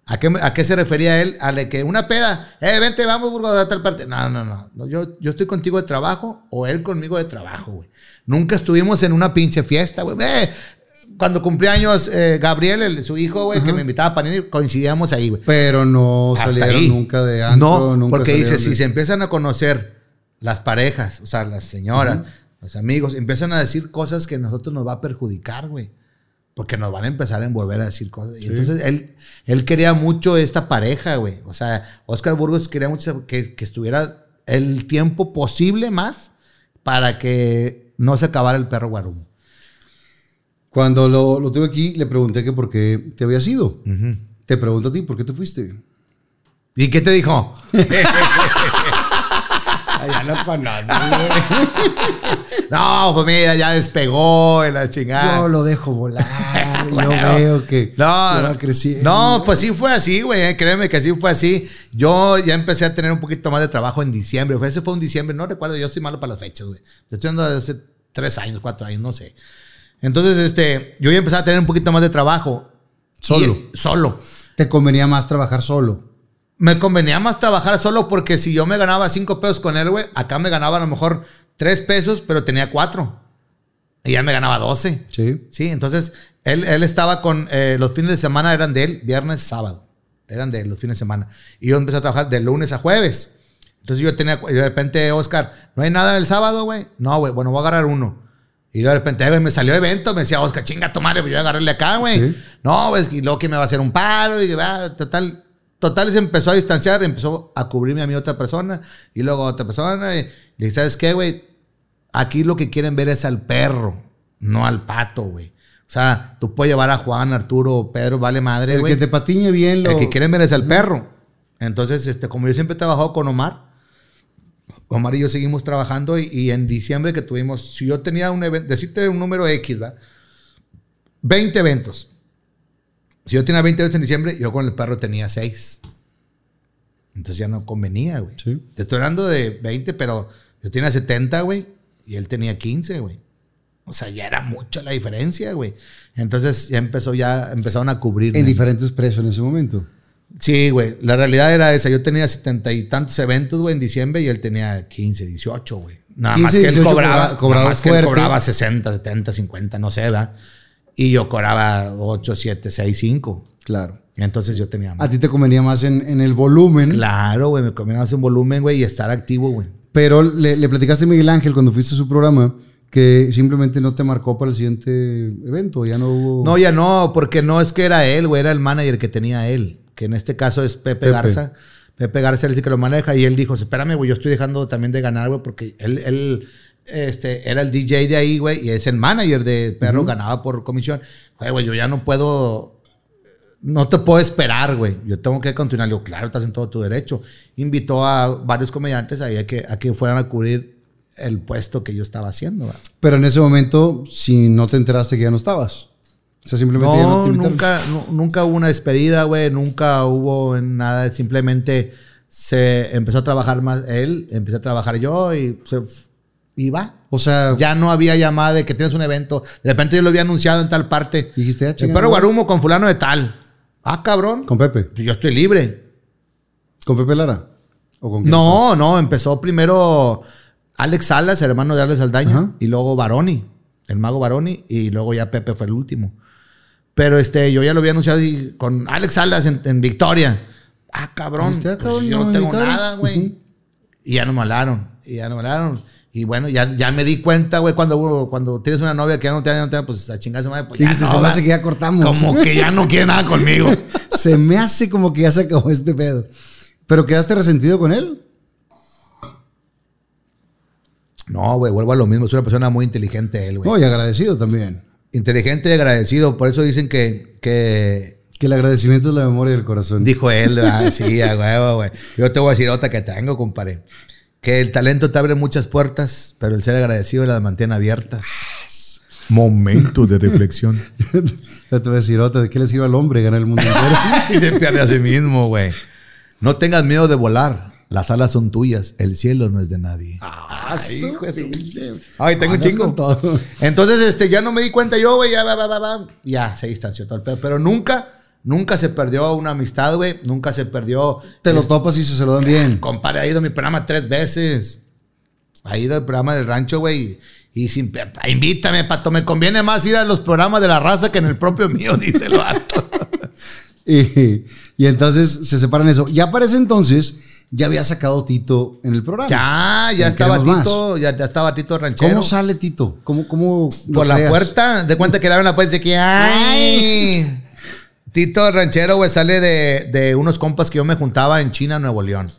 ¿A qué, ¿A qué se refería él? A que una peda, eh, vente, vamos, Burgos, a tal parte. No, no, no. Yo, yo estoy contigo de trabajo o él conmigo de trabajo, güey. Nunca estuvimos en una pinche fiesta, güey. Eh, cuando cumplía años eh, Gabriel, el- su hijo, güey, que me invitaba para ir, coincidíamos ahí, güey. Pero no Hasta salieron ahí. nunca de antro. No, nunca porque dice, si se empiezan a conocer las parejas, o sea, las señoras, los amigos, empiezan a decir cosas que a nosotros nos va a perjudicar, güey. Porque nos van a empezar a envolver a decir cosas. Y entonces él, él quería mucho esta pareja, güey. O sea, Oscar Burgos quería mucho que, que estuviera el tiempo posible más para que no se acabara el perro guarumo. Cuando lo, lo tuve aquí, le pregunté que por qué te habías ido. Te pregunto a ti, ¿por qué te fuiste? ¿Y qué te dijo? ya lo conoces, No, pues mira, ya despegó en la chingada. Yo lo dejo volar. Bueno, yo veo que No, va no, creciendo. no, pues sí fue así, güey. eh, Créeme que sí fue así. Yo ya empecé a tener un poquito más de trabajo en diciembre. Ese fue un diciembre, no recuerdo, yo soy malo para las fechas, güey. Estoy hablando de hace tres años, cuatro años, no sé. Entonces, este, yo ya empecé a tener un poquito más de trabajo. Solo. Y- solo. Te convenía más trabajar solo. Me convenía más trabajar solo porque si yo me ganaba cinco pesos con él, güey, acá me ganaba a lo mejor tres pesos, pero tenía cuatro. Y ya me ganaba doce. Sí. Sí, entonces él, él estaba con eh, los fines de semana eran de él, viernes, sábado. Eran de él los fines de semana. Y yo empecé a trabajar de lunes a jueves. Entonces yo tenía, y de repente, Oscar, ¿no hay nada el sábado, güey? No, güey, bueno, voy a agarrar uno. Y de repente, güey, me salió evento, me decía, Oscar, chinga tu madre, pues yo voy a agarrarle acá, güey. Sí. No, pues, y luego que me va a hacer un paro, y va, total. Total, se empezó a distanciar, empezó a cubrirme a mí otra persona, y luego otra persona, y le dije, ¿sabes qué, güey? Aquí lo que quieren ver es al perro, no al pato, güey. O sea, tú puedes llevar a Juan, Arturo, Pedro, vale madre, El güey. que te patiñe bien lo. El que quieren ver es al perro. Entonces, este, como yo siempre he trabajado con Omar, Omar y yo seguimos trabajando y, y en diciembre que tuvimos, si yo tenía un evento, decirte un número X, ¿va? 20 eventos. Si yo tenía 20 eventos en diciembre, yo con el perro tenía 6. Entonces ya no convenía, güey. Sí. Te estoy hablando de 20, pero yo tenía 70, güey, y él tenía 15, güey. O sea, ya era mucho la diferencia, güey. Entonces ya empezó, ya empezaron a cubrir. En diferentes precios en ese momento. Sí, güey. La realidad era esa. Yo tenía setenta y tantos eventos, güey, en diciembre y él tenía 15, 18, güey. Nada 15, más que él 18 cobraba, cobra- cobraba nada más que él fuerte. cobraba 60, 70, 50, no sé, ¿verdad? Y yo cobraba 8, 7, 6, 5. Claro. Entonces yo tenía A más. ti te convenía más en, en el volumen. Claro, güey. Me convenía más en volumen, güey, y estar activo, güey. Pero le, le platicaste a Miguel Ángel cuando fuiste a su programa que simplemente no te marcó para el siguiente evento. Ya no hubo. No, ya no, porque no es que era él, güey, era el manager que tenía él, que en este caso es Pepe, Pepe. Garza. Pepe Garza él dice que lo maneja y él dijo, espérame, güey, yo estoy dejando también de ganar, güey, porque él, él este, era el DJ de ahí, güey, y es el manager de Perro, ganaba por comisión. Güey, güey, yo ya no puedo, no te puedo esperar, güey, yo tengo que continuar. Le digo, claro, estás en todo tu derecho. Invitó a varios comediantes ahí a que, a que fueran a cubrir el puesto que yo estaba haciendo. Pero en ese momento, si no te enteraste que ya no estabas. O sea, simplemente ya no No, te invitaron. nunca, nu- nunca hubo una despedida, güey. Nunca hubo nada. Simplemente se empezó a trabajar más él, empecé a trabajar yo y se y va. O sea, Ya no había llamada de que tienes un evento. De repente yo lo había anunciado en tal parte. Dijiste, ah, perro güey. guarumo con fulano de tal. Ah, cabrón. con Pepe. Yo estoy libre. ¿Con Pepe Lara? ¿O con quién? No, no, empezó primero Alex Salas, el hermano de Alex Saldaña, Ajá. y luego Baroni, el mago Baroni, y luego ya Pepe fue el último. Pero este, yo ya lo había anunciado y con Alex Salas en, en Victoria. Ah, cabrón. Pues yo no tengo nada, güey. Y ya no me hablaron. Y ya no me hablaron. Y bueno, ya, ya me di cuenta, güey, cuando, cuando tienes una novia que ya no te no te- pues a chingarse madre, pues ya Dijiste, no, se me hace que ya cortamos. Como que ya no quiere nada conmigo. se me hace como que ya se acabó este pedo. ¿Pero quedaste resentido con él? No, güey, vuelvo a lo mismo. Es una persona muy inteligente él, güey. No, y agradecido también. Inteligente y agradecido. Por eso dicen que, que Que el agradecimiento es la memoria del corazón. dijo él, ah, sí, a huevo, güey. Yo te voy a decir otra que tengo, compadre. Que el talento te abre muchas puertas, pero el ser agradecido las mantiene abiertas. Momento de reflexión. Ya te voy a decir otra. ¿De qué le sirve al hombre ganar el mundo entero? y se pierde a sí mismo, güey. No tengas miedo de volar. Las alas son tuyas. El cielo no es de nadie. Ah, hijo de. Ay, tengo un chingo. todo. Entonces, este, ya no me di cuenta yo, güey, ya, va, va, va, va. Ya, se distanció todo el pedo. Pero nunca, nunca se perdió una amistad, güey. Nunca se perdió. Te lo este, topas y se se lo dan bien. Compadre, ha ido a mi programa tres veces. Ha ido al programa del rancho, güey. Y sin, invítame, pato. Me conviene más ir a los programas de la raza que en el propio mío, dice el vato. Y, y entonces se separan eso. Ya para ese entonces, ya había sacado Tito en el programa. ya, ya estaba. Tito, ya, ya estaba Tito Ranchero. ¿Cómo sale Tito? ¿Cómo, cómo Por la creas? puerta, de cuenta que le abren la puerta y dice que ¡ay! Tito Ranchero, güey, sale de, de unos compas que yo me juntaba en China, Nuevo León.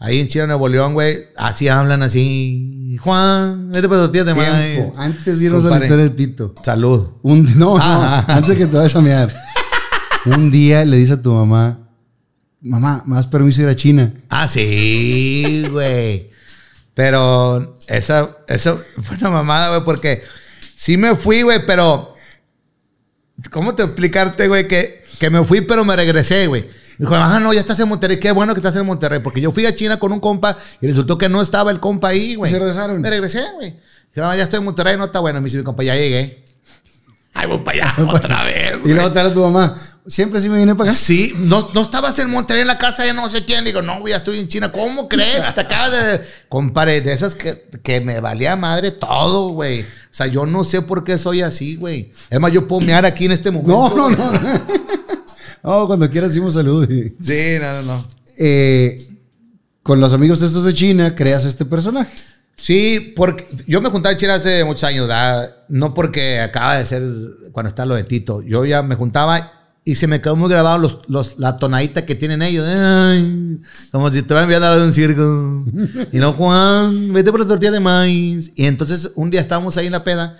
Ahí en China, Nuevo León, güey, así hablan así. Juan, vete por tortillas de. Tiempo. Antes de irnos a la historia de Tito. Salud. Un, no, no, Ah. antes de que te vayas a mear. Un día le dice a tu mamá, mamá, ¿me das permiso ir a China? Ah, sí, güey. Pero esa, eso fue una mamada, güey, porque sí me fui, güey, pero. ¿Cómo te explicarte, güey? Que, que me fui, pero me regresé, güey. Me dijo, ah, no, ya estás en Monterrey. Qué bueno que estás en Monterrey. Porque yo fui a China con un compa y resultó que no estaba el compa ahí, güey. ¿Y se regresaron? Me regresé, güey. Dije, ah, ya estoy en Monterrey, no está bueno. Me dice mi compa, ya llegué. Ay, voy para allá otra vez, Y güey. luego te habla tu mamá, siempre sí me vine para acá. Sí, no, no estabas en Monterrey en la casa de no sé quién. Digo, no, güey, ya estoy en China. ¿Cómo crees? Te acabas de. Compadre, de esas que, que me valía madre todo, güey. O sea, yo no sé por qué soy así, güey. Es más, yo puedo mear aquí en este momento. No, no, güey. no. No, cuando quieras hicimos salud. Sí, no, no, no. Eh, con los amigos de estos de China, creas este personaje. Sí, porque yo me juntaba en China hace muchos años, ¿verdad? No porque acaba de ser cuando está lo de Tito. Yo ya me juntaba y se me quedó muy grabado los, los, la tonadita que tienen ellos. Ay, como si te van enviando a un circo. Y no, Juan, vete por la tortilla de maíz. Y entonces un día estábamos ahí en la peda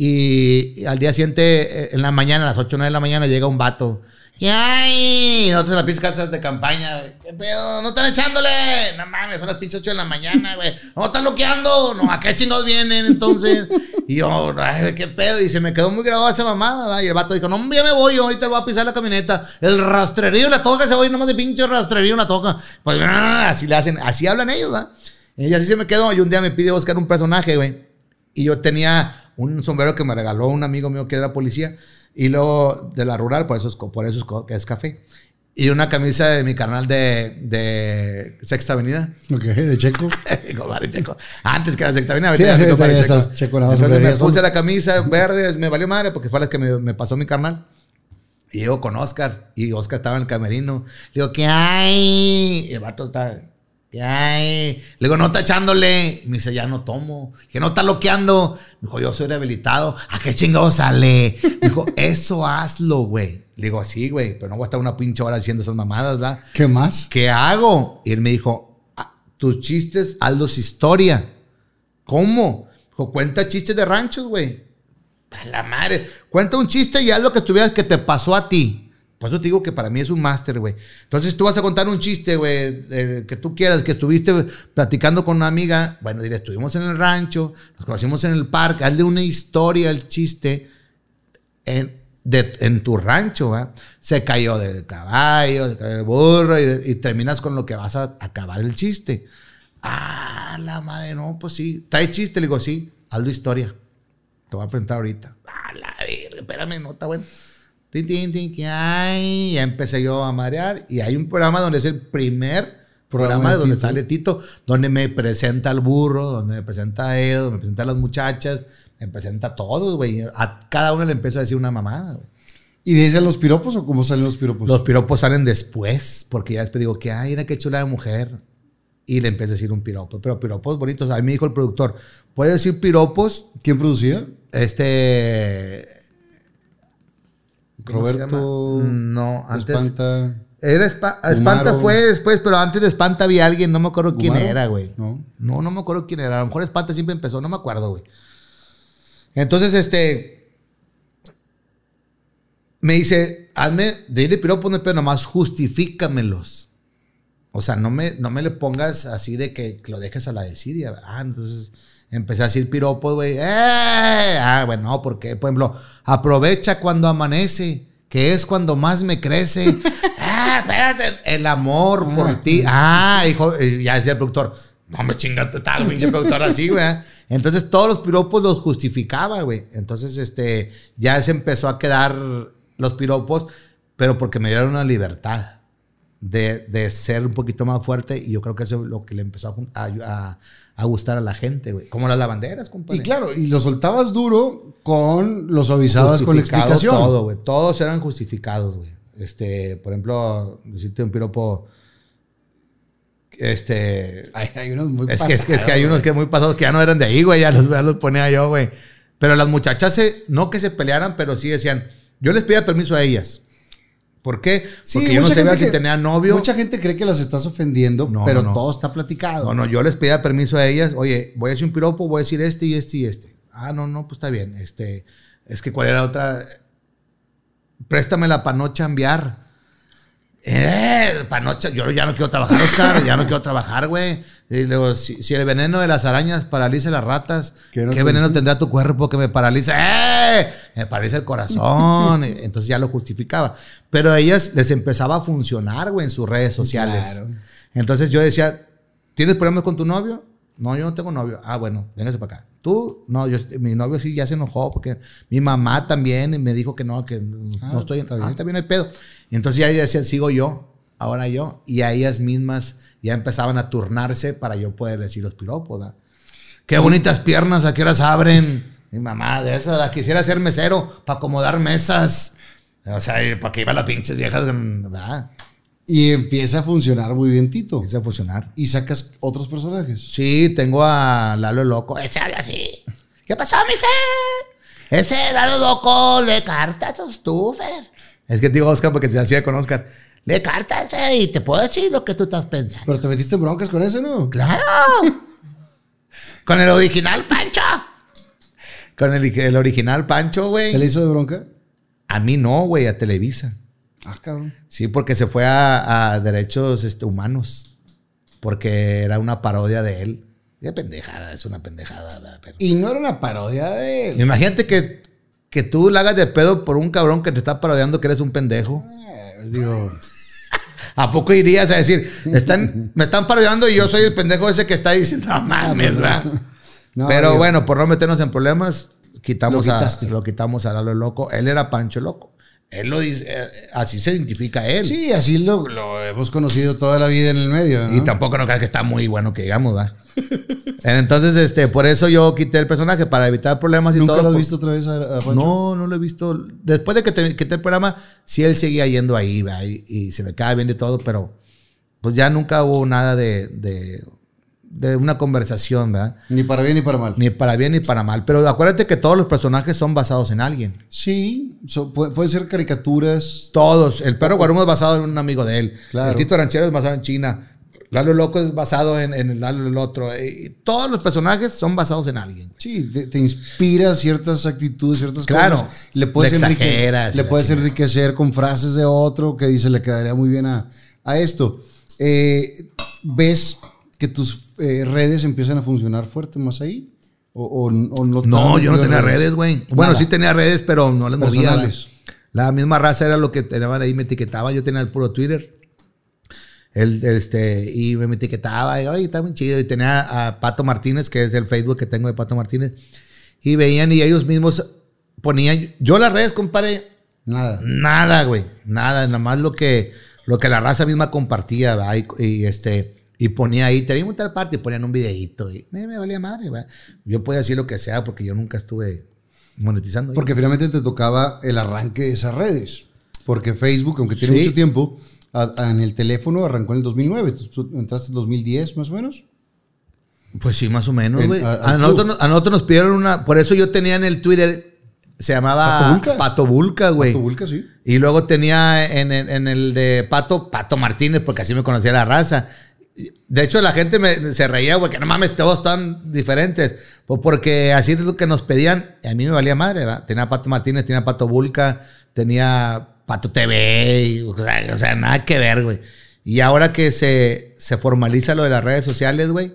y al día siguiente, eh, en la mañana, a las 8 o 9 de la mañana, llega un vato. Y ay, nosotros en las pinches casas de campaña. ¿qué pedo? No están echándole. No mames, son las pinches 8 de la mañana, güey. No están bloqueando. No, ¿a qué chingados vienen entonces? Y yo, ay, qué pedo. Y se me quedó muy grabada esa mamada, ¿va? Y el vato dijo, no, ya me voy, yo ahorita voy a pisar la camioneta. El rastrerío la toca, ese güey nomás de pinche rastrerío la toca. Pues ah, así le hacen, así hablan ellos, ¿va? Y así se me quedó. Y un día me pide buscar un personaje, güey. Y yo tenía un sombrero que me regaló un amigo mío que era policía. Y luego de la rural, por eso es, por eso es, que es café. Y una camisa de mi canal de, de Sexta Avenida. Ok, de Checo. Checo. Antes que era Sexta Avenida. Sí, sí, Checo. estás Checo, Entonces me puse la camisa verde, me valió madre porque fue la que me, me pasó mi carnal. Y yo con Oscar. Y Oscar estaba en el camerino. Le digo, ¿qué hay? Y el vato está, Le digo, no está echándole. Y me dice, ya no tomo. Que no está loqueando. Me dijo, yo soy rehabilitado. ¿A qué chingado sale? Me dijo, eso hazlo, güey. Le digo, sí, güey, pero no voy a estar una pinche hora haciendo esas mamadas, ¿verdad? ¿Qué más? ¿Qué hago? Y él me dijo, "Ah, tus chistes, hazlos historia. ¿Cómo? Dijo, cuenta chistes de ranchos, güey. A la madre. Cuenta un chiste y haz lo que tuvieras que te pasó a ti. Por eso te digo que para mí es un máster, güey. Entonces tú vas a contar un chiste, güey, eh, que tú quieras, que estuviste platicando con una amiga. Bueno, diré, estuvimos en el rancho, nos conocimos en el parque, hazle una historia al chiste en, de- en tu rancho, ¿va? Se cayó del caballo, se cayó del burro y, terminas con lo que vas a acabar el chiste. Ah, la madre, no, pues sí. ¿Trae chiste? Le digo, sí, hazlo historia. Te voy a presentar ahorita. Ah, la verga, espérame, no está bueno. Tin, tin, tin, que hay. Ya empecé yo a marear. Y hay un programa donde es el primer Programa programa de donde Tito. sale Tito, donde me presenta al burro, donde me presenta a él, donde me presenta a las muchachas, me presenta a todos, güey. A cada uno le empiezo a decir una mamada, güey. ¿Y dicen los piropos o cómo salen los piropos? Los piropos salen después, porque ya después digo que, ay, mira qué chula de mujer. Y le empiezo a decir un piropo. Pero piropos bonitos. A mí me dijo el productor, ¿puedes decir piropos? ¿Quién producía? Este. ¿Cómo se Roberto. llama? No, antes. Espanta. Era Espa- Espanta fue después, pero antes de Espanta había alguien, no me acuerdo quién ¿Gumaro? era, güey. No. No, no me acuerdo quién era. A lo mejor Espanta siempre empezó, no me acuerdo, güey. Entonces, este. Me dice, hazme, dile piropo, no, pero nomás justifícamelos. O sea, no me, no me le pongas así de que, que lo dejes a la desidia. Ah, entonces empecé a decir piropos, güey. ¡Eh! Ah, bueno, no, porque, por ejemplo, aprovecha cuando amanece, que es cuando más me crece. ah, espérate, el amor por ti. Ah, hijo, ya decía el productor, no me chingate tal, pinche productor así, güey. Entonces todos los piropos los justificaba, güey. Entonces, este, ya se empezó a quedar los piropos, pero porque me dieron una libertad de, de ser un poquito más fuerte y yo creo que eso es lo que le empezó a, a, gustar a la gente, güey. Como las lavanderas, compadre. Y claro, y lo soltabas duro con lo suavizabas con la explicación. Todo, güey. Todos eran justificados, güey. Este, por ejemplo, decirte un piropo. Este. Hay, hay unos muy Es que, es, que, es que hay pasados, unos que muy pasados que ya no eran de ahí, güey. Ya los, ya los ponía yo, güey. Pero las muchachas, se- no que se pelearan, pero sí decían. Yo les pedía permiso a ellas. ¿Por qué? Sí, Porque yo no sabía si tenía novio. Mucha gente cree que las estás ofendiendo, No, pero no, todo está platicado. No, no, yo les pedía permiso a ellas. Oye, voy a decir un piropo, voy a decir este y este y este. Ah, no, no, pues está bien. Este, es que cuál era otra. Préstamela para no chambear. Eh, para no Yo ya no quiero trabajar, Oscar. ya no quiero trabajar, güey. Y luego, si, si el veneno de las arañas paraliza las ratas, ¿Qué ¿qué, no te- veneno tendrá tu cuerpo que me paraliza? ¡Eh! Me paraliza el corazón. Entonces ya lo justificaba. Pero a ellas les empezaba a funcionar, güey, en sus redes sociales. Claro. Entonces yo decía, ¿tienes problemas con tu novio? No, yo no tengo novio. Ah, bueno, véngase para acá. ¿Tú? No, yo, mi novio sí ya se enojó porque mi mamá también me dijo que no, que Ah, no estoy... está Ah, bien. está bien, no hay pedo. Entonces ya decían, sigo yo, ahora yo. Y a ellas mismas ya empezaban a turnarse para yo poder decir los piropos, ¿verdad? Qué bonitas piernas, ¿a qué horas abren? Mi mamá, de esa, la quisiera ser mesero para acomodar mesas. O sea, para que iban las pinches viejas, ¿verdad? Y empieza a funcionar muy bien Tito. Empieza a funcionar. Y sacas otros personajes. Sí, tengo a Lalo Loco. Ese habla así. ¿Qué pasó, mi Fer? Ese Lalo Loco le cartas tú, Fer. Es que te digo Oscar porque se hacía con Oscar. Le cartas, Fer, y te puedo decir lo que tú estás pensando. Pero te metiste en broncas con ese, ¿no? ¡Claro! con el original Pancho. Con el, el original Pancho, ¿Te güey. le hizo de bronca? A mí no, güey, a Televisa. Ah, cabrón. Sí, porque se fue a, a derechos este, humanos. Porque era una parodia de él. Qué pendejada, es una pendejada. Y no era una parodia de él. Imagínate que, que tú la hagas de pedo por un cabrón que te está parodiando que eres un pendejo. Eh, digo, ¿A poco irías a decir, están, me están parodiando y yo soy el pendejo ese que está diciendo, no mames, ¿verdad? no, Pero bueno, por no meternos en problemas, quitamos Lo a, lo quitamos a Lalo Loco. Él era Pancho Loco. Él lo dice, eh, así se identifica él. Sí, así lo, lo hemos conocido toda la vida en el medio, ¿no? Y tampoco no creas que está muy bueno que digamos, ¿verdad? Entonces, este, por eso yo quité el personaje para evitar problemas y ¿Nunca todo. lo has pues- visto otra vez a, a Pancho? No, no lo he visto. Después de que te quité el programa, sí él seguía yendo ahí. Y, y se me queda bien de todo, pero pues ya nunca hubo nada de, de, de una conversación, ¿verdad? Ni para bien ni para mal. Ni para bien ni para mal. Pero acuérdate que todos los personajes son basados en alguien. Sí, so- pu- pueden ser caricaturas. Todos. El perro Guarumo es basado en un amigo de él. Claro. El Tito Ranchero es basado en China. Lalo Loco es basado en, en Lalo el Otro. Y todos los personajes son basados en alguien. Sí, te, te inspira ciertas actitudes, ciertas Claro. cosas. Le puedes, exageras le puedes chingada. enriquecer con frases de otro que dice le quedaría muy bien a, a esto. Eh, ¿Ves que tus eh, redes empiezan a funcionar fuerte más ahí? ¿O, o- o no, No, yo no tenía redes, güey. Bueno, sí tenía redes, pero no las movía. Personales. La misma raza era lo que tenían ahí, me etiquetaban. Yo tenía el puro Twitter. El, este, y me etiquetaba, y, oye, está muy chido. Y tenía a Pato Martínez, que es el Facebook que tengo de Pato Martínez. Y veían y ellos mismos ponían. Yo las redes, compadre, Nada. Nada, güey. Nada. Nada más lo que, lo que la raza misma compartía, ¿verdad? Y, y, este. Y ponía ahí, te vimos tal parte y ponían un videíto. Y me, me valía madre, ¿verdad? Yo podía decir lo que sea porque yo nunca estuve monetizando. Porque finalmente te tocaba el arranque de esas redes. Porque Facebook, aunque tiene Sí. mucho tiempo, a- a- en el teléfono arrancó en el 2009. Entonces, ¿Tú entraste en 2010 más o menos? Pues sí, más o menos, En- güey. a- nosotros, nos- a nosotros nos pidieron una. Por eso yo tenía en el Twitter. Se llamaba ¿Pato Bulca, güey. Pato Bulca, sí. Y luego tenía en, en- en el de Pato, Pato Martínez, porque así me conocía la raza. De hecho, la gente me, se reía, güey, que no mames, todos están diferentes. Pues porque así es lo que nos pedían. Y a mí me valía madre, ¿verdad? Tenía Pato Martínez, tenía Pato Bulca, tenía Pato TV, y, o, sea, o sea, nada que ver, güey. Y ahora que se, se formaliza lo de las redes sociales, güey,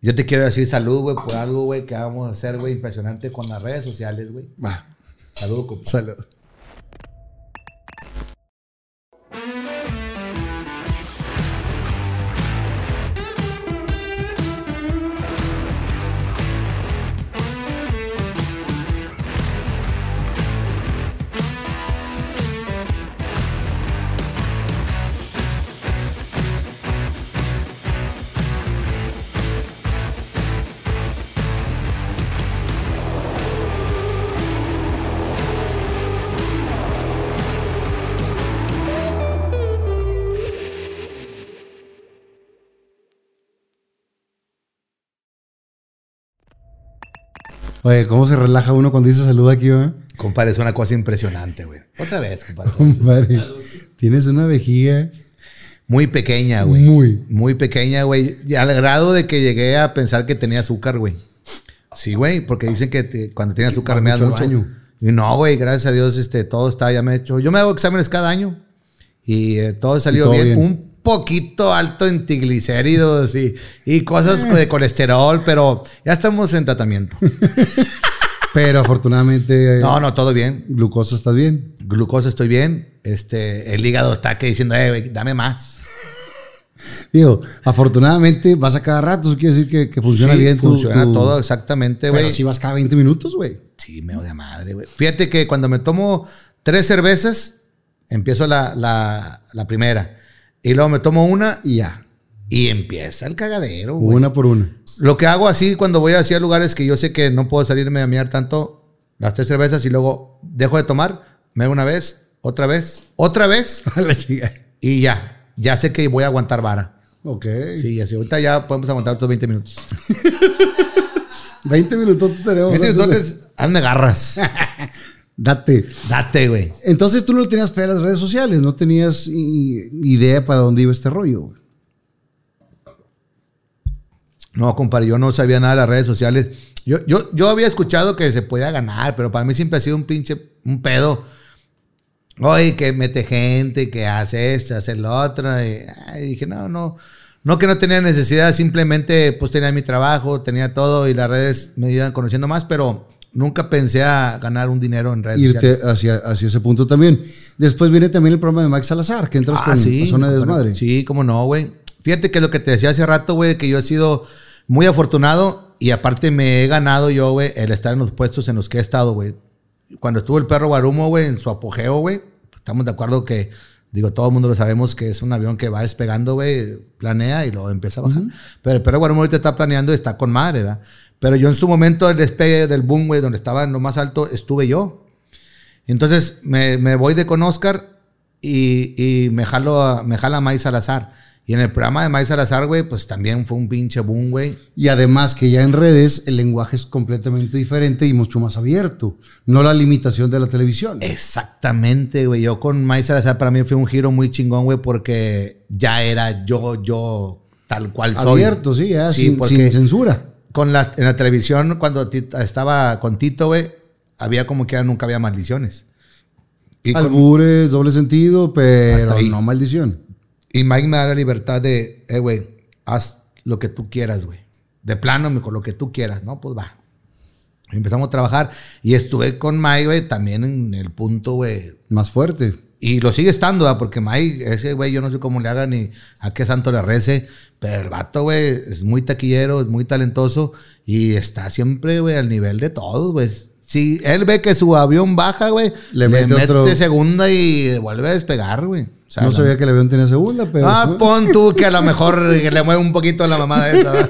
yo te quiero decir salud, güey, por algo, güey, que vamos a hacer, güey, impresionante con las redes sociales, güey. Va. Salud, compa. Salud. Oye, ¿cómo se relaja uno cuando dice salud aquí, eh? Compadre, es una cosa impresionante, güey. Otra vez, compadre. Compadre, tienes una vejiga Muy pequeña, güey. muy. Muy pequeña, güey. Y al grado de que llegué a pensar que tenía azúcar, güey. Sí, güey, porque dicen que te- cuando tienes azúcar me das mucho baño. Y no, güey, gracias a Dios, este, todo está ya me he hecho. Yo me hago exámenes cada año y eh, todo salió bien. bien. Un poquito alto en triglicéridos y, y cosas Eh. de colesterol, pero ya estamos en tratamiento. Pero afortunadamente, No, no, todo bien. glucosa estás bien. Glucosa estoy bien. Este, el hígado está que diciendo, eh, dame más. Digo, afortunadamente vas a cada rato, eso quiere decir que, que funciona Sí, bien tu- Funciona tu- todo exactamente, güey. Pero si vas cada 20 minutos, güey. Sí, me odia madre, güey. Fíjate que cuando me tomo tres cervezas, empiezo la, la, la primera. Y luego me tomo una Y ya, y empieza el cagadero, güey. una por una. Lo que hago así cuando voy así a lugares que yo sé que no puedo salirme a mirar tanto, las tres cervezas y luego dejo de tomar, me hago una vez, otra vez, otra vez y ya. Ya sé que voy a aguantar vara. Ok. Sí, así. Ahorita ya podemos aguantar otros 20 minutos. 20 minutos tenemos. 20 antes de- minutos, hazme garras. Date. Date, güey. Entonces tú no tenías fe a las redes sociales, no tenías idea para dónde iba este rollo. güey. No, compadre, yo no sabía nada de las redes sociales. Yo, yo, yo había escuchado que se podía ganar, pero para mí siempre ha sido un pinche, un pedo. Oye, que mete gente, que hace esto, hace lo otro. Y, ay, dije, no, no. No que no tenía necesidad, simplemente pues tenía mi trabajo, tenía todo y las redes me iban conociendo más, pero nunca pensé a ganar un dinero en redes Irte sociales. hacia, hacia ese punto también. Después viene también el programa de Max Salazar, que entras Ah, con sí. la zona de bueno, desmadre. Sí, cómo no, güey. Fíjate que lo que te decía hace rato, güey, que yo he sido muy afortunado y aparte me he ganado yo, güey, el estar en los puestos en los que he estado, güey. Cuando estuvo el perro Guarumo, güey, en su apogeo, güey, estamos de acuerdo que, digo, todo el mundo lo sabemos que es un avión que va despegando, güey, planea y luego empieza a bajar. Pero el perro Guarumo ahorita está planeando y está con madre, ¿verdad? Pero yo en su momento del despegue del boom, güey, donde estaba en lo más alto, estuve yo. Entonces me, me voy de con Oscar y, y me, jalo a, me jala Maíz Salazar. Y en el programa de Mike Salazar, güey, pues también fue un pinche boom, güey. Y además que ya en redes el lenguaje es completamente diferente y mucho más abierto. No la limitación de la televisión. Exactamente, güey. Yo con Mike Salazar para mí fue un giro muy chingón, güey, porque ya era yo, yo, tal cual soy. Abierto, sí, ya, Sí, sin, porque- sin censura. Con la, en la televisión, cuando estaba con Tito, güey, había como que nunca había maldiciones. Y, con- Albures, doble sentido, pero ahí. no maldición. y Mike me da la libertad de, eh, güey, haz lo que tú quieras, güey. De plano, me lo que tú quieras, ¿no? Pues va. Y empezamos a trabajar y estuve con Mike, güey, también en el punto, güey, Más fuerte. Y lo sigue estando, ¿verdad? porque Mike, ese güey, yo no sé cómo le haga ni a qué santo le rece, pero el vato, güey, es muy taquillero, es muy talentoso y está siempre, güey, al nivel de todos, güey. Si él ve que su avión baja, güey, Le le, mete mete, otro- segunda y vuelve a despegar, güey. O sea, no sabía que el avión tenía segunda, pero. Ah, pon tú que a lo mejor le mueve un poquito la mamada esa.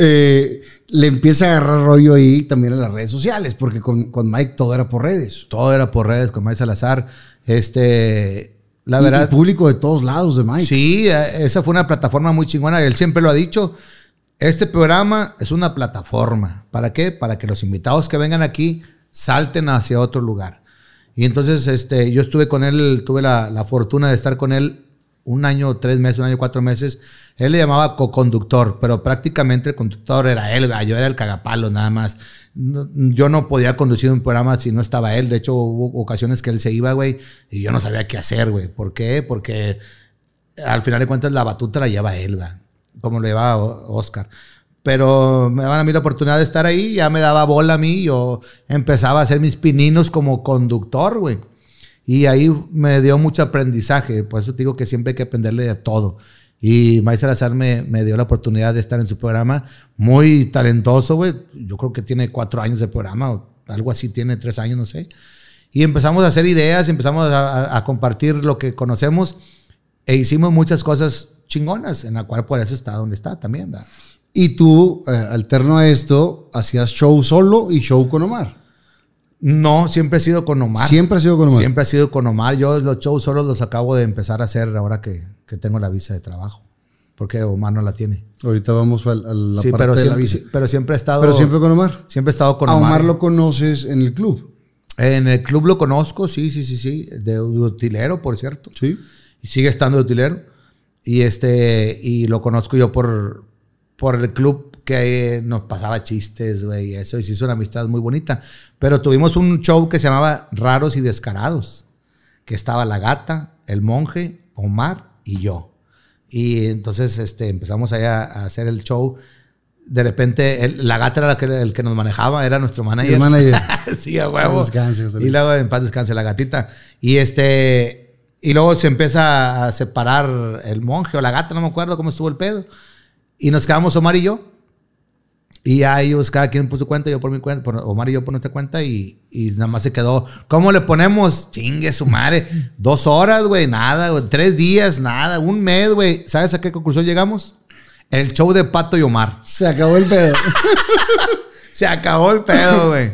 Eh, le empieza a agarrar rollo ahí también en las redes sociales, porque con, con Mike todo era por redes. Todo era por redes con Mike Salazar. Este, la verdad. y público de todos lados de Mike. Sí, eh, esa fue una plataforma muy chingona. Él siempre lo ha dicho. Este programa es una plataforma. ¿Para qué? Para que los invitados que vengan aquí salten hacia otro lugar. Y entonces este, yo estuve con él, tuve la, la fortuna de estar con él un año, tres meses, un año, cuatro meses. Él le llamaba co-conductor, pero prácticamente el conductor era él, yo era el cagapalo nada más. Yo no podía conducir un programa si no estaba él. De hecho, hubo ocasiones que él se iba, güey, y yo no sabía qué hacer, güey. ¿Por qué? Porque al final de cuentas la batuta la lleva él, como lo llevaba Oscar. Pero me daban a mí la oportunidad de estar ahí, ya me daba bola a mí, yo empezaba a hacer mis pininos como conductor, güey. Y ahí me dio mucho aprendizaje, por eso te digo que siempre hay que aprenderle de todo. Y Mike Salazar me, me dio la oportunidad de estar en su programa, muy talentoso, güey. Yo creo que tiene cuatro años de programa, o algo así, tiene tres años, no sé. Y empezamos a hacer ideas, empezamos a- a compartir lo que conocemos e hicimos muchas cosas chingonas, en la cual por eso está donde está también, ¿verdad? Y tú, eh, alterno a esto, hacías show solo y show con Omar. No, siempre he sido con Omar. Siempre ha sido con Omar. Siempre ha sido con Omar. Yo los shows solo los acabo de empezar a hacer ahora que, que tengo la visa de trabajo. Porque Omar no la tiene. Ahorita vamos a, la sí, parte pero de la siempre, visa. sí, pero siempre he estado. Pero siempre con Omar. siempre he estado con a Omar. Omar lo conoces en el club. En el club lo conozco, sí, sí, sí, sí. De, de utilero, por cierto. Sí. Y sigue estando de utilero. Y este, y lo conozco yo por, por el club que nos pasaba chistes, güey, y eso, y se hizo una amistad muy bonita. Pero tuvimos un show que se llamaba Raros y Descarados, que estaba la gata, el monje, Omar y yo. Y entonces este, empezamos allá a hacer el show. De repente, el- la gata era la que, el que nos manejaba, era nuestro manager. El manager. sí, a huevo. Descanse, y luego en paz descanse la gatita. Y este, y luego se empieza a separar el monje o la gata, no me acuerdo cómo estuvo el pedo. Y nos quedamos Omar y yo. Y ya ellos, cada quien por su cuenta, yo por mi cuenta, por Omar y yo por nuestra cuenta, y, y nada más se quedó. ¿Cómo le ponemos? Chingue su madre. Dos horas, güey, nada, güey. Tres días, nada. Un mes, güey. ¿Sabes a qué conclusión llegamos? El show de Pato y Omar. Se acabó el pedo. Se acabó el pedo, güey.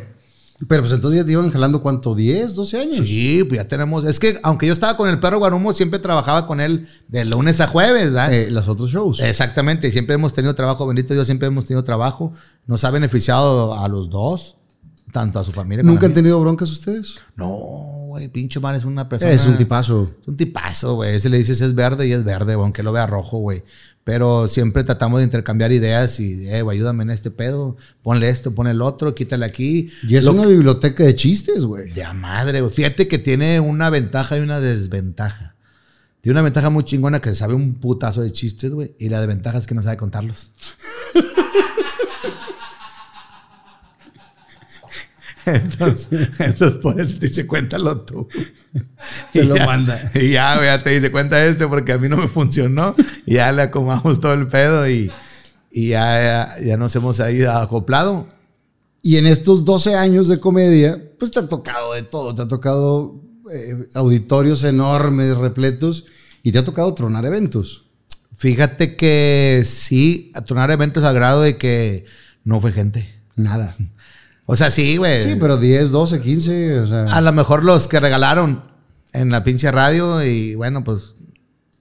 Pero pues entonces ya te iban jalando cuánto, 10, 12 años. Sí, pues ya tenemos. Es que aunque yo estaba con el perro Guarumo, siempre trabajaba con él de lunes a jueves, ¿verdad? Eh, los otros shows. Exactamente, siempre hemos tenido trabajo, bendito Dios, siempre hemos tenido trabajo. Nos ha beneficiado a los dos, tanto a su familia ¿Nunca han tenido broncas ustedes? No, güey, pinche Mar es una persona. Es un tipazo. Es un tipazo, güey. Ese le dices es verde y es verde, aunque lo vea rojo, güey. Pero siempre tratamos de intercambiar ideas y, eh, ayúdame en este pedo, ponle esto, ponle el otro, quítale aquí. Y es Lo- una biblioteca de chistes, güey. De a madre, güey. Fíjate que tiene una ventaja y una desventaja. Tiene una ventaja muy chingona que sabe un putazo de chistes, güey. Y la desventaja es que no sabe contarlos. entonces, entonces, por eso te dice, cuéntalo tú. Te Y lo ya- manda. Y ya, ya te dice, cuenta este porque a mí no me funcionó. Y ya le acomodamos todo el pedo y, y ya, ya, ya nos hemos ahí acoplado. Y en estos 12 años de comedia, pues te ha tocado de todo. Te ha tocado eh, auditorios enormes, repletos, y te ha tocado tronar eventos. Fíjate que sí, a tronar eventos al grado de que no fue gente. Nada. O sea, sí, güey. Sí, pero 10, 12, 15, o sea. A lo mejor los que regalaron en la pinche radio y bueno, pues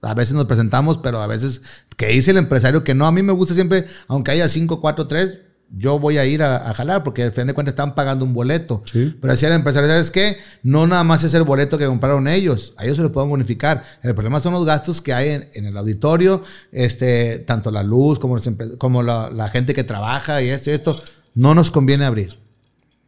a veces nos presentamos, pero a veces que dice el empresario que no, a mí me gusta siempre, aunque haya 5, 4, 3, yo voy a ir a, a jalar porque al final de cuentas están pagando un boleto. Sí. Pero decía el empresario, ¿sabes qué? No nada más es el boleto que compraron ellos, a ellos se lo pueden bonificar. El problema son los gastos que hay en, en el auditorio, este, tanto la luz como, los como la, la gente que trabaja y esto y esto. No nos conviene abrir.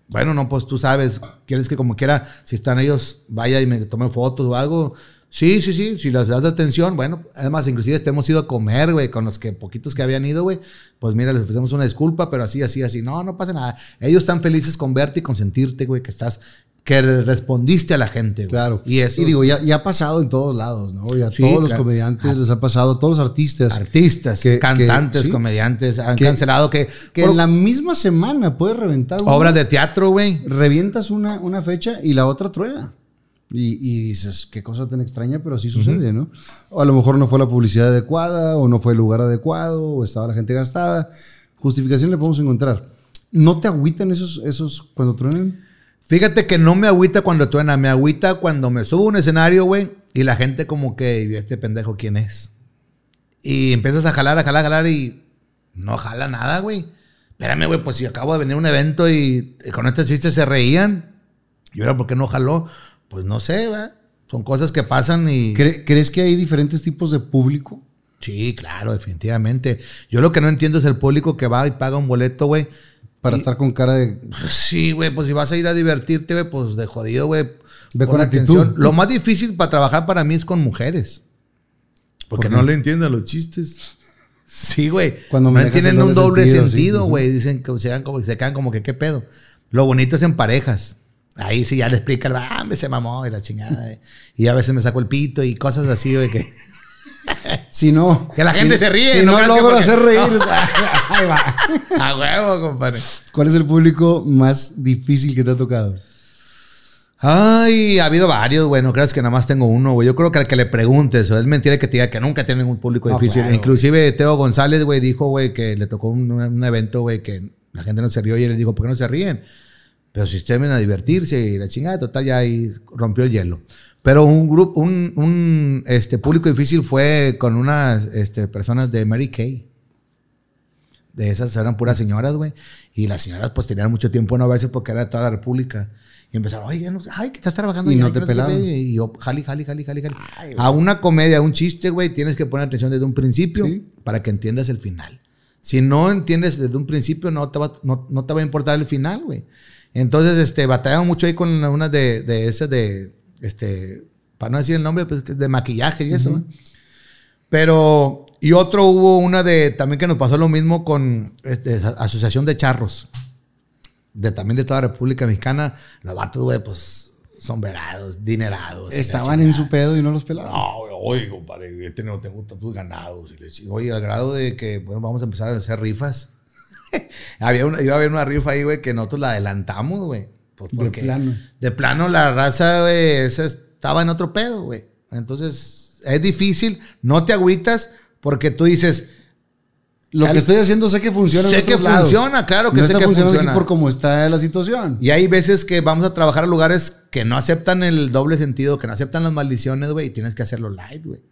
Bueno, no, pues tú sabes, quieres que como quiera, si están ellos, vaya y me tomen fotos o algo. Sí, sí, sí, si les das de atención, bueno, además, inclusive te hemos ido a comer, güey, con los que poquitos que habían ido, güey, pues mira, les ofrecemos una disculpa, pero así, así, así, no, no pasa nada. Ellos están felices con verte y con sentirte, güey, que estás, que respondiste a la gente, güey. Claro. Y eso, Y digo, ya, ya ha pasado en todos lados, ¿no? Ya Sí, todos los claro. comediantes les ha pasado, a todos los artistas. artistas, que- cantantes, que- sí. comediantes, han Que- cancelado que, Que por en la misma semana puedes reventar una, obras de teatro, güey. revientas una, una fecha y la otra truena. Y, y dices, qué cosa tan extraña, pero así sucede, ¿no? O a lo mejor no fue la publicidad adecuada, o no fue el lugar adecuado, o estaba la gente gastada. Justificación le podemos encontrar. ¿No te agüitan esos, esos cuando truenan? Fíjate que no me agüita cuando truena, me agüita cuando me subo a un escenario, güey, y la gente como que, "¿Y este pendejo quién es? Y empiezas a jalar, a jalar, a jalar y no jala nada, güey. Espérame, güey, pues si acabo de venir a un evento y, y con este chiste se reían, y ahora por qué no jaló, pues no sé, ¿va? Son cosas que pasan y... ¿Cre- ¿Crees que hay diferentes tipos de público? Sí, claro, definitivamente. Yo lo que no entiendo es el público que va y paga un boleto, güey. Para Y- estar con cara de... Sí, güey, pues si vas a ir a divertirte, güey, pues de jodido, güey. Ve con actitud. Lo más difícil para trabajar para mí es con mujeres. Porque no le entienden los chistes. Sí, güey. Cuando no manejas tienen un doble sentido, sentido, sí. güey. Dicen que se, dan como, se quedan como que qué pedo. Lo bonito es en parejas. Ahí sí ya le explica, ah, me se mamó y la chingada. eh. Y a veces me saco el pito y cosas así, güey, que... Si no... Que la si- gente se ríe, Si no no, logro porque- hacer reír... No. ahí va. A huevo, compadre. ¿Cuál es el público más difícil que te ha tocado? Ay, ha habido varios, güey. No creas que nada más tengo uno, güey. Yo creo que al que le preguntes, o es mentira que te diga que nunca tienen un público Ah, difícil. claro, Inclusive Teo González, güey, dijo, güey, que le tocó un, un evento, güey, que la gente no se rió y él le dijo, ¿por qué no se ríen? Pero si ustedes ven a divertirse y la chingada, total, ya ahí rompió el hielo. Pero un grupo, un, un este, público difícil fue con unas este, personas de Mary Kay. De esas eran puras señoras, güey. Y las señoras, pues, tenían mucho tiempo de no verse porque era de toda la República. Y empezaron, oye, no, ay, que estás trabajando Y allá, no te qué". pelaron. Y yo, jali, jali, jali, jali, jali. A una comedia, a un chiste, güey, tienes que poner atención desde un principio Sí. para que entiendas el final. Si no entiendes desde un principio, no te va, no, no te va a importar el final, güey. Entonces, este, batallamos mucho ahí con unas de, de esas de, este, para no decir el nombre, pues, de maquillaje y eso, ¿no? Pero, y otro hubo una de, también que nos pasó lo mismo con este, Asociación de Charros, de también de toda la República Mexicana. Los vatos, güey, pues, sombrerados, dinerados. Estaban en su pedo y no los pelaron. No, oye, compadre, este no tengo tantos ganados. Y le decía, oye, al grado de que, bueno, vamos a empezar a hacer rifas. había una, iba a haber una rifa ahí, güey, que nosotros la adelantamos, güey. Pues De plano. De plano, la raza, güey, esa estaba en otro pedo, güey. Entonces, es difícil, no te agüitas, porque tú dices, Lo que estoy haciendo sé que funciona. en Sé que lados. funciona, claro que no sé está que funciona. aquí por cómo está la situación. Y hay veces que vamos a trabajar a lugares que no aceptan el doble sentido, que no aceptan las maldiciones, güey, y tienes que hacerlo light, güey.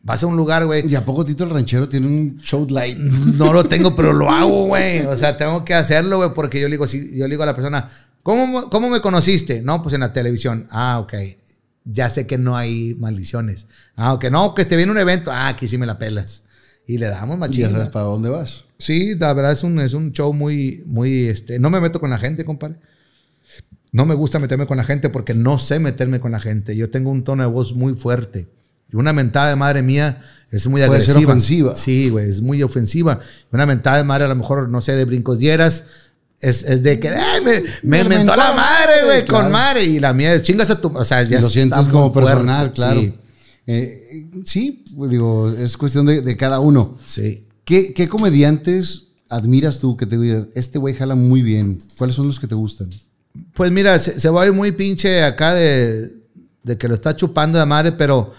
Vas a un lugar, güey. ¿Y a poco Tito el Ranchero tiene un show light? No lo tengo, pero lo hago, güey. O sea, tengo que hacerlo, güey, porque yo le digo, si, yo le digo a la persona, ¿cómo, ¿cómo me conociste? No, pues en la televisión. Ah, ok. Ya sé que no hay maldiciones. Ah, ok. No, que te viene un evento. Ah, aquí sí me la pelas. Y le damos Y ya sabes para dónde vas. Sí, la verdad es un, es un show muy, muy, este, no me meto con la gente, compadre. No me gusta meterme con la gente porque no sé meterme con la gente. Yo tengo un tono de voz muy fuerte. Y una mentada de madre mía es muy Puede ser agresiva. ofensiva. Sí, güey, es muy ofensiva. Una mentada de madre a lo mejor, no sé, de brincos dieras. Es, es de que, "Ay, me, me Me mentó la madre, güey, claro. con madre. Y la mía es chingas a tu. O sea, ya lo sientes como fuerte. personal, claro. Sí, Eh, sí, digo, es cuestión de, de cada uno. sí. ¿Qué, qué comediantes admiras tú que te digas, este güey jala muy bien? ¿Cuáles son los que te gustan? Pues mira, se, se va a ir muy pinche acá de, de que lo está chupando de madre, pero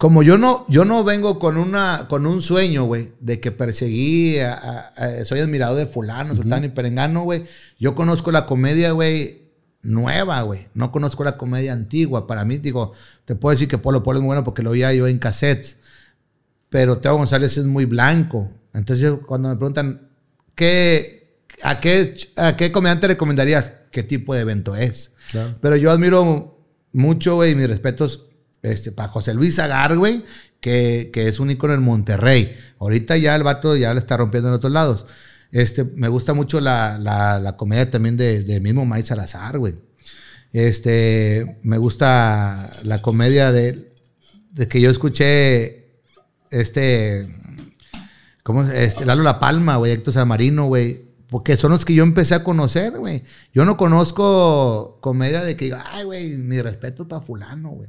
como yo no, yo no vengo con una, con un sueño, güey, de que perseguí, a- a- a- soy admirador de fulano, sultano y perengano, güey. Yo conozco la comedia, güey, nueva, güey. No conozco la comedia antigua. Para mí, digo, te puedo decir que Polo Polo es muy bueno porque lo oía yo en cassettes. Pero Teo González es muy blanco. Entonces, yo, cuando me preguntan, ¿qué, a, qué, ¿a qué comediante recomendarías? ¿Qué tipo de evento es? Claro. Pero yo admiro mucho, güey, mis respetos este, para José Luis Agar, güey, que, que es un ícono en Monterrey. Ahorita ya el vato ya le está rompiendo en otros lados. Este, me gusta mucho la, la, comedia también de, de mismo Mike Salazar, güey. Este, me gusta la comedia de, de que yo escuché, este, ¿cómo es? Este, Lalo La Palma, güey, Héctor Samarino, güey. Porque son los que yo empecé a conocer, güey. Yo no conozco comedia de que diga, ay, güey, mi respeto para fulano, güey.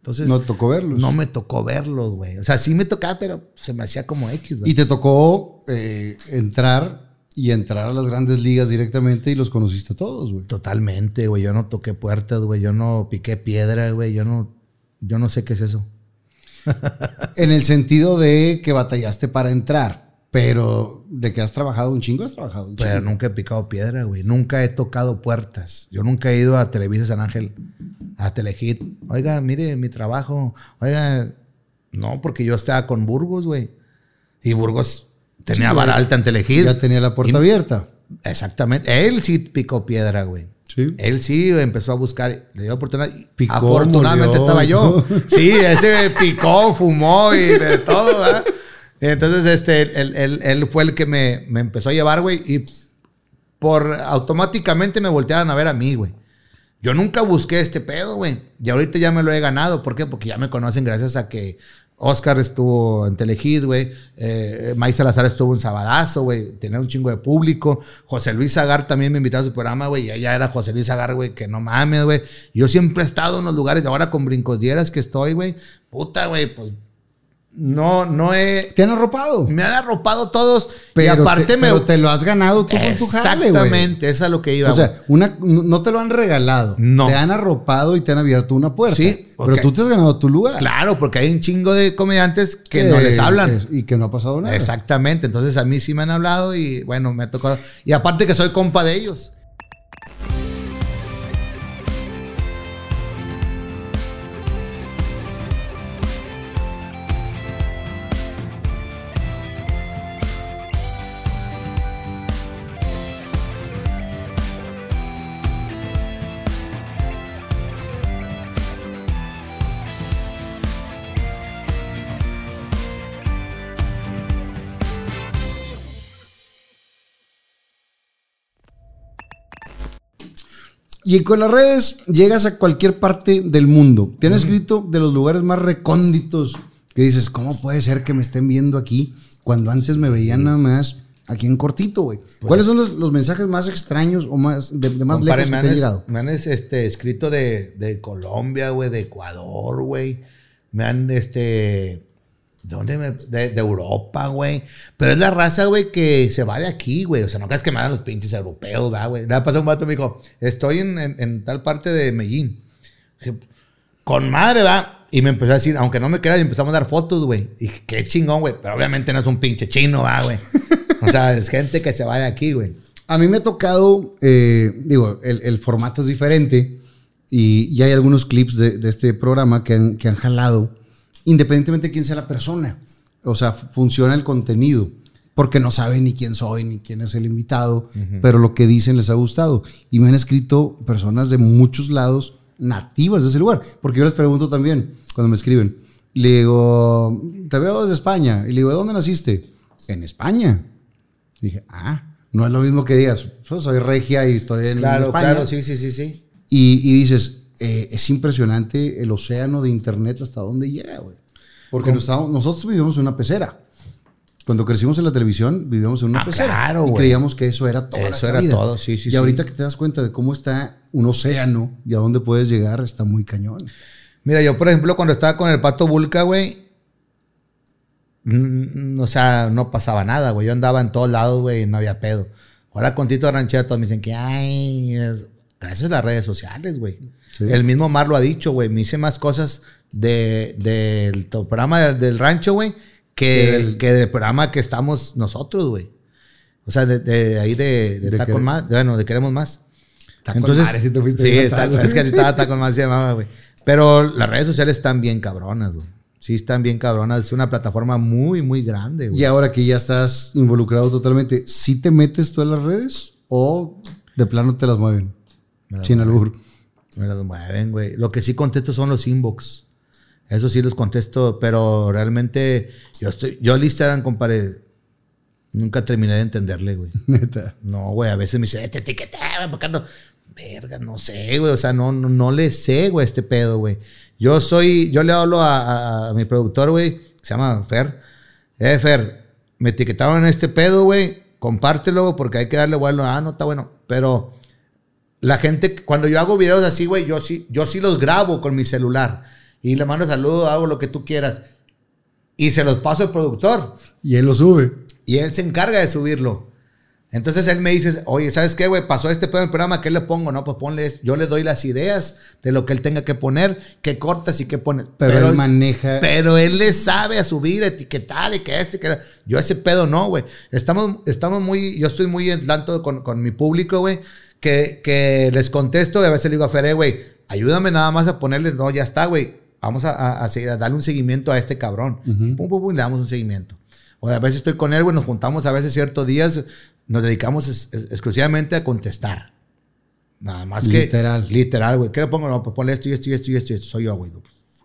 Entonces, No tocó verlos. no me tocó verlos, güey. O sea, sí me tocaba, pero se me hacía como X, güey. Y te tocó eh, entrar y entrar a las grandes ligas directamente y los conociste a todos, güey. Totalmente, güey. Yo no toqué puertas, güey. Yo no piqué piedra, güey. Yo no, yo no sé qué es eso. En el sentido de que batallaste para entrar, pero de que has trabajado un chingo, has trabajado un Pero chingo. nunca he picado piedra, güey. Nunca he tocado puertas. Yo nunca he ido a Televisa San Ángel, a Telehit. Oiga, mire mi trabajo. Oiga, no, porque yo estaba con Burgos, güey. Y Burgos tenía Sí, vara alta en Telehit. Ya tenía la puerta Y- abierta. Exactamente. Él sí picó piedra, güey. Sí. Él sí empezó a buscar, le dio oportunidad. Picó, Afortunadamente murió. estaba yo. Sí, ese picó, fumó y de todo, ¿verdad? Entonces, este, él, él- él fue el que me, me empezó a llevar, güey, y por automáticamente me volteaban a ver a mí, güey. Yo nunca busqué este pedo, güey. Y ahorita ya me lo he ganado. ¿Por qué? Porque ya me conocen gracias a que Oscar estuvo en Telehit, güey. Eh, Mike Salazar estuvo en Sabadazo, güey. Tenía un chingo de público. José Luis Agar también me invitó a su programa, güey. Y ya era José Luis Agar, güey, que no mames, güey. Yo siempre he estado en los lugares. Ahora con Brincos Dieras que estoy, güey. Puta, güey, pues... No, no he... Te han arropado. Me han arropado todos. Pero, y aparte te, me... pero te lo has ganado tú con tu jale. Exactamente, esa es lo que iba. O sea, una, no te lo han regalado. No. Te han arropado y te han abierto una puerta. Sí, Pero tú te has ganado tu lugar. Claro, porque hay un chingo de comediantes que, no les hablan. es- y que no ha pasado nada. Exactamente. Entonces a mí sí me han hablado y bueno, me ha tocado. Y aparte que soy compa de ellos. Y con las redes llegas a cualquier parte del mundo. Te han escrito de los lugares más recónditos que dices, ¿cómo puede ser que me estén viendo aquí cuando antes me veían nada más aquí en cortito, güey? ¿Cuáles son los, los mensajes más extraños o más de, de más lejos que te han, llegado? me han, este, escrito de, de Colombia, güey, de Ecuador, güey. Me han, este. ¿De dónde? me- de, Europa, güey. Pero es la raza, güey, que se va de aquí, güey. O sea, no creas que me los pinches europeos, ¿verdad, güey. Nada, pasó un vato y me dijo, estoy en, en- tal parte de Medellín. Con madre, va. Y me empezó a decir, aunque no me creas, y empezamos a dar fotos, güey. Y dije, qué chingón, güey. Pero obviamente no es un pinche chino, va, güey. O sea, es gente que se va de aquí, güey. A mí me ha tocado, eh, digo, el, el formato es diferente y, y hay algunos clips de, de este programa que han, que han jalado, independientemente de quién sea la persona. O sea, funciona el contenido, porque no saben ni quién soy, ni quién es el invitado, pero lo que dicen les ha gustado. Y me han escrito personas de muchos lados nativas de ese lugar, porque yo les pregunto también cuando me escriben, le digo, te veo desde España, y le digo, ¿de dónde naciste? En España. Dije, ah, no es lo mismo que digas, yo soy regia y estoy en Claro, España. claro, sí, sí, sí, sí. Y, y dices, eh, es impresionante el océano de internet hasta dónde llega, güey. Porque nos estábamos- nosotros vivimos en una pecera. Cuando crecimos en la televisión, vivíamos en una Ah, pecera. claro, y creíamos que eso era todo. Eso era todo, sí, sí, Y sí. ahorita que te das cuenta de cómo está un océano y a dónde puedes llegar, está muy cañón. Mira, yo, por ejemplo, cuando estaba con el pato Vulca, güey, mm, o sea, no pasaba nada, güey. Yo andaba en todos lados, güey, y no había pedo. Ahora con Tito Ranchera todos me dicen que, ay, gracias a las redes sociales, güey. Sí. El mismo Mar lo ha dicho, güey. Me hice más cosas de- del programa del, del rancho, güey, Que del- que del programa que estamos nosotros, güey. O sea, de, de ahí de, de, con más, bueno, de queremos más. Con Entonces, si te sí, atrás, es que así estaba, con más se llamaba, güey. Pero las redes sociales están bien cabronas, güey. Sí, están bien cabronas. Es una plataforma muy, muy grande, güey. Y ahora que ya estás involucrado totalmente, ¿sí te metes tú en las redes o de plano te las mueven? Las Sin albur. Me las mueven, güey. Lo que sí contesto son los inbox. Eso sí los contesto, pero realmente yo estoy, yo al Instagram, compadre, nunca terminé de entenderle, güey. Neta. No, güey, a veces me dice, "Eh, te etiqueté, güey, ¿por qué no? Verga, no sé, güey, o sea, no, no, no le sé, güey, este pedo, güey. Yo soy, yo le hablo a, a- a mi productor, güey, que se llama Fer. Eh, Fer, me etiquetaron en este pedo, güey, compártelo porque hay que darle vuelo. Ah, no, está bueno, pero la gente, cuando yo hago videos así, güey, yo sí, yo sí los grabo con mi celular y le mando saludos, hago lo que tú quieras y se los paso al productor. Y él lo sube. Y él se encarga de subirlo. Entonces él me dice, oye, ¿sabes qué, güey? Pasó este pedo en el programa, ¿qué le pongo? No, pues ponle. Yo le doy las ideas de lo que él tenga que poner, qué cortas y qué pones. Pero él maneja- Pero él le sabe a subir, etiquetar y que este, que... Yo ese pedo no, güey. Estamos, estamos muy, yo estoy muy en tanto con, con mi público, güey, que, que les contesto y a veces le digo a Feré, güey, ayúdame nada más a ponerle, no, ya está, güey. Vamos a, a- a darle un seguimiento a este cabrón. Pum, pum, pum, y le damos un seguimiento. O a veces estoy con él, güey, nos juntamos a veces ciertos días, nos dedicamos es- es- exclusivamente a contestar. Nada más que. Literal. Literal, güey. ¿Qué le pongo? No, pues ponle esto y esto y esto y esto. Soy yo, güey.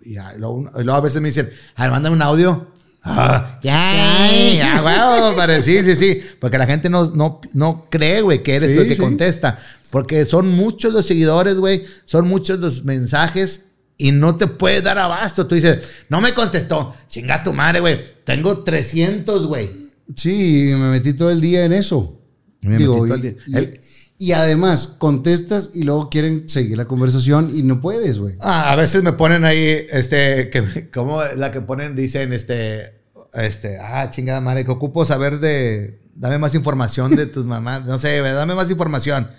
Y, ya, y luego, y luego a veces me dicen, a ver, mándame un audio. Ah, ya, ya, güey, compadre. Sí, sí, sí. Porque la gente no, no, no cree, güey, que eres Sí, tú el que sí. contesta. Porque son muchos los seguidores, güey. Son muchos los mensajes y no te puedes dar abasto. Tú dices, no me contestó. Chinga tu madre, güey. Tengo 300, güey. Sí, me metí todo el día en eso. Me metí todo el y- día. El- y además contestas y luego quieren seguir la conversación y no puedes, güey. Ah, a veces me ponen ahí, este, que, como la que ponen, dicen, este, este, ah, chingada madre, que ocupo saber de, dame más información de tus mamás, no sé, dame más información.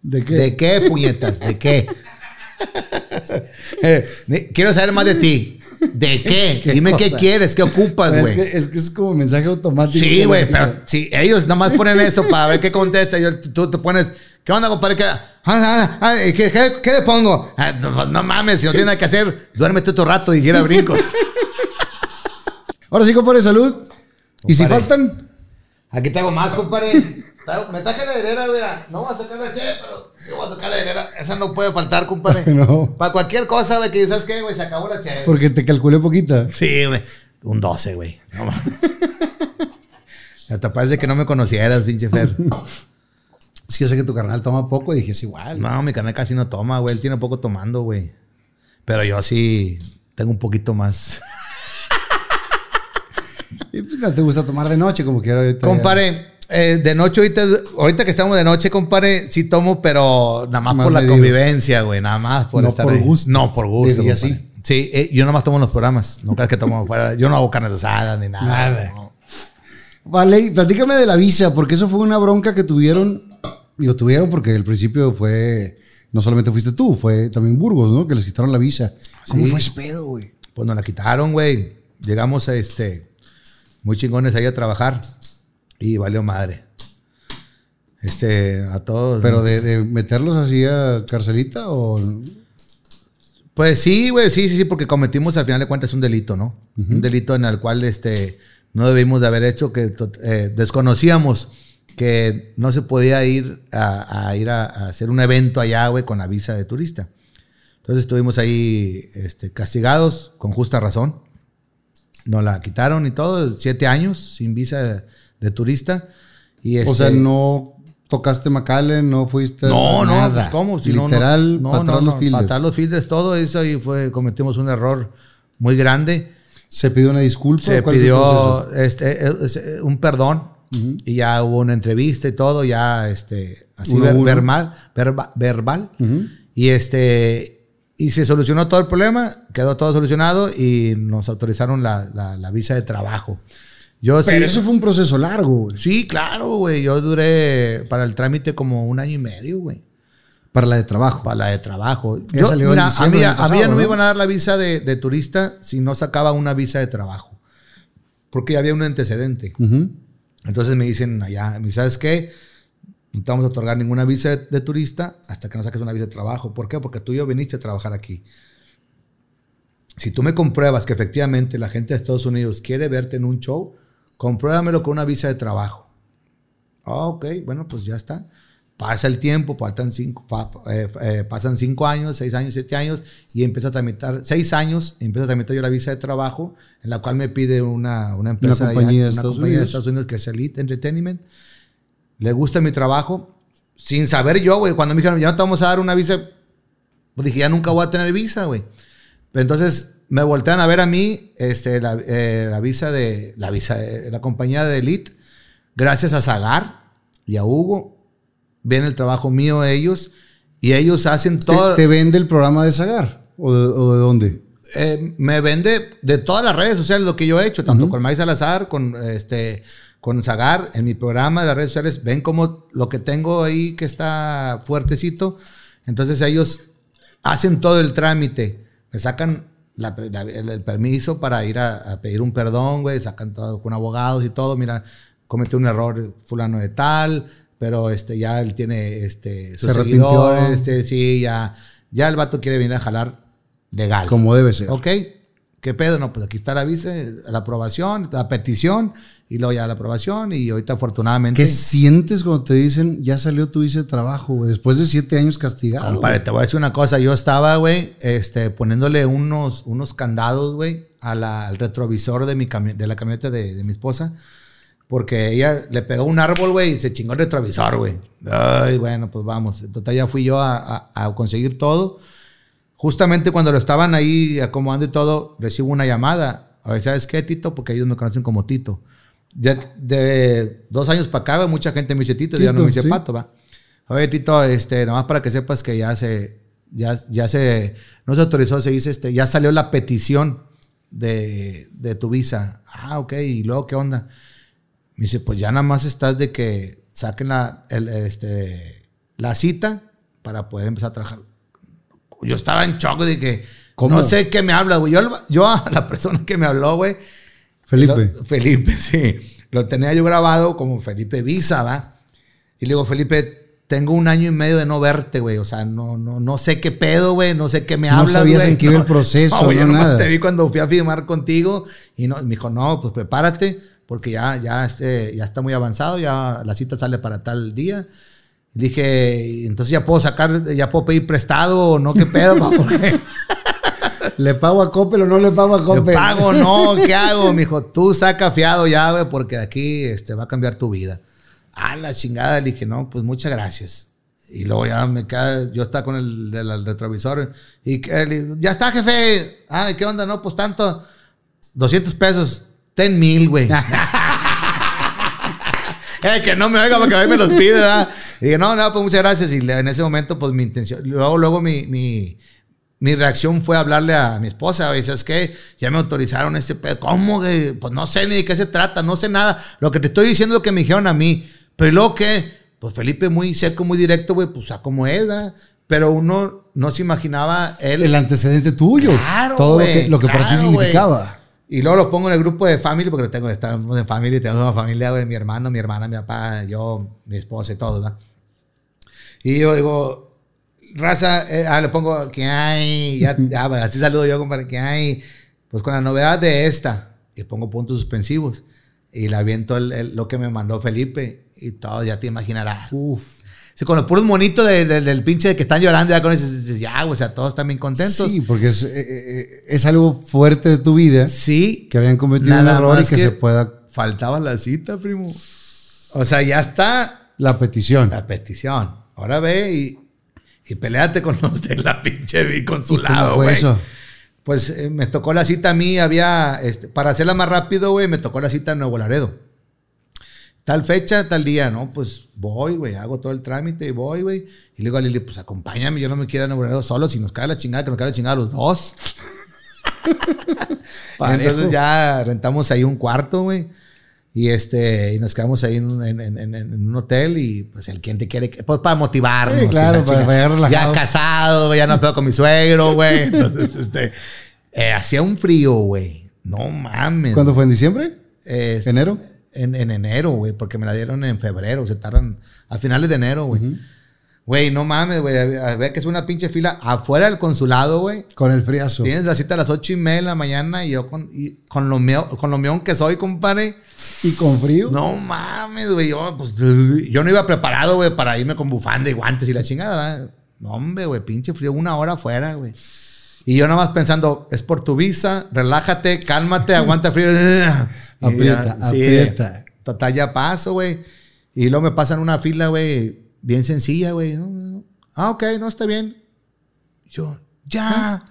¿De qué? ¿De qué, puñetas? ¿De qué? Eh, Quiero saber más de ti. ¿De qué? ¿Qué Dime qué quieres, qué ocupas, güey. es, que, es que es como mensaje automático. Sí, güey, pero si ellos nada más ponen eso para ver qué contesta, y tú te pones, ¿qué onda, compadre? ¿Qué, ah, ah, ah, ¿qué, qué- qué le pongo? Ah, no, no mames, si no tienes nada que hacer, duérmete otro rato y quiera brincos. Ahora sí, compadre, salud. Y si faltan, Aquí tengo más, compadre. Me traje la heredera, mira. No voy a sacar la che, pero sí voy a sacar la heredera. Esa no puede faltar, compadre. No. Para cualquier cosa, güey, que ¿sabes qué, güey? Se acabó la che. porque te calculé poquita. Sí, güey. Un 12, güey. No mames. Hasta parece que no me conocieras, pinche Fer. Es que yo sé que tu carnal toma poco y dije, es igual. No, mi canal casi no toma, güey. Él tiene poco tomando, güey. Pero yo sí tengo un poquito más. Y pues no te gusta tomar de noche, como quiera ahorita. Compare, eh, de noche ahorita, ahorita que estamos de noche, compare, sí tomo, pero nada más, Más por la convivencia, güey. Nada más por No estar por ahí. gusto. No, por gusto. Día compadre. sí. Eh, yo nada más tomo en los programas. No creas que tomo fuera. Yo no hago carnes asadas ni nada. Nada. no. Vale, y platícame de la visa, porque eso fue una bronca que tuvieron. Digo, tuvieron porque al principio fue. No solamente fuiste tú, fue también Burgos, ¿no? Que les quitaron la visa. ¿Cómo Sí. fue ese pedo, güey? Pues nos la quitaron, güey. Llegamos a este. Muy chingones ahí a trabajar. Y valió madre. Este, a todos. Pero de, de meterlos así a carcelita o. Pues sí, güey, sí, sí, sí, porque cometimos al final de cuentas un delito, ¿no? Un delito en el cual este, no debimos de haber hecho, que eh, desconocíamos que no se podía ir a, a ir a, a hacer un evento allá, güey, con la visa de turista. Entonces estuvimos ahí este, castigados, con justa razón. Nos la quitaron y todo, siete años sin visa de, turista. Y O sea, este, no tocaste McAllen, no fuiste. no, no, nada. pues cómo, si no, no, Literal, no, no, no, los fielders. atrás los fielders, todo eso y fue, cometimos un error muy grande. Se pidió una disculpa. Se ¿o cuál es el pidió este, eh, eh, un perdón y ya hubo una entrevista y todo, ya este, así Uno ver- uno. verbal, verba- verbal. Y este, y se solucionó todo el problema, quedó todo solucionado y nos autorizaron la, la- la visa de trabajo. Yo sí- Pero eso fue un proceso largo, güey. Sí, claro, güey. Yo duré para el trámite como un año y medio, güey. Para la de trabajo. Para la de trabajo. Yo, salió mira, a mí, a mí ya no me iban a dar la visa de, de turista si no sacaba una visa de trabajo. Porque ya había un antecedente. Entonces me dicen allá, me ¿sabes qué? no te vamos a otorgar ninguna visa de, de turista hasta que no saques una visa de trabajo. ¿Por qué? Porque tú y yo viniste a trabajar aquí. Si tú me compruebas que efectivamente la gente de Estados Unidos quiere verte en un show, compruébamelo con una visa de trabajo. Ah, ok, bueno, pues ya está. Pasa el tiempo, faltan cinco, pa- eh, eh, pasan cinco años, seis años, siete años, y empiezo a tramitar, seis años, empiezo a tramitar yo la visa de trabajo, en la cual me pide una, una empresa compañía de una Estados compañía de Unidos. Estados Unidos que es Elite Entertainment. Le gusta mi trabajo, sin saber yo, güey, cuando me dijeron, ya no te vamos a dar una visa, pues dije, ya nunca voy a tener visa, güey. Entonces me voltean a ver a mí este, la, eh, la visa de la visa de la compañía de Elite, gracias a Zagar y a Hugo. Ven el trabajo mío ellos y ellos hacen ¿Te, todo. te vende el programa de Zagar? ¿O de, o de dónde? eh, me vende de todas las redes sociales lo que yo he hecho, tanto con Maíz Salazar, con este con Zagar, en mi programa de las redes sociales, ven como lo que tengo ahí que está fuertecito. Entonces ellos hacen todo el trámite, me sacan la- la- el, permiso para ir a, a pedir un perdón, güey, sacan todo con abogados y todo, mira, cometió un error fulano de tal, pero este ya él tiene este sus Se seguidores, este, sí, ya ya el vato quiere venir a jalar legal. Como debe ser. Ok, ¿qué pedo? No, pues aquí está la visa, la aprobación, la petición, y luego ya la aprobación, y ahorita afortunadamente... ¿Qué sientes cuando te dicen, ya salió tu visa de trabajo, güey? Después de siete años castigado. Compadre, te voy a decir una cosa. Yo estaba, güey, este, poniéndole unos, unos candados, güey, a la- al retrovisor de, mi de la camioneta de, de mi esposa. Porque ella le pegó un árbol, güey, y se chingó el retrovisor, güey. Ay, bueno, pues vamos. Entonces ya fui yo a, a- a conseguir todo. Justamente cuando lo estaban ahí acomodando y todo, recibo una llamada. A ver, ¿sabes qué, Tito? Porque ellos me conocen como Tito. De, de dos años para acá, mucha gente me dice Tito, ya no Tito, me dice sí. Pato, va. Oye, Tito, este, nomás para que sepas que ya se, ya, ya se, no se autorizó, se dice, este, ya salió la petición de, de tu visa. Ah, ok, y luego, ¿qué onda? Me dice, pues ya nada más estás de que saquen la, el, este, la cita para poder empezar a trabajar. Yo estaba en shock de que ¿Cómo? no sé qué me habla, güey. Yo, yo a la persona que me habló, güey, Felipe. lo- Felipe, sí. Lo tenía yo grabado como Felipe Visa, ¿va? Y le digo, Felipe, tengo un año y medio de no verte, güey. O sea, no, no, no sé qué pedo, güey. No sé qué me No hablas, sabías güey. en qué iba el proceso, yo no nomás nada. te vi cuando fui a firmar contigo. Y no, me dijo, no, pues prepárate, porque ya, ya, este, ya está muy avanzado. Ya la cita sale para tal día. Dije, entonces ya puedo sacar, ya puedo pedir prestado o no, qué pedo, pa? Porque ¿Le pago a Coppel o no le pago a ¿Le Coppel? pago? No, ¿qué hago? Me dijo, tú saca fiado ya, güey, porque de aquí este, va a cambiar tu vida. Ah, la chingada. Le dije, no, pues muchas gracias. Y luego ya me queda, yo estaba con el del retrovisor. Y le digo, ya está, jefe. Ah, ¿y ¿qué onda? No, pues tanto. 200 pesos. Ten mil, güey. Eh, que no me oiga porque a mí me los pide, ¿verdad? Y dije, no, no, pues muchas gracias. Y en ese momento, pues mi intención. Luego, luego mi, mi, mi reacción fue hablarle a mi esposa. ¿sabes qué? Ya me autorizaron este pedo. ¿Cómo? güey? Pues no sé ni de qué se trata, no sé nada. Lo que te estoy diciendo es lo que me dijeron a mí. Pero ¿y luego qué? Pues Felipe muy seco, muy directo, güey, pues a como es, ¿verdad? Pero uno no se imaginaba él. El antecedente tuyo. Claro, Todo lo que, lo que para ti claro, güey. Y luego lo pongo en el grupo de family, porque tengo, estamos en familia, tengo una familia, güey, mi hermano, mi hermana, mi papá, yo, mi esposa y todo, ¿verdad? Y yo digo, raza, eh, ah, le pongo, ¿qué hay? Ya, ya, pues, así saludo yo, compadre, ¿qué hay? Pues con la novedad de esta, y pongo puntos suspensivos, y le aviento el- el- lo que me mandó Felipe, y todo, ya te imaginarás. Uf. Con los puros monitos de- de- del pinche de que están llorando, ya con eso, ya, o sea, todos están bien contentos. Sí, porque es, eh, eh, es algo fuerte de tu vida Sí, que habían cometido un error y que, que- se pueda Faltaba la cita, primo. O sea, ya está la petición. la petición. Ahora ve y, y peleate con los de la pinche vi ¿Y consulado, cómo fue güey. eso? Pues eh, me tocó la cita a mí, había, este, para hacerla más rápido, güey, me tocó la cita en Nuevo Laredo. Tal fecha, tal día, ¿no? Pues voy, güey, hago todo el trámite y voy, güey. Y le digo a Lili, pues acompáñame, yo no me quiero a Laredo solo, si nos cae la chingada, que nos cae la chingada los dos. Entonces ya rentamos ahí un cuarto, güey. Y este, y nos quedamos ahí en, un- en- en- en- un hotel y pues el quien te quiere, pues para motivarnos. Sí, claro, la para- para. Ya casado, güey, ya no pedo con mi suegro, güey. Entonces, este, eh, hacía un frío, güey. No mames. ¿Cuándo fue? ¿En diciembre? Eh, ¿Enero? En, en enero, güey, porque me la dieron en febrero, se tardan a finales de enero, güey. Güey, no mames, güey, a ver que es una pinche fila afuera del consulado, güey. Con el friazo. Tienes la cita a las ocho y media de la mañana y yo con, y con lo mío, con lo mío que soy, compadre. Y con frío. No mames, güey. Yo, pues, yo no iba preparado, güey, para irme con bufanda y guantes y la chingada, ¿verdad? No, hombre, güey, pinche frío, una hora afuera, güey. Y yo nada más pensando, es por tu visa, relájate, cálmate, aguanta frío. Aprieta, ya, sí, aprieta. Total, ya paso, güey. Y luego me pasan una fila, güey, bien sencilla, güey. Ah, ok, no, está bien. Yo, ya.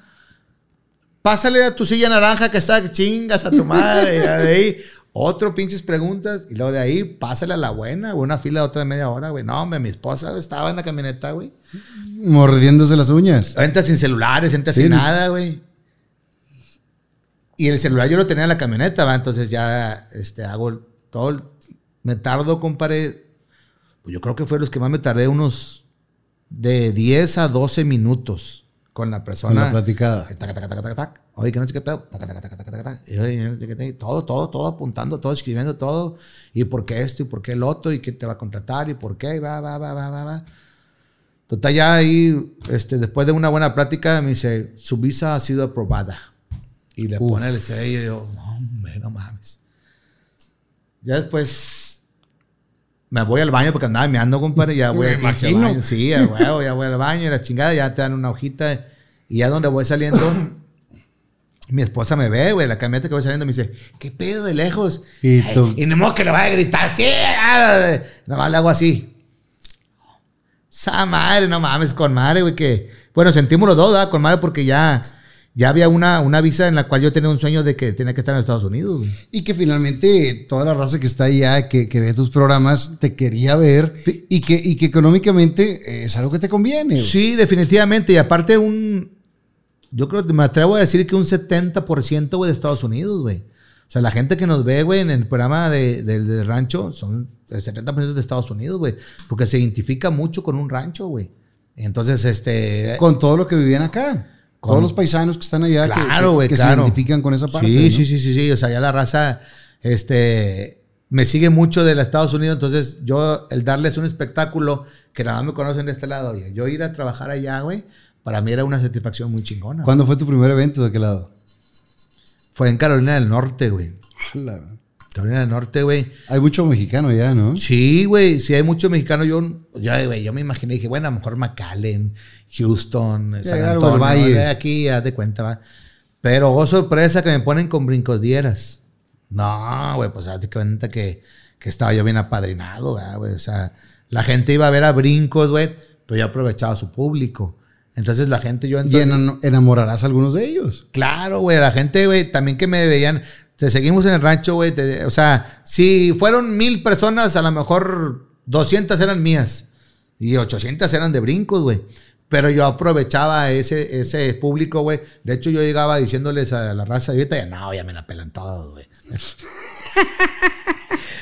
Pásale a tu silla naranja que está chingas a tu madre. de ahí, otro pinches preguntas. Y luego de ahí, pásale a la buena. Una fila de otra de media hora, güey. No, hombre, mi esposa estaba en la camioneta, güey. Mordiéndose las uñas. Entra sin celulares, entra Sí. sin nada, güey. Y el celular yo lo tenía en la camioneta, ¿va? Entonces ya este, hago todo. el- me tardo, compadre. Pues yo creo que fue los que más me tardé, unos de 10 a 12 minutos con la persona. Con la platicada. Tac, tac, tac, tac. Oye, que no sé qué pedo. Todo, todo, todo apuntando, todo escribiendo, todo. Y por qué esto, y por qué el otro, y quién te va a contratar, y por qué, y va, va, va, va, va, va. Total, ya ahí, este, después de una buena plática, me dice, su visa ha sido aprobada. Y le Uf. pone el sello y yo, no, hombre, no mames. Ya después me voy al baño porque andaba meando, compadre, ya voy Me al imagino. baño. Sí, a huevo, ya voy al baño y la chingada, ya te dan una hojita. Y ya donde voy saliendo, mi esposa me ve, güey, la camioneta que voy saliendo me dice, ¿qué pedo de lejos? Y Ay, tú- y ni modo que le vaya a gritar, sí, ah, nada más le hago así. Esa madre, no mames, con madre, güey, que... Bueno, sentimos los dos, ¿verdad? Con madre porque ya, ya había una, una visa en la cual yo tenía un sueño de que tenía que estar en Estados Unidos, güey. Y que finalmente toda la raza que está allá, que, que ve tus programas, te quería ver y que, y que económicamente es algo que te conviene. güey. Sí, definitivamente. Y aparte un... Yo creo que me atrevo a decir que un 70% güey, de Estados Unidos, güey. O sea, la gente que nos ve, güey, en el programa de, del- del rancho son el 70% de Estados Unidos, güey. Porque se identifica mucho con un rancho, güey. Entonces, este... Con todo lo que vivían acá. Todos los paisanos que están allá que- Claro, que, güey, que se identifican con esa parte. Sí, ¿no? sí, sí, sí, sí. O sea, ya la raza, este, me sigue mucho de los Estados Unidos. Entonces, yo, el darles un espectáculo que nada más me conocen de este lado, yo ir a trabajar allá, güey, para mí era una satisfacción muy chingona. ¿Cuándo fue tu primer evento de qué lado? Fue en Carolina del Norte, güey. Carolina del Norte, güey. Hay mucho mexicano allá, ¿no? Sí, güey, sí hay muchos mexicanos. Yo, yo, güey, yo me imaginé, dije, bueno, a lo mejor McAllen, Houston, San algo del Antonio, Valle. aquí, haz de cuenta, va. Pero, oh, sorpresa que me ponen con brincos dieras. No, güey, pues hazte cuenta que, que estaba yo bien apadrinado, ¿verdad, güey. O sea, la gente iba a ver a brincos, güey, pero yo aprovechaba su público. Entonces la gente, yo Y entonces, en- enamorarás a algunos de ellos. Claro, güey, la gente, güey, también que me veían, te seguimos en el rancho, güey, o sea, si fueron mil personas, a lo mejor 200 eran mías y 800 eran de brincos, güey. Pero yo aprovechaba ese, ese público, güey. De hecho, yo llegaba diciéndoles a la raza ahorita, ya no, ya me la pelan todos, güey.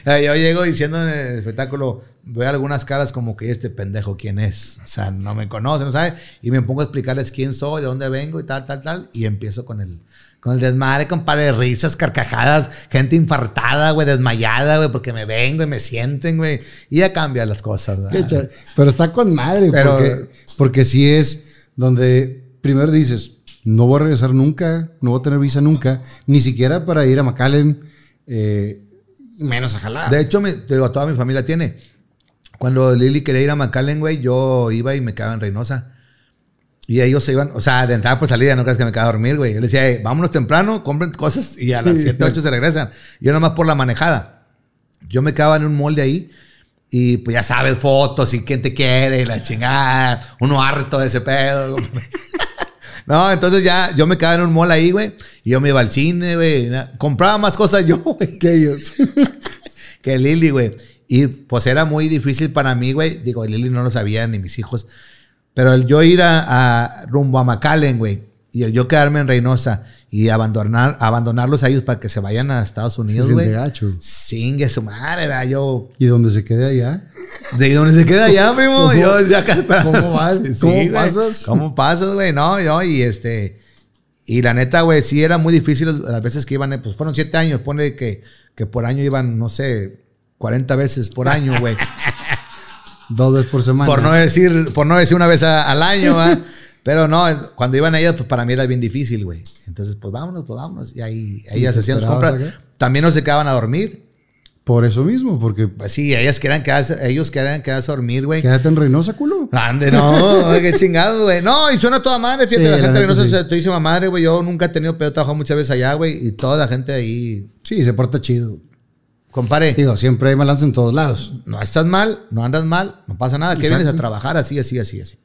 Eh, Yo llego diciendo en el espectáculo, veo algunas caras como que este pendejo quién es. O sea, no me conoce, no sabe. Y me pongo a explicarles quién soy, de dónde vengo y tal, tal, tal. Y empiezo con el, con el desmadre, compadre, de risas, carcajadas, gente infartada, güey, desmayada, güey, porque me vengo y me sienten, güey. Y ya cambian las cosas, ¿verdad? Pero está con madre, Pero- porque, porque sí es donde primero dices, no voy a regresar nunca, no voy a tener visa nunca, ni siquiera para ir a McAllen, eh, menos a jalar. De hecho, me, te digo, toda mi familia tiene. Cuando Lili quería ir a McAllen, güey, yo iba y me quedaba en Reynosa. Y ellos se iban, o sea, de entrada por salida, no creas que me quedaba a dormir, güey. Yo les decía, "Ey, vámonos temprano, compren cosas y a las 7, 8 se regresan. Yo nomás por la manejada. Yo me quedaba en un molde ahí y pues ya sabes, fotos y quién te quiere y la chingada. Uno harto de ese pedo. No, entonces ya yo me quedaba en un mall ahí, güey. Y yo me iba al cine, güey. Compraba más cosas yo, güey que ellos. que Lili, güey. Y pues era muy difícil para mí, güey. Digo, Lili no lo sabía, ni mis hijos. Pero el yo ir a, a rumbo a McAllen, güey. Y el yo quedarme en Reynosa y abandonar, abandonarlos a ellos para que se vayan a Estados Unidos, güey. Singue su madre, ¿verdad? Yo. Y donde se quede allá. ¿De dónde se queda ya, primo? ¿Cómo- yo ya acá esperando. cómo vas? ¿Cómo pasas? ¿Cómo pasas, güey? No, yo, y este. Y la neta, güey, sí era muy difícil las veces que iban, eh, pues fueron siete años, pone que que por año iban, no sé, 40 veces por año, güey. Dos veces por semana. por no decir, por no decir una vez a- al año, ¿va? Pero no, cuando iban ellas, pues para mí era bien difícil, güey. Entonces, pues vámonos, pues vámonos. Y ahí ellas hacían sus compras. También no se quedaban a dormir. Por eso mismo, porque Pues sí, ellas querían quedarse, ellos querían quedarse a dormir, güey. quédate en Reynosa, culo. Ande, no, qué chingado, güey. No, y suena toda madre, fíjate, Sí, la la gente de Reynosa sí. se estoy madre, güey. Yo nunca he tenido pedo, he trabajado muchas veces allá, güey. Y toda la gente ahí, Sí, se porta chido. Compare, Digo, siempre hay balance en todos lados. no estás mal, no andas mal, no pasa nada. Exacto. vienes a trabajar así, así, así, así.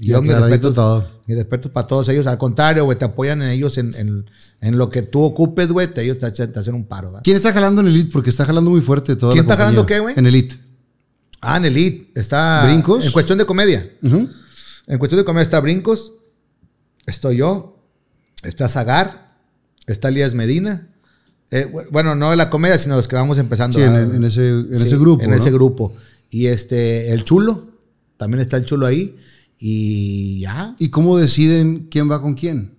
Y aclaradito todo. Mi respeto para todos ellos. Al contrario, güey, te apoyan en ellos en, en- en lo que tú ocupes, güey. Te, ellos te, hacen- te hacen un paro, ¿va? ¿Quién está jalando en Elite? Porque está jalando muy fuerte toda ¿Quién la está jalando qué, güey? En Elite. Ah, en Elite. Está. ¿Brincos? En cuestión de comedia. En cuestión de comedia está Brincos. Estoy yo. Está Zagar. Está Elías Medina. Eh, bu- bueno, no de la comedia, sino los que vamos empezando. Sí, en, ese, en Sí, ese grupo. En ¿no? ese grupo. Y este, el chulo. También está el chulo ahí. Y ya. ¿Y cómo deciden quién va con quién?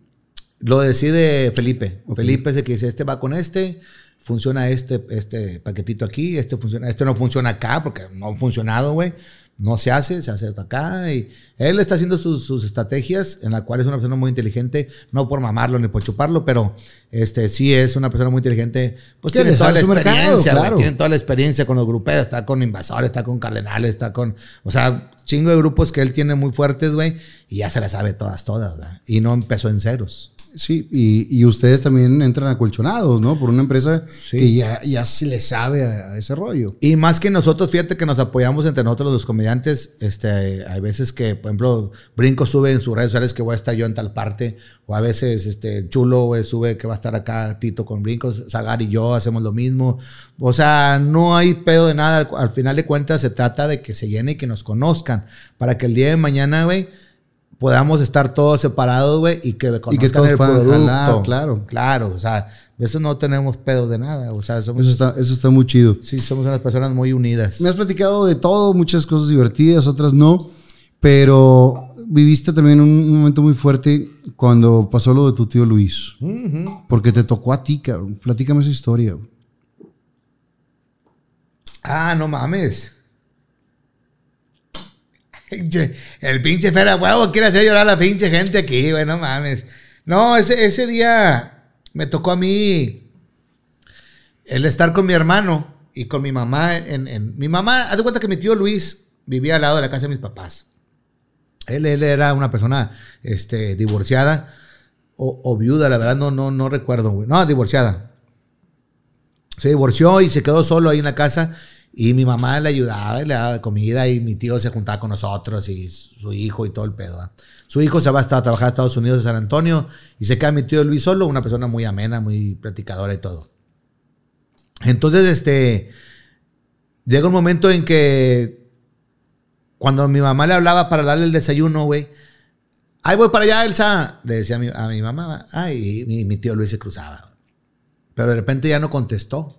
Lo decide Felipe. Ok. Felipe es el que dice, este va con este, funciona este, este paquetito aquí, este funciona, este no funciona acá porque no ha funcionado, güey. No se hace, se hace acá. Y él está haciendo sus, sus estrategias, en la cual es una persona muy inteligente, no por mamarlo ni por chuparlo, pero este sí es una persona muy inteligente. Pues tiene toda la mercado, experiencia, claro. tiene toda la experiencia con los gruperos, está con invasores, está con cardenales, está con, o sea, chingo de grupos que él tiene muy fuertes, güey, y ya se las sabe todas, todas, ¿verdad? Y no empezó en ceros. Sí, y, y ustedes también entran acolchonados, ¿no? Por una empresa Sí. que ya, ya se le sabe a, a ese rollo. Y más que nosotros, fíjate que nos apoyamos entre nosotros los comediantes. Este, hay veces que, por ejemplo, Brinco sube en sus redes sociales que voy a estar yo en tal parte. O a veces este, Chulo sube que va a estar acá Tito con Brinco. Zagar y yo hacemos lo mismo. O sea, no hay pedo de nada. Al, al final de cuentas, se trata de que se llene y que nos conozcan. Para que el día de mañana, güey, podamos estar todos separados, güey, y que conozcan todos el producto. jalar, claro. Claro, o sea, de eso no tenemos pedo de nada. O sea, somos, Eso está, eso está muy chido. sí, somos unas personas muy unidas. Me has platicado de todo, muchas cosas divertidas, otras no, pero viviste también un, momento muy fuerte cuando pasó lo de tu tío Luis. Porque te tocó a ti, cabrón. Platícame esa historia. Ah, no mames. El pinche Fera huevo quiere hacer llorar a la pinche gente aquí, güey, no mames. No, ese, ese día me tocó a mí el estar con mi hermano y con mi mamá. En, mi mamá, haz de cuenta que mi tío Luis vivía al lado de la casa de mis papás. Él, él era una persona este, divorciada o, o viuda, la verdad no, no, no recuerdo, güey. No, divorciada se divorció y se quedó solo ahí en la casa y mi mamá le ayudaba le daba comida y mi tío se juntaba con nosotros y su hijo y todo el pedo. Su hijo se va a trabajar a Estados Unidos, a San Antonio y se queda mi tío Luis solo, una persona muy amena, muy platicadora y todo. Entonces, este, llega un momento en que cuando mi mamá le hablaba para darle el desayuno, güey, ahí voy para allá, Elsa, le decía a mi, a mi mamá, ay, y mi, mi tío Luis se cruzaba. Pero de repente ya no contestó.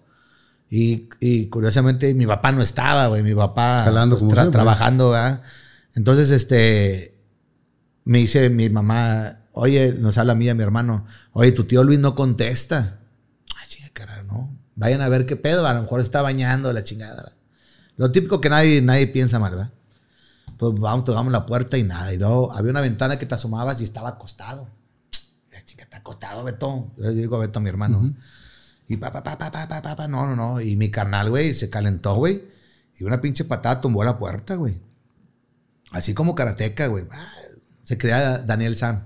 Y, y curiosamente mi papá no estaba, güey. Mi papá Jalando pues, como tra- siempre. trabajando, ¿verdad? Entonces, este, me dice mi mamá, oye, nos habla a mí y a mi hermano, oye, tu tío Luis no contesta. Ay, chinga, cara, no. Vayan a ver qué pedo, a lo mejor está bañando la chingada. ¿verdad? Lo típico que nadie, nadie piensa mal, ¿verdad? Pues vamos, tocamos la puerta y nada. Y luego había una ventana que te asomabas y estaba acostado. La chica está acostado, Beto. Yo le digo a Beto, a mi hermano. Y pa, pa, pa, pa, pa, pa, pa, no, no, no. Y mi carnal, güey, se calentó, güey. Y una pinche patada tumbó la puerta, güey. Así como karateca, güey. Se creía Daniel Sam.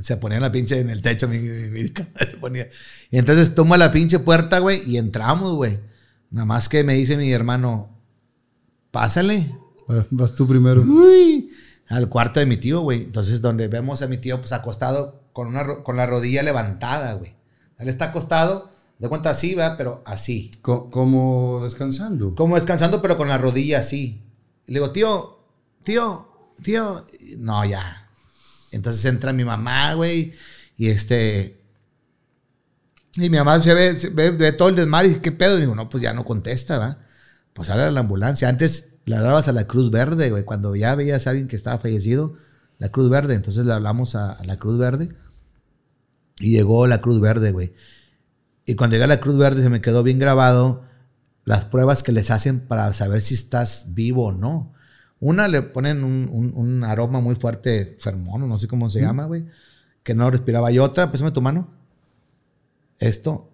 Se ponía la pinche en el techo, mi, mi carnal se ponía. Y entonces tumba la pinche puerta, güey, y entramos, güey. Nada más que me dice mi hermano, pásale. Vas tú primero. Uy, al cuarto de mi tío, güey. Entonces, donde vemos a mi tío, pues acostado con, una, con la rodilla levantada, güey. Él está acostado de cuenta así, va, pero así. Co- como descansando. Como descansando, pero con la rodilla así. Y le digo, tío, tío, tío. No, ya. Entonces entra mi mamá, güey. Y este. Y mi mamá se ve, se ve, ve todo el desmadre y dice, ¿qué pedo? Y digo, no, pues ya no contesta, ¿va? Pues habla a la ambulancia. Antes le hablabas a la Cruz Verde, güey. Cuando ya veías a alguien que estaba fallecido, la Cruz Verde. Entonces le hablamos a, a la Cruz Verde. Y llegó la Cruz Verde, güey. Y cuando llegué a la Cruz Verde se me quedó bien grabado las pruebas que les hacen para saber si estás vivo o no. Una le ponen un, un- un aroma muy fuerte, fermono, no sé cómo se llama, güey, que no respiraba. Y otra, pésame tu mano. Esto,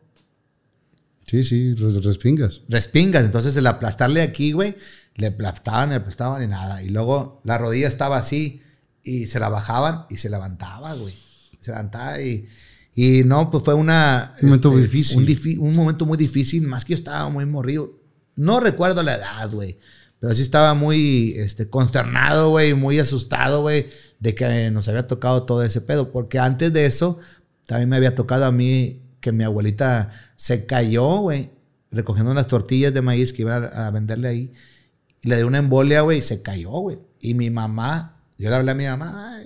Sí, sí, res- respingas. respingas. Entonces, el aplastarle aquí, güey, le aplastaban, le aplastaban y nada. Y luego la rodilla estaba así y se la bajaban y se levantaba, güey. Se levantaba y, y no, pues fue una... Un momento muy difícil. Un, difi- un momento muy difícil, más que yo estaba muy morrido. No recuerdo la edad, güey. Pero sí estaba muy este, consternado, güey, muy asustado, güey, de que nos había tocado todo ese pedo. Porque antes de eso, también me había tocado a mí que mi abuelita se cayó, güey, recogiendo unas tortillas de maíz que iba a, a venderle ahí. Y le dio una embolia, güey, y se cayó, güey. Y mi mamá, yo le hablé a mi mamá.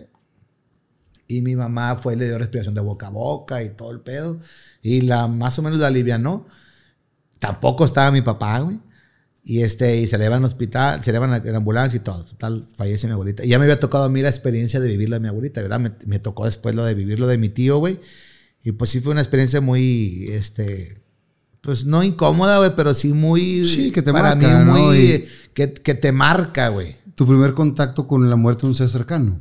Y mi mamá fue y le dio respiración de boca a boca y todo el pedo. Y la más o menos la alivianó. Tampoco estaba mi papá, güey. Y, este, y se le llevan al hospital, se le llevan a la ambulancia y todo. Total, fallece mi abuelita. Y ya me había tocado a mí la experiencia de vivirlo de mi abuelita, ¿verdad? Me, me tocó después lo de vivirlo de mi tío, güey. Y pues sí fue una experiencia muy, este, pues no incómoda, güey, pero sí muy... Sí, que te para marca, mí ¿no? muy... Que, que te marca, güey. Tu primer contacto con la muerte de un ser cercano.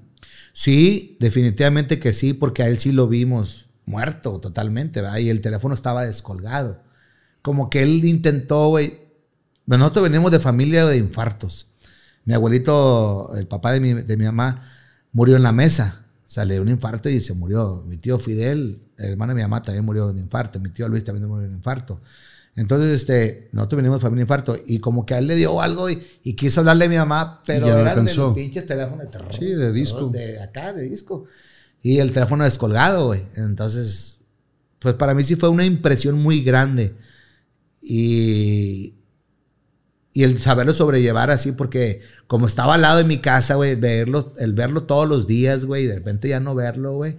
Sí, definitivamente que sí, porque a él sí lo vimos muerto totalmente, ¿verdad? Y el teléfono estaba descolgado. Como que él intentó, güey. Nosotros venimos de familia de infartos. Mi abuelito, el papá de mi, de mi mamá, murió en la mesa. O sea, le dio un infarto y se murió. Mi tío Fidel, el hermano de mi mamá, también murió de un infarto. Mi tío Luis también murió de un infarto. Entonces, este, nosotros venimos de familia de infarto. Y como que a él le dio algo y, y quiso hablarle a mi mamá, pero era de alcanzó. los pinches teléfonos de terror. Sí, de disco. De acá, de disco. Y el teléfono descolgado, güey. Entonces, pues para mí sí fue una impresión muy grande. Y, y el saberlo sobrellevar así, porque como estaba al lado de mi casa, güey, verlo, el verlo todos los días, güey, y de repente ya no verlo, güey.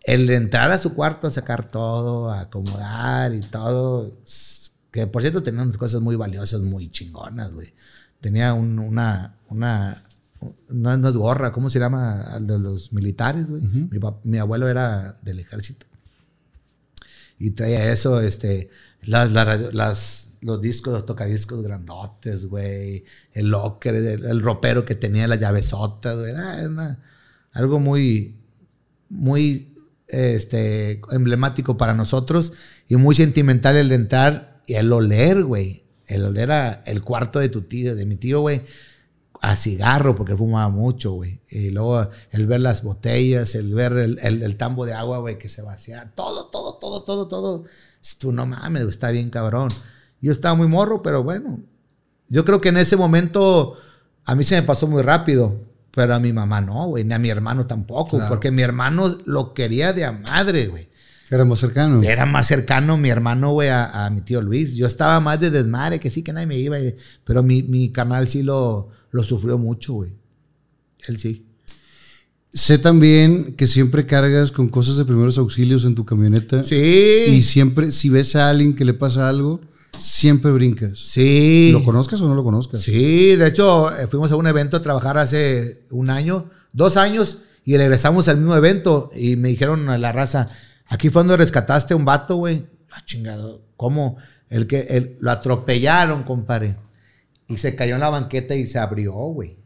El entrar a su cuarto, a sacar todo, a acomodar y todo. Que por cierto tenía unas cosas muy valiosas, muy chingonas, güey. Tenía un- una, una, no, no es gorra, ¿cómo se llama? Al de los militares, güey. mi, abuelo era del ejército. Y traía eso, este, las, las radio- las- los discos, los tocadiscos grandotes, güey. El locker, el, el ropero que tenía las llavesotas, güey. Era, era una- algo muy, muy este, emblemático para nosotros y muy sentimental el entrar y el oler, güey. El oler a el cuarto de tu tío, de mi tío, güey, a cigarro, porque fumaba mucho, güey. Y luego el ver las botellas, el ver el, el- el tambo de agua, güey, que se vacía. Todo, todo, todo, todo, todo. Tú no mames, está bien cabrón. Yo estaba muy morro, pero bueno. Yo creo que en ese momento a mí se me pasó muy rápido, pero a mi mamá no, güey, ni a mi hermano tampoco, Claro. porque mi hermano lo quería de a madre, güey. Era más cercano. Era más cercano mi hermano, güey, a, a mi tío Luis. Yo estaba más de desmadre, que sí, que nadie me iba. Pero mi, mi canal sí lo, lo sufrió mucho, güey. Él sí. Sé también que siempre cargas con cosas de primeros auxilios en tu camioneta. Y Sí. siempre, si ves a alguien que le pasa algo, siempre brincas. Sí. ¿Lo conozcas o no lo conozcas? Sí, de hecho, eh, fuimos a un evento a trabajar hace un año, dos años, y regresamos al mismo evento. Y me dijeron a la raza, aquí fue donde rescataste un vato, güey. Ah, chingado. ¿Cómo? El que el- lo atropellaron, compadre. Y se cayó en la banqueta y se abrió, güey.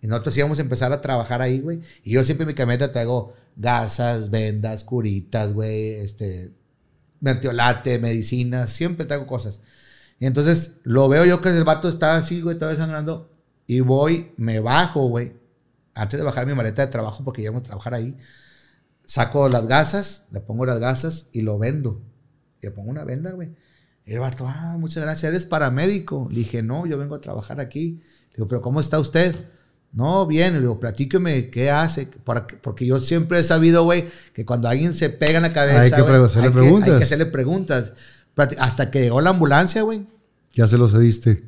Y nosotros íbamos a empezar a trabajar ahí, güey. Y yo siempre en mi camioneta traigo gasas, vendas, curitas, güey, este, mertiolate, medicinas, siempre traigo cosas. Y entonces lo veo yo que el vato está así, güey, todo sangrando. Y voy, me bajo, güey. Antes de bajar mi maleta de trabajo, porque íbamos a trabajar ahí, saco las gasas, le pongo las gasas y lo vendo. Le pongo una venda, güey. Y el vato, ah, muchas gracias, eres paramédico. Le dije, no, yo vengo a trabajar aquí. Le digo, pero ¿cómo está usted? No, bien. Le digo, platíqueme, ¿qué hace? Porque yo siempre he sabido, güey, que cuando alguien se pega en la cabeza, Hay que güey, hacerle hay que- preguntas. hay que hacerle preguntas. Plati- Hasta que llegó la ambulancia, güey. Ya se lo cediste.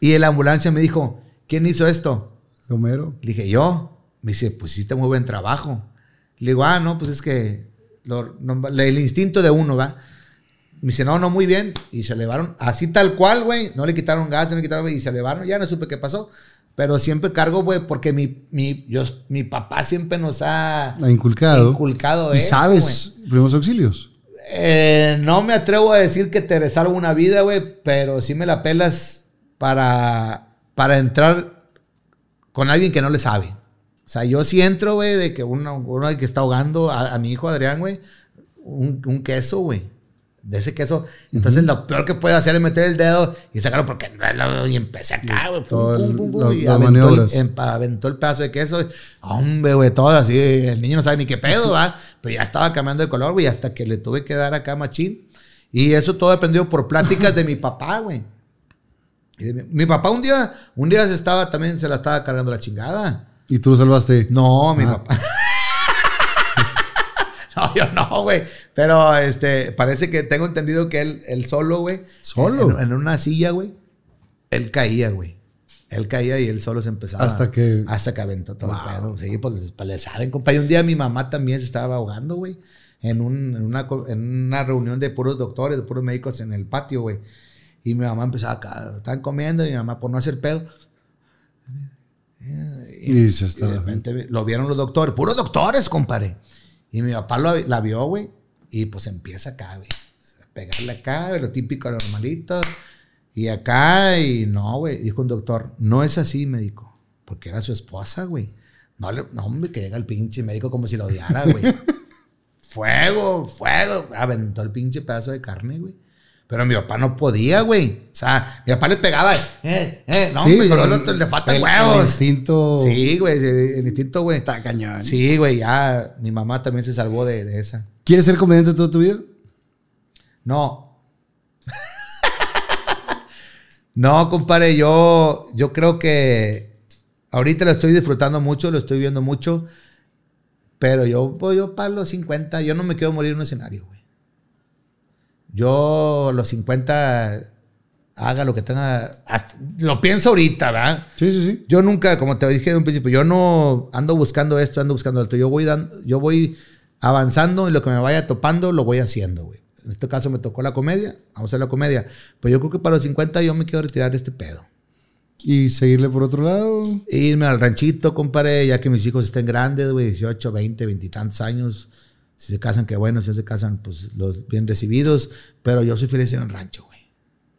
Y la ambulancia me dijo, ¿quién hizo esto? Homero. Le dije, yo. Me dice, pues hiciste muy buen trabajo. Le digo, ah, no, pues es que lo- no- el instinto de uno, ¿va? Me dice, no, no, muy bien. Y se elevaron, así tal cual, güey. No le quitaron gas, no le quitaron, y se elevaron. Ya no supe qué pasó. Pero siempre cargo, güey, porque mi, mi, yo, mi papá siempre nos ha Ha inculcado. inculcado y eso, sabes primeros auxilios. Eh, no me atrevo a decir que te salvo una vida, güey, pero sí me la pelas para, para entrar con alguien que no le sabe. O sea, yo sí entro, güey, de que uno, uno que está ahogando a, a mi hijo Adrián, güey, un, un queso, güey. De ese queso. Entonces, lo peor que puede hacer es meter el dedo y sacarlo porque no es lo- Y empecé acá, güey. pum, y aventó el, maniobras. em- aventó el pedazo de queso. Hombre, güey, todo así. El niño no sabe ni qué pedo, ¿va? Pero ya estaba cambiando de color, güey, hasta que le tuve que dar acá machín. Y eso todo aprendido por pláticas de mi papá, güey. Mi, mi papá un día, un día se estaba, también se la estaba cargando la chingada. Y tú lo salvaste. No, mi Ah. papá. no, yo no, güey. Pero este, parece que tengo entendido que él, él solo, güey. ¿Solo? En, en una silla, güey. Él caía, güey. Él caía y él solo se empezaba. Hasta que- Hasta que aventó todo el pedo. Sí, pues, pues, le saben, compa. Y un día mi mamá también se estaba ahogando, güey. En, un- en, una, en una reunión de puros doctores, de puros médicos en el patio, güey. Y mi mamá empezaba acá. Estaban comiendo y mi mamá, por no hacer pedo, Y se y está. de repente lo vieron los doctores, puros doctores, compadre. Y mi papá lo- la vio, güey. Y pues empieza acá, güey. Pegarle acá, lo típico, normalito. Y acá, y no, güey. Dijo un doctor, no es así, médico. Porque era su esposa, güey. No, le- no, hombre, que llega el pinche médico como si lo odiara, güey. fuego, fuego. Aventó el pinche pedazo de carne, güey. Pero mi papá no podía, güey. O sea, mi papá le pegaba, eh, eh, no, Sí, hombre, pero el otro le faltan el- huevos. El instinto. Sí, güey, el instinto, güey. Está cañón. Sí, güey, ya mi mamá también se salvó de, de esa. ¿Quieres ser comediante toda tu vida? No. no, compadre, yo, yo creo que ahorita lo estoy disfrutando mucho, lo estoy viendo mucho, pero yo, pues, yo para los 50, yo no me quiero morir en un escenario, güey. Yo los 50 haga lo que tenga, hasta- lo pienso ahorita, ¿verdad? Sí, sí, sí. Yo nunca, como te dije en un principio, yo no ando buscando esto, ando buscando esto. Yo voy, dando, yo voy avanzando y lo que me vaya topando lo voy haciendo, güey. En este caso me tocó la comedia, vamos a hacer la comedia. Pero yo creo que para los 50 yo me quiero retirar de este pedo. Y seguirle por otro lado. Irme al ranchito, compadre, ya que mis hijos estén grandes, güey, 18, 20, 20 y tantos años. Si se casan, qué bueno. Si no se casan, pues los bien recibidos. Pero yo soy feliz en el rancho, güey.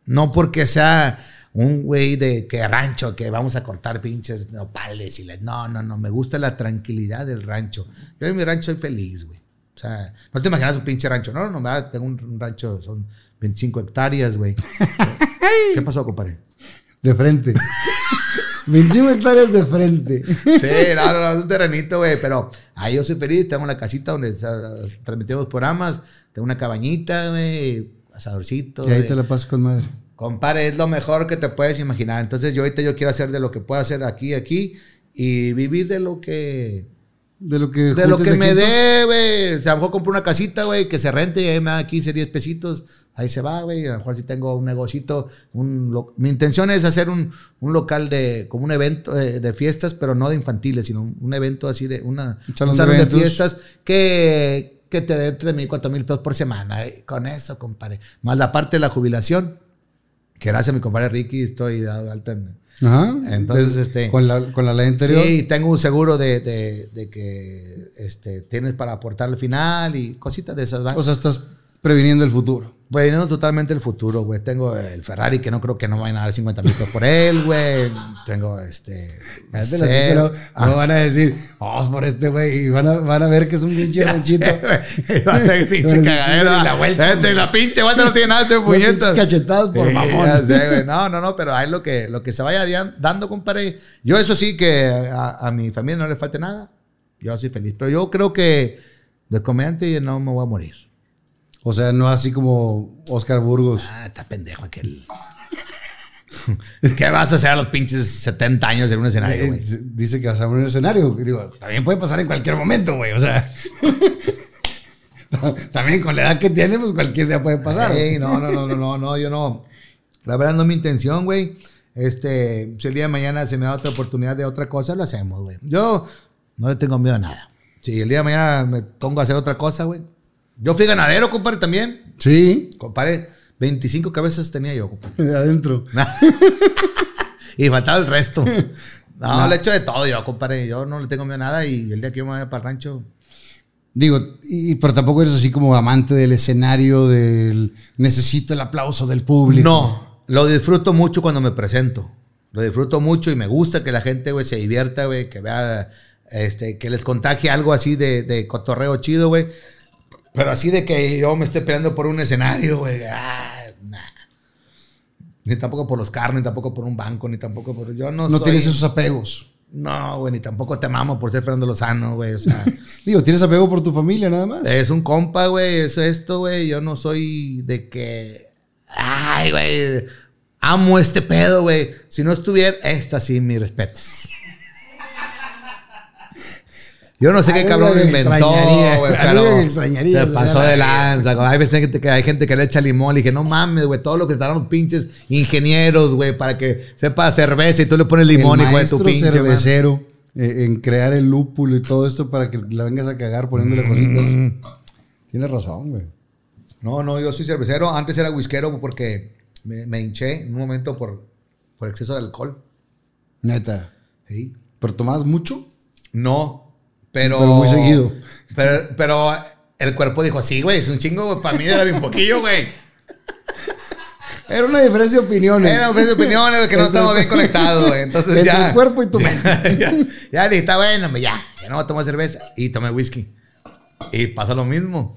No porque sea un güey de que rancho, que vamos a cortar pinches nopales y No, no, no. Me gusta la tranquilidad del rancho. Yo en mi rancho soy feliz, güey. O sea, no te imaginas un pinche rancho. No, no, no. Tengo un, un rancho, son 25 hectáreas, güey. ¿Qué pasó, compadre? De frente. 25 hectáreas de frente. Sí, no, no, no, es un terrenito, güey, pero ahí yo soy feliz, tengo la casita donde transmitimos programas, tengo una cabañita, güey, asadorcito. Y ahí te la pasas con madre. Compadre, es lo mejor que te puedes imaginar. Entonces yo ahorita yo quiero hacer de lo que puedo hacer aquí, aquí, y vivir de lo que... De lo que, De lo que me dé, güey. O sea, a lo mejor compro una casita, güey, que se rente y ahí me da 15, 10 pesitos. Ahí se va, güey. A lo mejor si tengo un negocito. Un lo- Mi intención es hacer un, un local de, como un evento de, de fiestas, pero no de infantiles, sino un, evento así de una, Un salón un de salón de, fiestas que, que te dé 3 mil, 4 mil pesos por semana. eh. Con eso, compadre. Más la parte de la jubilación, que gracias a mi compadre Ricky estoy dado alta en, Ajá. Entonces, Des- este- Con la, con la ley anterior. Sí, tengo un seguro de, de- de que este, tienes para aportar al final y cositas de esas. O sea, estás previniendo el futuro. Previniendo totalmente el futuro, güey. Tengo el Ferrari que no creo que no vayan a dar 50 mil por él, güey. Tengo este. No Ah, no van a decir, vamos por este güey. Y van a, van a ver que es un pinche ranchito. Va a ser pinche cagadero. la vuelta, Vete, la pinche vuelta no tiene nada de pinches puñetas. cachetadas por Sí, mamón. ya sé, güey. No, no, no, pero ahí lo que, lo que se vaya dando, compadre. Yo, eso sí, que a, a mi familia no le falte nada. Yo soy feliz. Pero yo creo que de comediante no me voy a morir. O sea, no así como Oscar Burgos. Ah, está pendejo aquel. ¿Qué vas a hacer a los pinches 70 años en un escenario, Eh, güey? Dice que vas a el escenario. Digo, también puede pasar en cualquier momento, güey. O sea. también con la edad que tiene, pues cualquier día puede pasar. No, no, no, no, no, no, yo no. La verdad no es mi intención, güey. Este, si el día de mañana se me da otra oportunidad de otra cosa, lo hacemos, güey. Yo no le tengo miedo a nada. Si el día de mañana me pongo a hacer otra cosa, güey. Yo fui ganadero, compadre, también. Sí, Compadre, 25 cabezas tenía yo, compadre. de adentro. y faltaba el resto. No, le echo de todo yo, compadre. Yo no le tengo miedo a nada y el día que yo me vaya para el rancho, Digo, y, pero tampoco eres así como amante del escenario, del necesito el aplauso del público. No, lo disfruto mucho cuando me presento. Lo disfruto mucho y me gusta que la gente, güey, se divierta, güey, que vea, este, que les contagie algo así de, de cotorreo chido, güey. Pero así de que yo me esté peleando por un escenario, güey. ah, nah. Ni tampoco por los carros, ni tampoco por un banco, ni tampoco por... Yo no No soy- tienes esos apegos. No, güey, ni tampoco te amamos por ser Fernando Lozano, güey. O sea, Digo, tienes apego por tu familia nada más. es un compa, güey, es esto, güey. Yo no soy de que. Ay, güey. Amo este pedo, güey. Si no estuviera, esta sí, mis respetos. Yo no sé qué cabrón que lo inventó, extrañaría, güey, pero que extrañaría, se pasó de lanza. güey. Hay veces que, que hay gente que le echa limón. Le dije, no mames, güey, todo lo que estaban los pinches ingenieros, güey, para que sepa cerveza y tú le pones limón, el hijo de tu pinche. cervecero eh, en crear el lúpulo y todo esto para que la vengas a cagar poniéndole cositas. Mm. Tienes razón, güey. No, no, yo soy cervecero. Antes era whiskero porque me, me hinché en un momento por, por exceso de alcohol. Neta. Sí. ¿Pero tomabas mucho? No, pero. Pero muy seguido. Pero, pero el cuerpo dijo, sí, güey, es un chingo. Para mí era bien poquillo, güey. Era una diferencia de opiniones. Era un de opiniones que no estamos bien conectados, güey. Entonces Entre ya. el cuerpo y tu mente. ya, ya está bueno, ya. Ya no voy a tomar cerveza. Y tomé whisky. Y pasa lo mismo.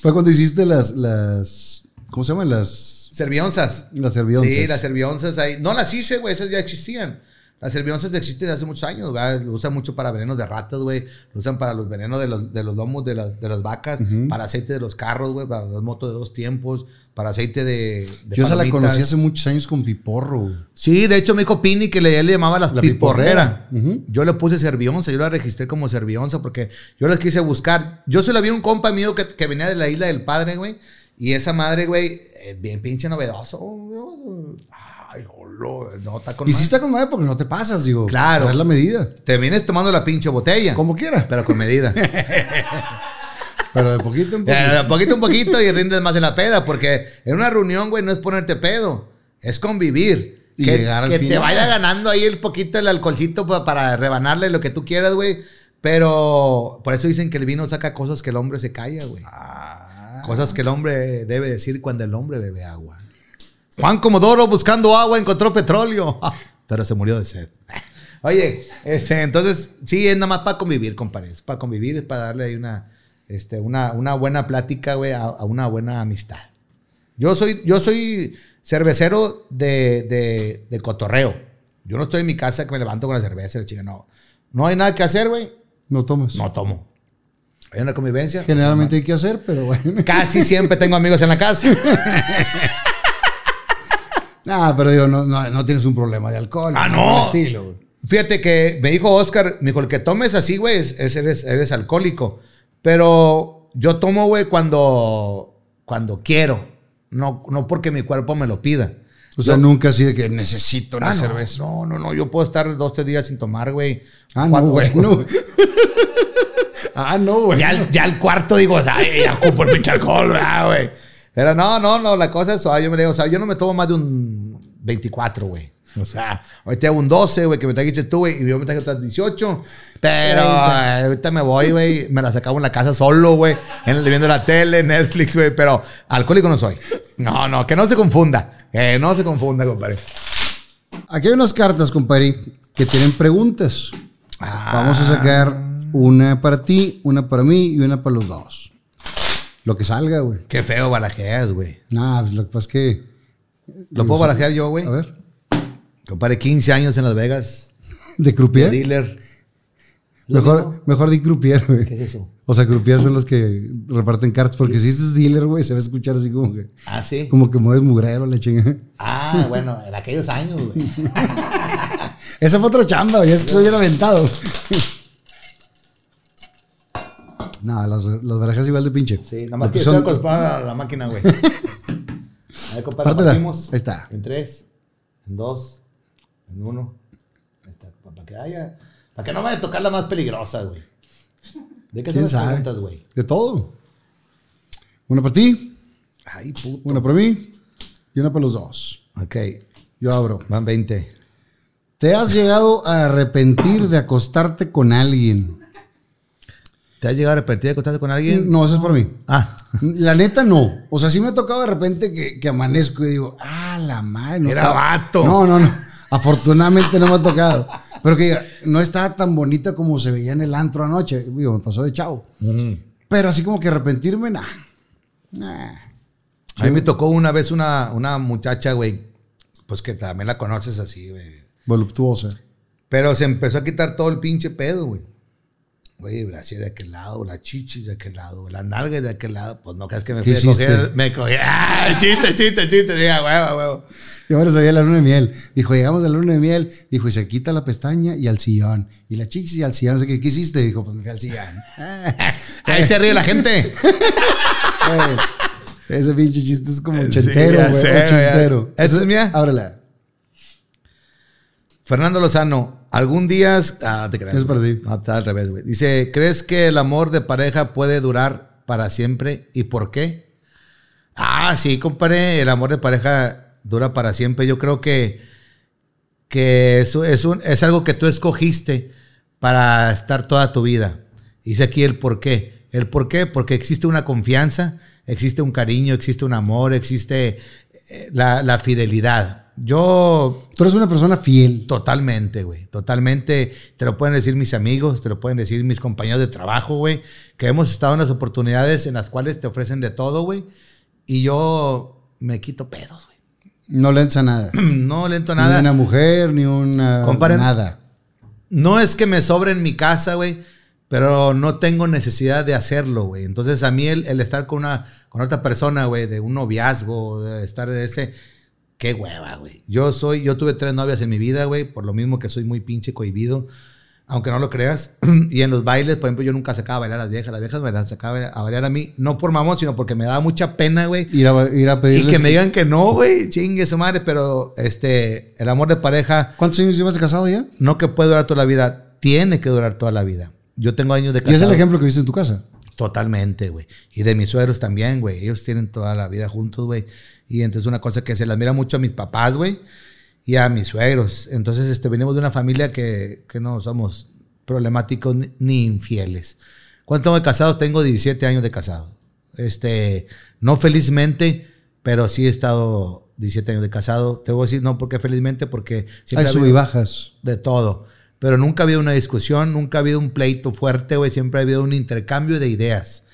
Fue cuando hiciste las, las, ¿cómo se llaman? Las, Servionzas. las servionzas. Sí, las servionzas ahí. No las hice, güey, esas ya existían. Las servionzas existen desde hace muchos años, güey. Lo usan mucho para venenos de ratas, güey. Lo usan para los venenos de los, de los lomos de las, de las vacas, para aceite de los carros, güey, para las motos de dos tiempos, para aceite de. de Yo esa la conocí hace muchos años con Piporro. güey. Sí, de hecho me dijo Pini que le, él le llamaba las La piporrera. Yo le puse servionza, yo la registré como servionza porque yo las quise buscar. Yo se la vi a un compa mío que, que venía de la isla del padre, güey. Y esa madre, güey, eh, bien pinche novedoso. Ay, jolo, no, está con Y madre. está con madre porque no te pasas, digo. Claro. Es la medida. Te vienes tomando la pinche botella. Como quiera. Pero con medida. Pero de poquito en poquito. Eh, poquito un poquito y rindes más en la peda, porque en una reunión, güey, no es ponerte pedo, es convivir. Y que llegar al que te vaya ganando ahí el poquito el alcoholcito pa- para rebanarle lo que tú quieras, güey. Pero por eso dicen que el vino saca cosas que el hombre se calla, güey. Ah. Cosas que el hombre debe decir cuando el hombre bebe agua. Juan Comodoro buscando agua encontró petróleo, pero se murió de sed. Oye, este, entonces sí, es nada más para convivir, compadre. Es para convivir, es para darle ahí una, este, una, una buena plática, güey, a, a una buena amistad. Yo soy, yo soy cervecero de, de, de cotorreo. Yo no estoy en mi casa que me levanto con la cerveza la chica, no. No hay nada que hacer, güey. No tomas. No tomo. Hay una convivencia. Generalmente hay que hacer, pero bueno. Casi siempre tengo amigos en la casa. Ah, pero digo, no, no, no tienes un problema de alcohol. Ah, no. estilo, güey. Fíjate que me dijo Oscar, me dijo, el que tomes así, güey, es, es- eres, eres alcohólico. Pero yo tomo, güey, cuando, cuando quiero. No, no porque mi cuerpo me lo pida. O sea, nunca así de que necesito una Ah, no, cerveza. No, no, no. Yo puedo estar dos, tres días sin tomar, güey. Ah, no, Cuatro- ah, no, güey. Ya, al- ya al cuarto digo, ay, ya ocupo el pinche alcohol, ¿verdad, güey. Pero no, no, no, la cosa es, suave, yo me digo, o sea, yo no me tomo más de un 24, güey. O sea, ahorita hago un 12, güey, que me trajiste tú, güey, y yo me traje otras 18. Pero eh, ahorita me voy, güey, me las acabo en la casa solo, güey, en- viendo la tele, Netflix, güey, pero alcohólico no soy. No, no, que no se confunda. Que no se confunda, compadre. Aquí hay unas cartas, compadre, que tienen preguntas. Ah. Vamos a sacar una para ti, una para mí y una para los dos. Lo que salga, güey. Qué feo barajeas, güey. Nah, pues lo que pasa es que. ¿Lo puedo barajear yo, güey? A ver. Compadre, 15 años en Las Vegas. ¿De croupier? Dealer. ¿Lo Mejor, mejor di croupier, güey. ¿Qué es eso? O sea, croupier son los que reparten cartas. Porque si este es dealer, güey, se va a escuchar así como que. Ah, sí. Como que mueves mugrero, la chinga. Ah, bueno, en aquellos años, güey. Esa fue otra chamba, güey. Es que soy bien aventado. No, las, las barajas igual de pinche. Sí, nada más que son- acostumbrado a la máquina, güey. A ver, compadre, partimos. Ahí está. En tres, en dos, en uno. Ahí está. Para que haya. Para que no vaya a tocar la más peligrosa, güey. ¿De qué son ¿Quién las sabe? preguntas, güey? De todo. Una para ti, Ay, puto. una para mí y una para los dos. Ok, Yo abro. van 20. ¿Te has llegado a arrepentir de acostarte con alguien? ¿Te ¿Te has llegado a arrepentir de acostarte con alguien? No, eso es por mí. Ah, La neta, no. O sea, sí me ha tocado de repente que, que amanezco y digo, ah, la madre. No Era estaba- vato. No, no, no. Afortunadamente no me ha tocado. Pero que no estaba tan bonita como se veía en el antro anoche. Digo, me pasó de chavo. Pero así como que arrepentirme. Nah. a mí me tocó una vez una, una muchacha, güey, pues que también la conoces así, güey. Voluptuosa. Pero se empezó a quitar todo el pinche pedo, güey. Güey, así de aquel lado, las chichis de aquel lado, las nalgas de aquel lado. Pues no creas que me ¿Qué fui a coger, me cogí. ¡Ah! Chiste, chiste, chiste. Sí, a huevo, huevo. Yo ahora sabía la luna de miel. Dijo, llegamos a la luna de miel. Dijo, y se quita la pestaña y al sillón. Y la chichis y al sillón. No sé qué, ¿qué hiciste? Dijo, pues me fui al sillón. Ahí se ríe la gente. Ese pinche chiste es como ochentero, güey. ochentero. ¿Esa es mía? Ábrela. Fernando Lozano, algún día. Ah, te creas. Es para ti. No, está al revés, güey. Dice: ¿Crees que el amor de pareja puede durar para siempre? ¿Y por qué? Ah, sí, compadre. El amor de pareja dura para siempre. Yo creo que, que eso es, un, es algo que tú escogiste para estar toda tu vida. Dice aquí el por qué. El por qué, porque existe una confianza, existe un cariño, existe un amor, existe eh, la, la fidelidad. Yo Tú eres una persona fiel. Totalmente, güey. Totalmente. Te lo pueden decir mis amigos, te lo pueden decir mis compañeros de trabajo, güey. Que hemos estado en las oportunidades en las cuales te ofrecen de todo, güey. Y yo me quito pedos, güey. No le a nada. No lento Ni nada. una mujer, ni una. Comparen- Nada. No es que me sobre en mi casa, güey, pero no tengo necesidad de hacerlo, güey. Entonces a mí el, el estar con una con otra persona, güey, de un noviazgo, de estar en ese qué hueva, güey. Yo soy yo tuve tres novias en mi vida, güey, por lo mismo que soy muy pinche cohibido. Aunque no lo creas. y en los bailes, por ejemplo, yo nunca sacaba a bailar a las viejas. Las viejas me las sacaba a bailar a mí. No por mamón, sino porque me daba mucha pena, güey. Ir a, ir a Y pedirles. que me digan que no, güey. Chingue su madre. Pero este, el amor de pareja ¿Cuántos años llevas de casado ya? no que puede durar toda la vida, tiene que durar toda la vida. Yo tengo años de Y es casado. el ejemplo que viste en tu casa. Totalmente, güey. Y de mis suegros también, güey. Ellos tienen toda la vida juntos, güey. Y entonces una cosa que se las mira mucho a mis papás, güey, y a mis suegros. Entonces, este, venimos de una familia que, que no somos problemáticos ni, infieles. ¿Cuánto de casado? Tengo 17 años de casado. Este, no felizmente, pero sí he estado 17 años de casado. Te voy a decir no porque felizmente, porque Hay ha sub y habido- bajas. de todo. Pero nunca ha habido una discusión, nunca ha habido un pleito fuerte, güey. Siempre ha habido un intercambio de ideas.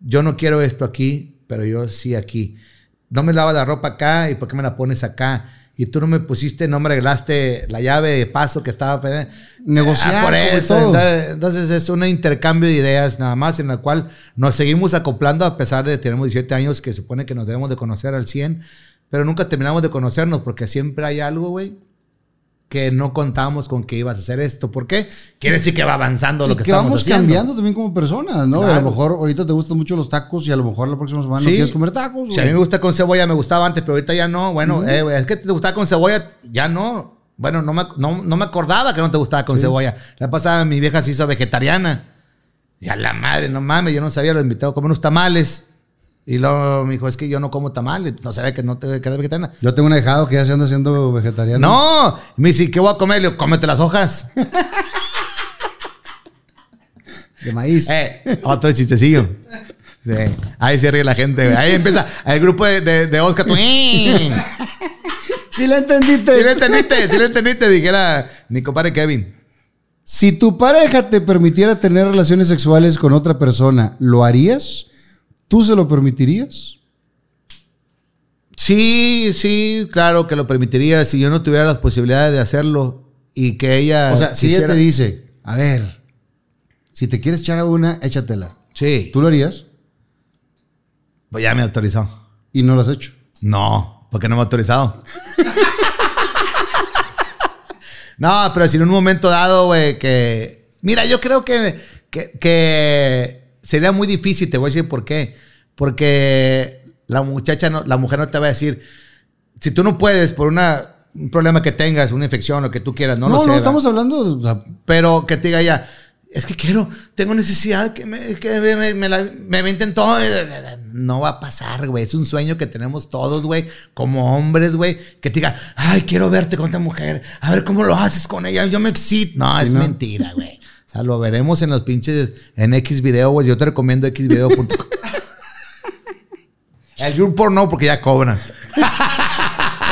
Yo no quiero esto aquí, pero yo sí aquí. No me lavas la ropa acá y por qué me la pones acá. Y tú no me pusiste, no me arreglaste la llave de paso que estaba. Negociar, Ah, por eso. entonces es un intercambio de ideas nada más en la cual nos seguimos acoplando a pesar de que tenemos 17 años que supone que nos debemos de conocer al 100, pero nunca terminamos de conocernos porque siempre hay algo, güey, que no contamos con que ibas a hacer esto. ¿Por qué? Quiere decir que va avanzando lo y que, que estamos vamos haciendo. cambiando también como personas, ¿no? A lo mejor ahorita te gustan mucho los tacos y a lo mejor la próxima semana no Sí. quieres comer tacos. Si a mí me gusta con cebolla, me gustaba antes, pero ahorita ya no. Bueno, eh, es que te gustaba con cebolla, ya no. Bueno, no me, no, no me acordaba que no te gustaba con cebolla. La pasada mi vieja se hizo vegetariana. Y a la madre, no mames, yo no sabía, lo invitaba a comer unos tamales. Y luego me dijo, es que yo no como tamales. No sabía que no te que eres vegetariana. Yo tengo un dejado que ya se anda haciendo vegetariano. No, me dice, ¿qué voy a comer? Le digo, cómete las hojas. De maíz. Eh, otro chistecillo. Sí. Ahí se ríe la gente. Ahí empieza el grupo de, de, de Oscar. ¿Sí Si la entendiste. lo entendiste? ¿Sí lo entendiste? Dijera mi compadre Kevin. Si tu pareja te permitiera tener relaciones sexuales con otra persona, ¿lo harías? ¿Tú se lo permitirías? Sí, sí, claro que lo permitiría si yo no tuviera las posibilidades de hacerlo y que ella. O sea, si ella te dice, a ver, si te quieres echar a una, échatela. Sí, ¿Tú lo harías? pues ya me autorizó. Y no lo has hecho. No, porque no me ha autorizado. no, pero si en un momento dado, güey, que. Mira, yo creo que, que, que sería muy difícil, te voy a decir por qué. Porque la muchacha, no, la mujer no te va a decir. Si tú no puedes por una, un problema que tengas, una infección, lo que tú quieras, no, No, lo no, sé. ¿verdad? estamos hablando o sea, Pero que te diga ya, es que quiero, tengo necesidad que me, que me, me, me la- me todo. No va a pasar, güey. Es un sueño que tenemos todos, güey, como hombres, güey. Que te diga, ay, quiero verte con esta mujer. A ver cómo lo haces con ella. Yo me excito. No, es no. mentira, güey. Sea, lo veremos en los pinches, en X video, güey. Yo te recomiendo xvideo.com. El YouPorn no, porque ya cobran.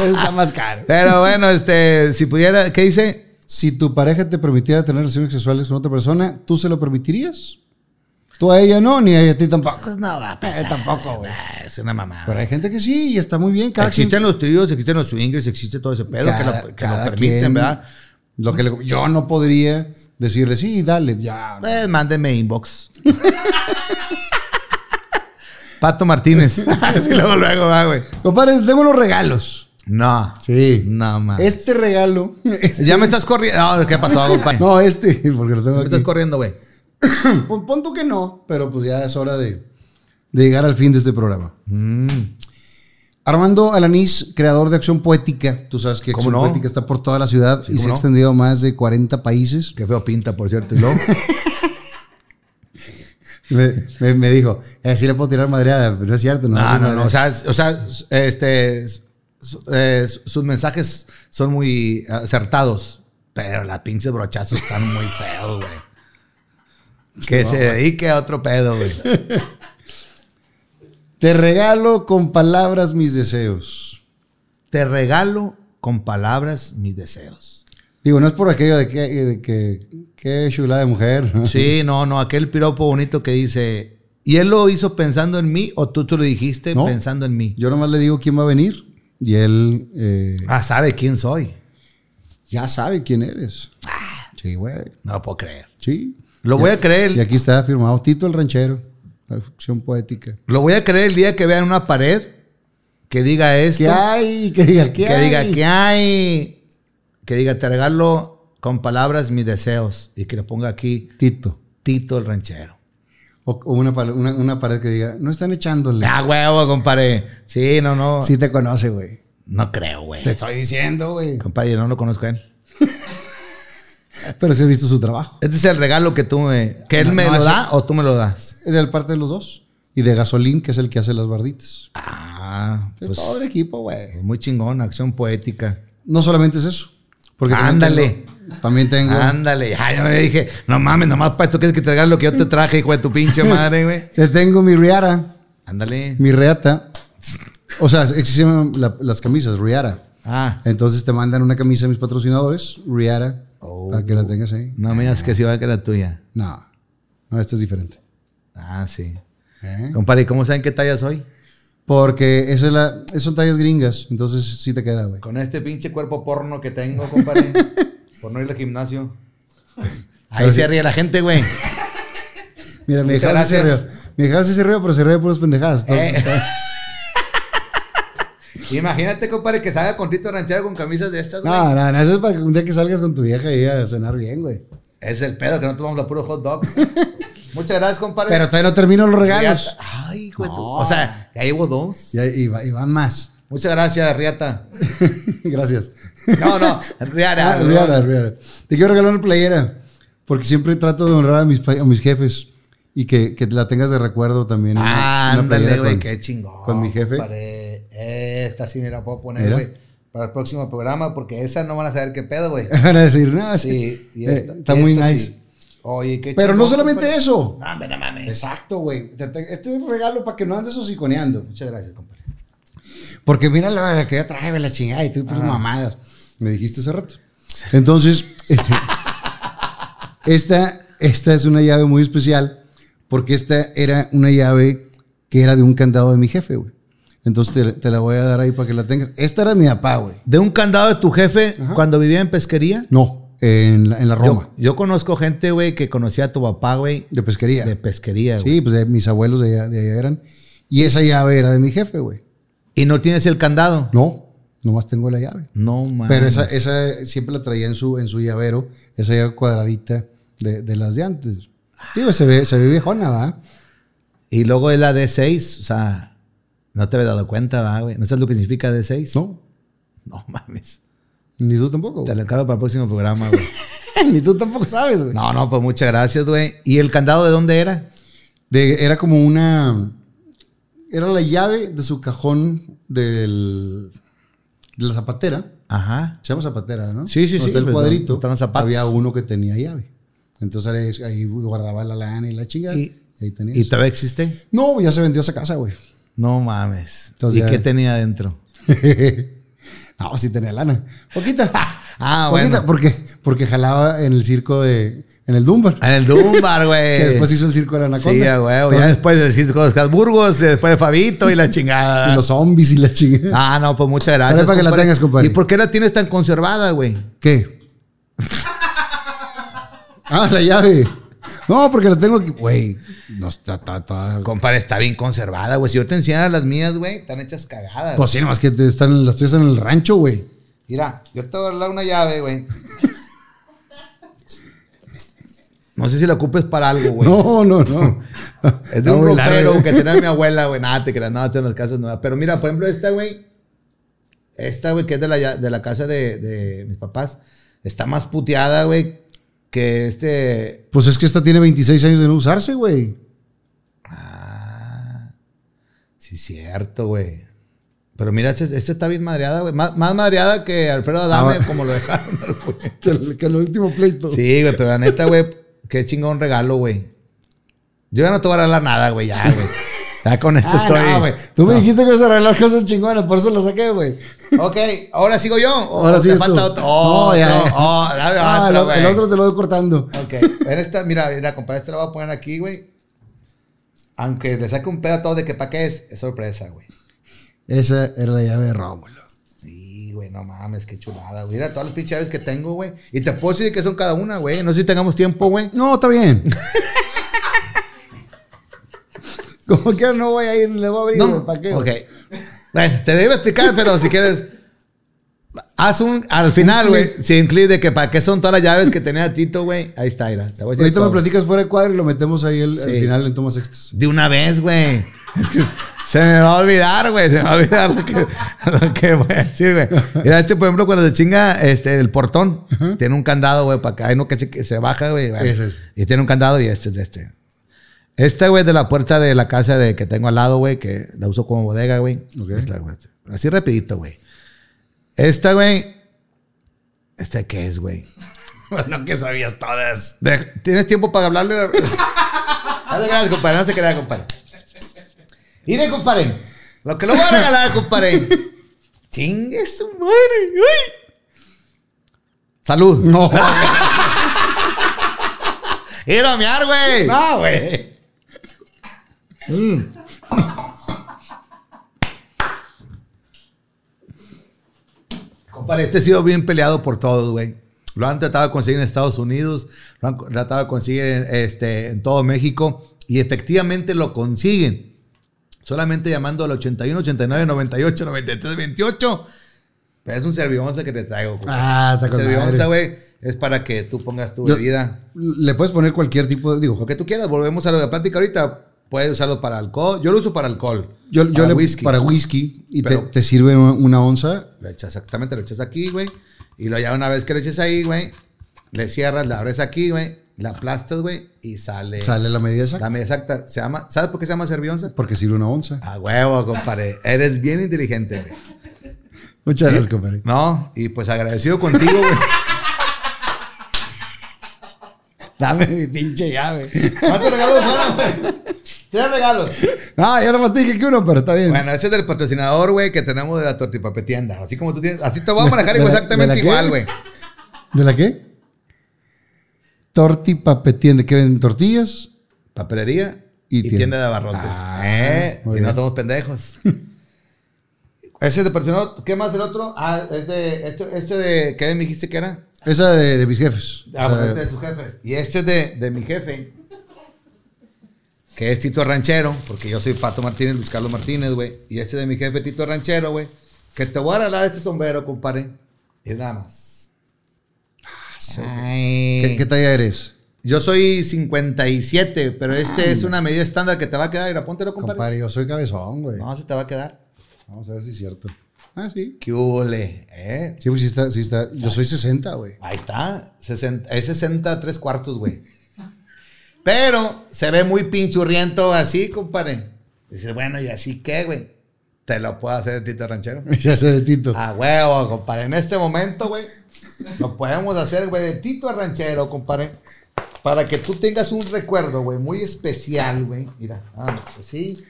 Está más caro. Pero bueno, este, si pudiera, ¿qué dice? Si tu pareja te permitiera tener relaciones sexuales con otra persona, ¿tú se lo permitirías? Tú a ella no, ni a ella a ti tampoco. Pues no va a pasar. tampoco, güey. Nah, Es una mamada. Pero hay gente que sí y está muy bien. Cada existen quien- los tríos, existen los swingers, existe todo ese pedo que lo, que lo cada permiten, quien- ¿verdad? Lo que le- yo no podría decirle, sí, dale, ya. Pues mándenme inbox. Pato Martínez. Así luego, luego va, güey. Compadre, tengo unos regalos. No. Sí. No, más. Este regalo. este- Ya me estás corriendo. No, ¿Qué pasó, compadre? No, este, porque lo tengo me aquí. estás corriendo, güey. Pon, pon tú que no, pero pues ya es hora de, de llegar al fin de este programa. Mm. Armando Alanís, creador de Acción Poética. Tú sabes que ¿Cómo Acción no? Poética está por toda la ciudad y ¿cómo se ha no? extendido a más de 40 países. Qué feo pinta, por cierto. ¿Y luego? Me, me- me dijo, eh, sí le puedo tirar madreada, pero no es cierto. No, No, no, no. O sea, o sea, este, eh, su- sus mensajes son muy acertados, pero las pinches brochazos están muy feos, güey. Que se dedique a otro pedo, güey. Te regalo con palabras mis deseos. Te regalo con palabras mis deseos. Digo, no es por aquello de que, de que qué chulada de mujer. ¿no? Sí, no, no, aquel piropo bonito que dice, ¿y él lo hizo pensando en mí o tú te lo dijiste No. pensando en mí? Yo nomás le digo quién va a venir y él eh, Ah, sabe quién soy. ya sabe quién eres. Sí, güey. No lo puedo creer. Sí. Lo voy a creer. Y aquí está firmado Tito el Ranchero, Acción Poética. Lo voy a creer el día que vean una pared que diga esto. ¿Qué hay? Que diga, ¿qué que hay? diga que hay. Que diga, te regalo con palabras mis deseos. Y que le ponga aquí Tito. Tito el ranchero. O, o una, pal- una, una pared que diga, no están echándole. Ah, huevo, compadre. Sí, no, no. Sí te conoce, güey. No creo, güey. Te estoy diciendo, güey. Compadre, yo no lo conozco a él. Pero sí has visto su trabajo. Este es el regalo que tú me. ¿Que él No, me no, lo da o tú me lo das? Es del parte de los dos. Y de Gasolín, que es el que hace las barditas. Ah, Es pues todo el equipo, güey. muy chingón, acción poética. No solamente es eso. Porque Ándale. También tengo. Ándale, ya, ya me dije, no mames, nomás para esto quieres que te regale lo que yo te traje, hijo de tu pinche madre, güey. Te tengo mi Riara, Ándale. mi Reata. O sea, existen la- las camisas, Riara. Ah, Entonces te mandan una camisa a mis patrocinadores, Riara, Oh. para que la tengas ahí. no me digas que sí va a que la tuya. No, no, esta es diferente. Ah, sí. ¿Eh? Compadre, ¿y cómo saben qué talla soy? Porque esa es la, esas son tallas gringas, entonces sí te queda, güey. Con este pinche cuerpo porno que tengo, compadre. por no ir al gimnasio. Ahí Pero se sí. ríe la gente, güey. Mira, mi hija sí se rió. Mi hija sí se rió, pero se ríe de puras pendejadas. Entonces, Eh. está- Imagínate, compadre, que salga con Tito Ranchero con camisas de estas, güey. No, no, no, eso es para que un día que salgas con tu vieja y a cenar bien, güey. Es el pedo, que no tomamos la puro hot dog. Muchas gracias, compadre. Pero todavía no termino los regalos. Riata. Ay, güey. tú- O sea, ya llevo dos. Y, y va- y van más. Muchas gracias, Riata. Gracias. No, no, Riata. Ah, Rihanna. Te quiero regalar una playera. Porque siempre trato de honrar a mis, a mis jefes. Y que, que la tengas de recuerdo también. una- Ah, una ándale, playera güey, qué chingón. con mi jefe. compadre. Esta sí me la puedo poner, güey. Para el próximo programa, porque esa no van a saber qué pedo, güey. Van a decir, no, sí. Y Eh, está y muy esta nice. sí. Oye, qué Pero no solamente compadre. eso. Hombre, no mames. Exacto, güey. Te- te- Este es un regalo para que no andes hociconeando. Muchas gracias, compadre. Porque mira la, la que ya trae güey, la chingada y tú pues mamadas. Me dijiste hace rato. Entonces, esta, esta es una llave muy especial porque esta era una llave que era de un candado de mi jefe, güey. Entonces te, te la voy a dar ahí para que la tengas. Esta era mi papá, güey. De un candado de tu jefe cuando vivía en pesquería. No, en la, en la Roma. Yo, yo conozco gente, güey, que conocía a tu papá, güey, de pesquería. de pesquería, güey. sí, pues de mis abuelos de allá, de allá eran. Y esa llave era de mi jefe, güey. Y no tienes el candado. No, nomás tengo la llave. No, mames. Pero esa, esa siempre la traía en su, en su llavero, esa llave cuadradita de, de las de antes. Sí, pues, se ve, se ve viejona, ¿va? Y luego es la D6, o sea, no te había dado cuenta, ¿va, güey. ¿No sabes lo que significa D6? No, No mames. ni tú tampoco. Te lo encargo para el próximo programa, güey. ni tú tampoco sabes, güey. No, no, pues muchas gracias, güey. ¿Y el candado de dónde era? De- era como una. Era la llave de su cajón del, de la zapatera. Ajá. Se llama zapatera, ¿no? Sí, sí, sí, Está el pues, cuadrito. Había uno que tenía llave. Entonces ahí, guardaba la lana y la chingada. ¿Y- Y, ahí tenía ¿Y eso. todavía existe? No, ya se vendió esa casa, güey. No mames. Entonces ¿Y ya- qué tenía adentro? no, sí tenía lana. Poquita. Ah, Poquita, bueno. porque, porque jalaba en el circo de... En el Dunbar. En el Dumbar, güey. Que después hizo el circo de la Anaconda. Sí, huevo. Ya después de decir con los Habsburgos, después de Fabito y la chingada. y los zombies y la chingada. Ah, no, pues muchas gracias. Pero para que la tengas, compadre. ¿Y por qué la tienes tan conservada, güey? ¿Qué? ah, la llave. No, porque la tengo aquí. Güey, no está, está, está- Compadre, está bien conservada, güey. Si yo te enseñara las mías, güey, están hechas cagadas. Pues sí, nomás que te están, las tuyas en el rancho, güey. Mira, yo te voy a dar una llave, güey. No sé si la ocupes para algo, güey. No, no, no. Es de Está un ropero que tenía mi abuela, güey. Nada, te creas, no, en las casas nuevas. Pero mira, por ejemplo, esta, güey. Esta, güey, que es de la, de la casa de, de mis papás. Está más puteada, güey, que este... Pues es que esta tiene 26 años de no usarse, güey. Sí, cierto, güey. Pero mira, esta este está bien madreada, güey. Más, más madreada que Alfredo Adame, Ah, como lo dejaron. Que el, que el último pleito. Sí, güey, pero la neta, güey, qué chingón regalo, güey. Yo ya no te voy a regalar nada, güey, ya, güey. Ya con esto Ah, estoy. no, güey. Tú me dijiste que ibas a arreglar cosas chingonas, por eso la saqué, güey. Ok, ahora sigo yo. ¿O Ahora sí falta otro. Oh, No, ya, oh, dame Ah, otro, el, otro te lo voy cortando. Ok, en esta, mira, mira, compadre, este lo voy a poner aquí, güey. Aunque le saque un pedo a todo de que pa' qué es, es sorpresa, güey. Esa era la llave de Rómulo. Sí, güey, no mames, qué chulada, güey. Mira todas las pinches llaves que tengo, güey. Y te puedo decir que son cada una, güey. No sé si tengamos tiempo, güey. No, está bien. Como que no voy a ir, le voy a abrir, No, ¿para qué? Ok. Bueno, te debo explicar, pero si quieres. Haz un. Al final, güey. Sin clip de que para qué son todas las llaves que tenía Tito, güey. Ahí está, mira. Te voy a decir Ahorita me todo. platicas fuera de cuadro y lo metemos ahí el- al Sí. final en tomas extras. De una vez, güey. Es que se me va a olvidar, güey. Se me va a olvidar lo que, lo que voy a decir, güey. Mira, este, por ejemplo, cuando se chinga este, el portón, tiene un candado, güey, para acá. Hay uno que se, que se baja, güey. es. Y tiene un candado y este es de este. Este, güey, de la puerta de la casa de, que tengo al lado, güey, que la uso como bodega, güey. Esta. Así rapidito, güey. Esta, güey. ¿Este qué es, güey? Bueno, que sabías todas. ¿Tienes tiempo para hablarle? No te creas, compadre. No se crea, compadre. Mire, compadre. Lo que le voy a regalar, compadre. Chingue su madre. Uy. Salud. No, Ir a miar, güey. no, güey. Compadre, este ha sido bien peleado por todos, güey. Lo han tratado de conseguir en Estados Unidos, lo han tratado de conseguir en, este, en todo México y efectivamente lo consiguen. Solamente llamando al 81, 89, 98, 93, 28. Pero es un servionza que te traigo. Ah, está con servionza, güey, es para que tú pongas tu Yo- bebida. Le puedes poner cualquier tipo de. Digo, Lo que tú quieras, volvemos a lo de plática ahorita. Puedes usarlo para alcohol. Yo lo uso para alcohol. yo, yo para le whisky. para whisky y te, sirve una, onza. Lo echas exactamente, lo echas aquí, güey. Y lo ya una vez que lo eches ahí, güey, le cierras, la abres aquí, güey, la aplastas, güey, y sale. Sale la medida exacta. La medida exacta. Se llama, ¿Sabes por qué se llama servionza? Porque sirve una onza. A huevo, compadre. Eres bien inteligente, güey. Muchas gracias, compadre. No, y pues agradecido contigo, güey. Dame mi pinche llave. ¿Cuántos regalos fueron, güey? Tres regalos. No, ya nomás te dije que uno, pero está bien. Bueno, ese es del patrocinador, güey, que tenemos de la tortipapetienda. Así como tú tienes. Así te voy a manejar ¿De la- exactamente igual, güey. ¿De la qué? Torti papetiende. ¿Qué venden? ¿Tortillas? Papelería Y y, tienda. tienda de abarrotes. Ah, ¿Eh? Y no somos pendejos. Ese es de patrocinador. ¿Qué más el otro? Ah, es de. Este, este de. ¿Qué me dijiste que era? Esa de, de mis jefes. Ah, O sea, pues este de tu jefe. Y este es de, de mi jefe. Que es Tito Ranchero. Porque yo soy Pato Martínez, Luis Carlos Martínez, güey. Y este de mi jefe, Tito Ranchero, güey. Que te voy a regalar este sombrero, compadre. Y nada más. Ay. ¿qué, qué talla eres? Yo soy 57, pero este es una medida estándar que te va a quedar. Mira, póntelo, compadre. Compadre, yo soy cabezón, güey. No, se te va a quedar. Vamos a ver si es cierto. Ah, sí. ¿Qué hule? ¿Eh? Sí, pues sí está, sí está. Yo soy 60, güey. Ahí está. 60, es 60 tres cuartos, güey. Pero se ve muy pinchurriento así, compadre. Dices, bueno, ¿y así qué, güey? Te lo puedo hacer el Tito Ranchero. Ya sé de Tito. A huevo, compadre. En este momento, güey, lo podemos hacer, güey, de Tito Ranchero, compadre. para que tú tengas un recuerdo, güey, muy especial, güey. Mira, vamos, así,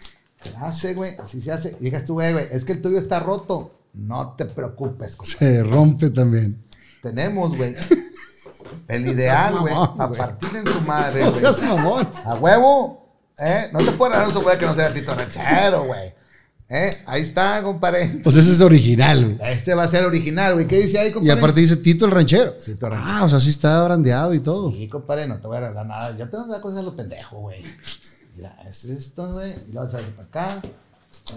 se hace, güey, así se hace. Y digas tú, güey, güey, es que el tuyo está roto. No te preocupes, compadre. Se rompe también. Tenemos, güey. El ideal, güey. A partir en su madre, No güey. seas mamón. A huevo. ¿Eh? No te puedes regalar un güey que no sea Tito Ranchero, güey. ¿Eh? Ahí está, compadre. Pues ese es original, güey. Este va a ser original, güey. ¿Qué dice ahí, Y compadre? aparte dice Tito el ranchero. Tito ranchero. Ah, o sea, sí está brandeado y todo. Sí, compadre, no te voy a regalar nada. Yo tengo una cosa de lo pendejo, güey. Mira, es esto, güey. Y lo vas a hacer para acá.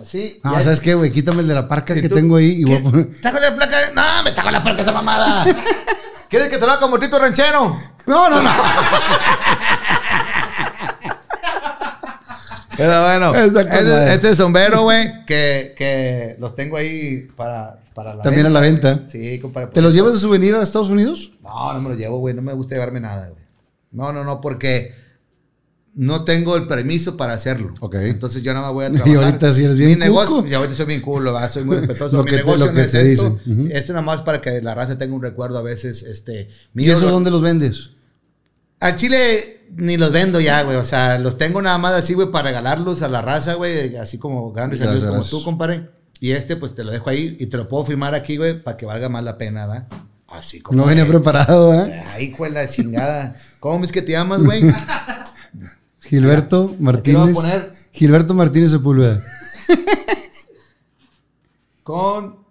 Así. No, Y ahí- ¿sabes qué, güey? Quítame el de la parca ¿Y que tú? tengo ahí y voy a poner. ¿Está con la placa? No, me está con la placa esa mamada. ¿Quieres que te lo haga como Tito Ranchero? No, no, no. Pero bueno, este, este sombrero, güey, que, que los tengo ahí para, para la También a la venta. Sí, compadre. ¿Te los llevas de souvenir a Estados Unidos? No, no me los llevo, güey. No me gusta llevarme nada, güey. No, no, no, porque no tengo el permiso para hacerlo. Ok. Entonces yo nada más voy a Y trabajar. ahorita sí eres bien Mi negocio, cuco. y ahorita soy bien culo, ¿verdad? soy muy respetuoso. Lo Mi que negocio lo no que es te esto. dicen. Ujú. Esto nada más para que la raza tenga un recuerdo a veces, este... ¿Y mío. eso dónde los vendes? Al chile ni los vendo ya, güey. O sea, los tengo nada más así, güey, para regalarlos a la raza, güey. Así como grandes Gracias, amigos como tú, compadre. Y este, pues te lo dejo ahí y te lo puedo firmar aquí, güey, para que valga más la pena, ¿verdad? Así como. No venía preparado, ¿eh? Ay, hijo de la chingada. ¿Cómo es que te llamas, güey? Gilberto voy Martínez. a poner Gilberto Martínez Sepúlveda. con.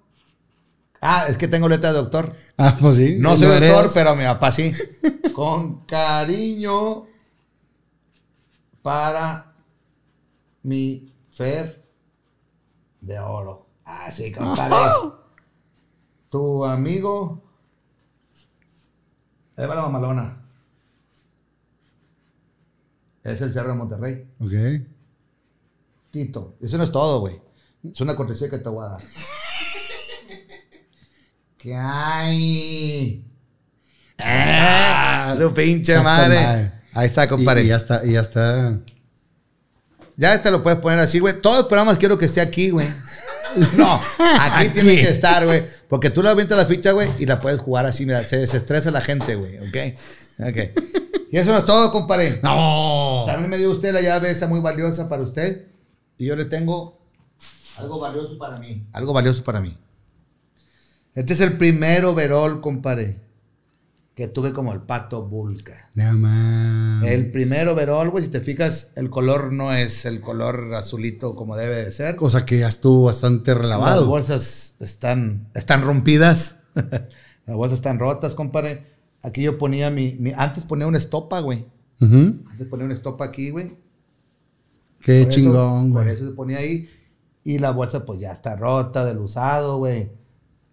Ah, es que tengo letra de doctor. Ah, pues sí. No soy doctor, pero mi papá sí. Con cariño para mi Fer de oro. Así, compadre. Tu amigo. Eva la mamalona. Es el Cerro de Monterrey. Ok. Tito. Eso no es todo, güey. Es una cortesía que te voy a dar. ¿Qué hay? ¡Ah! Su pinche madre. madre. Ahí está, Y, compadre. y ya ya, está, y ya está. este lo puedes poner así, güey. Todos los programas quiero que esté aquí, güey. No, aquí, tiene que estar, güey. Porque tú le avientas la ficha, güey, y la puedes jugar así, mira. Se desestresa la gente, güey. ¿Ok? Ok. Y eso no es todo, compadre. ¡No! También me dio usted la llave esa muy valiosa para usted. Y yo le tengo algo valioso para mí. Algo valioso para mí. Este es el primer overall, compadre, que tuve como el pato Vulca. Nada más. El primer overall, güey, si te fijas, el color no es el color azulito como debe de ser. Cosa que ya estuvo bastante Las relavado. bolsas están, están rompidas. Las bolsas están rotas, compadre. Aquí yo ponía mi, mi- Antes ponía una estopa, güey. Antes ponía una estopa aquí, güey. Qué Por chingón, Por güey. eso se ponía ahí. Y la bolsa, pues ya está rota, del usado, güey.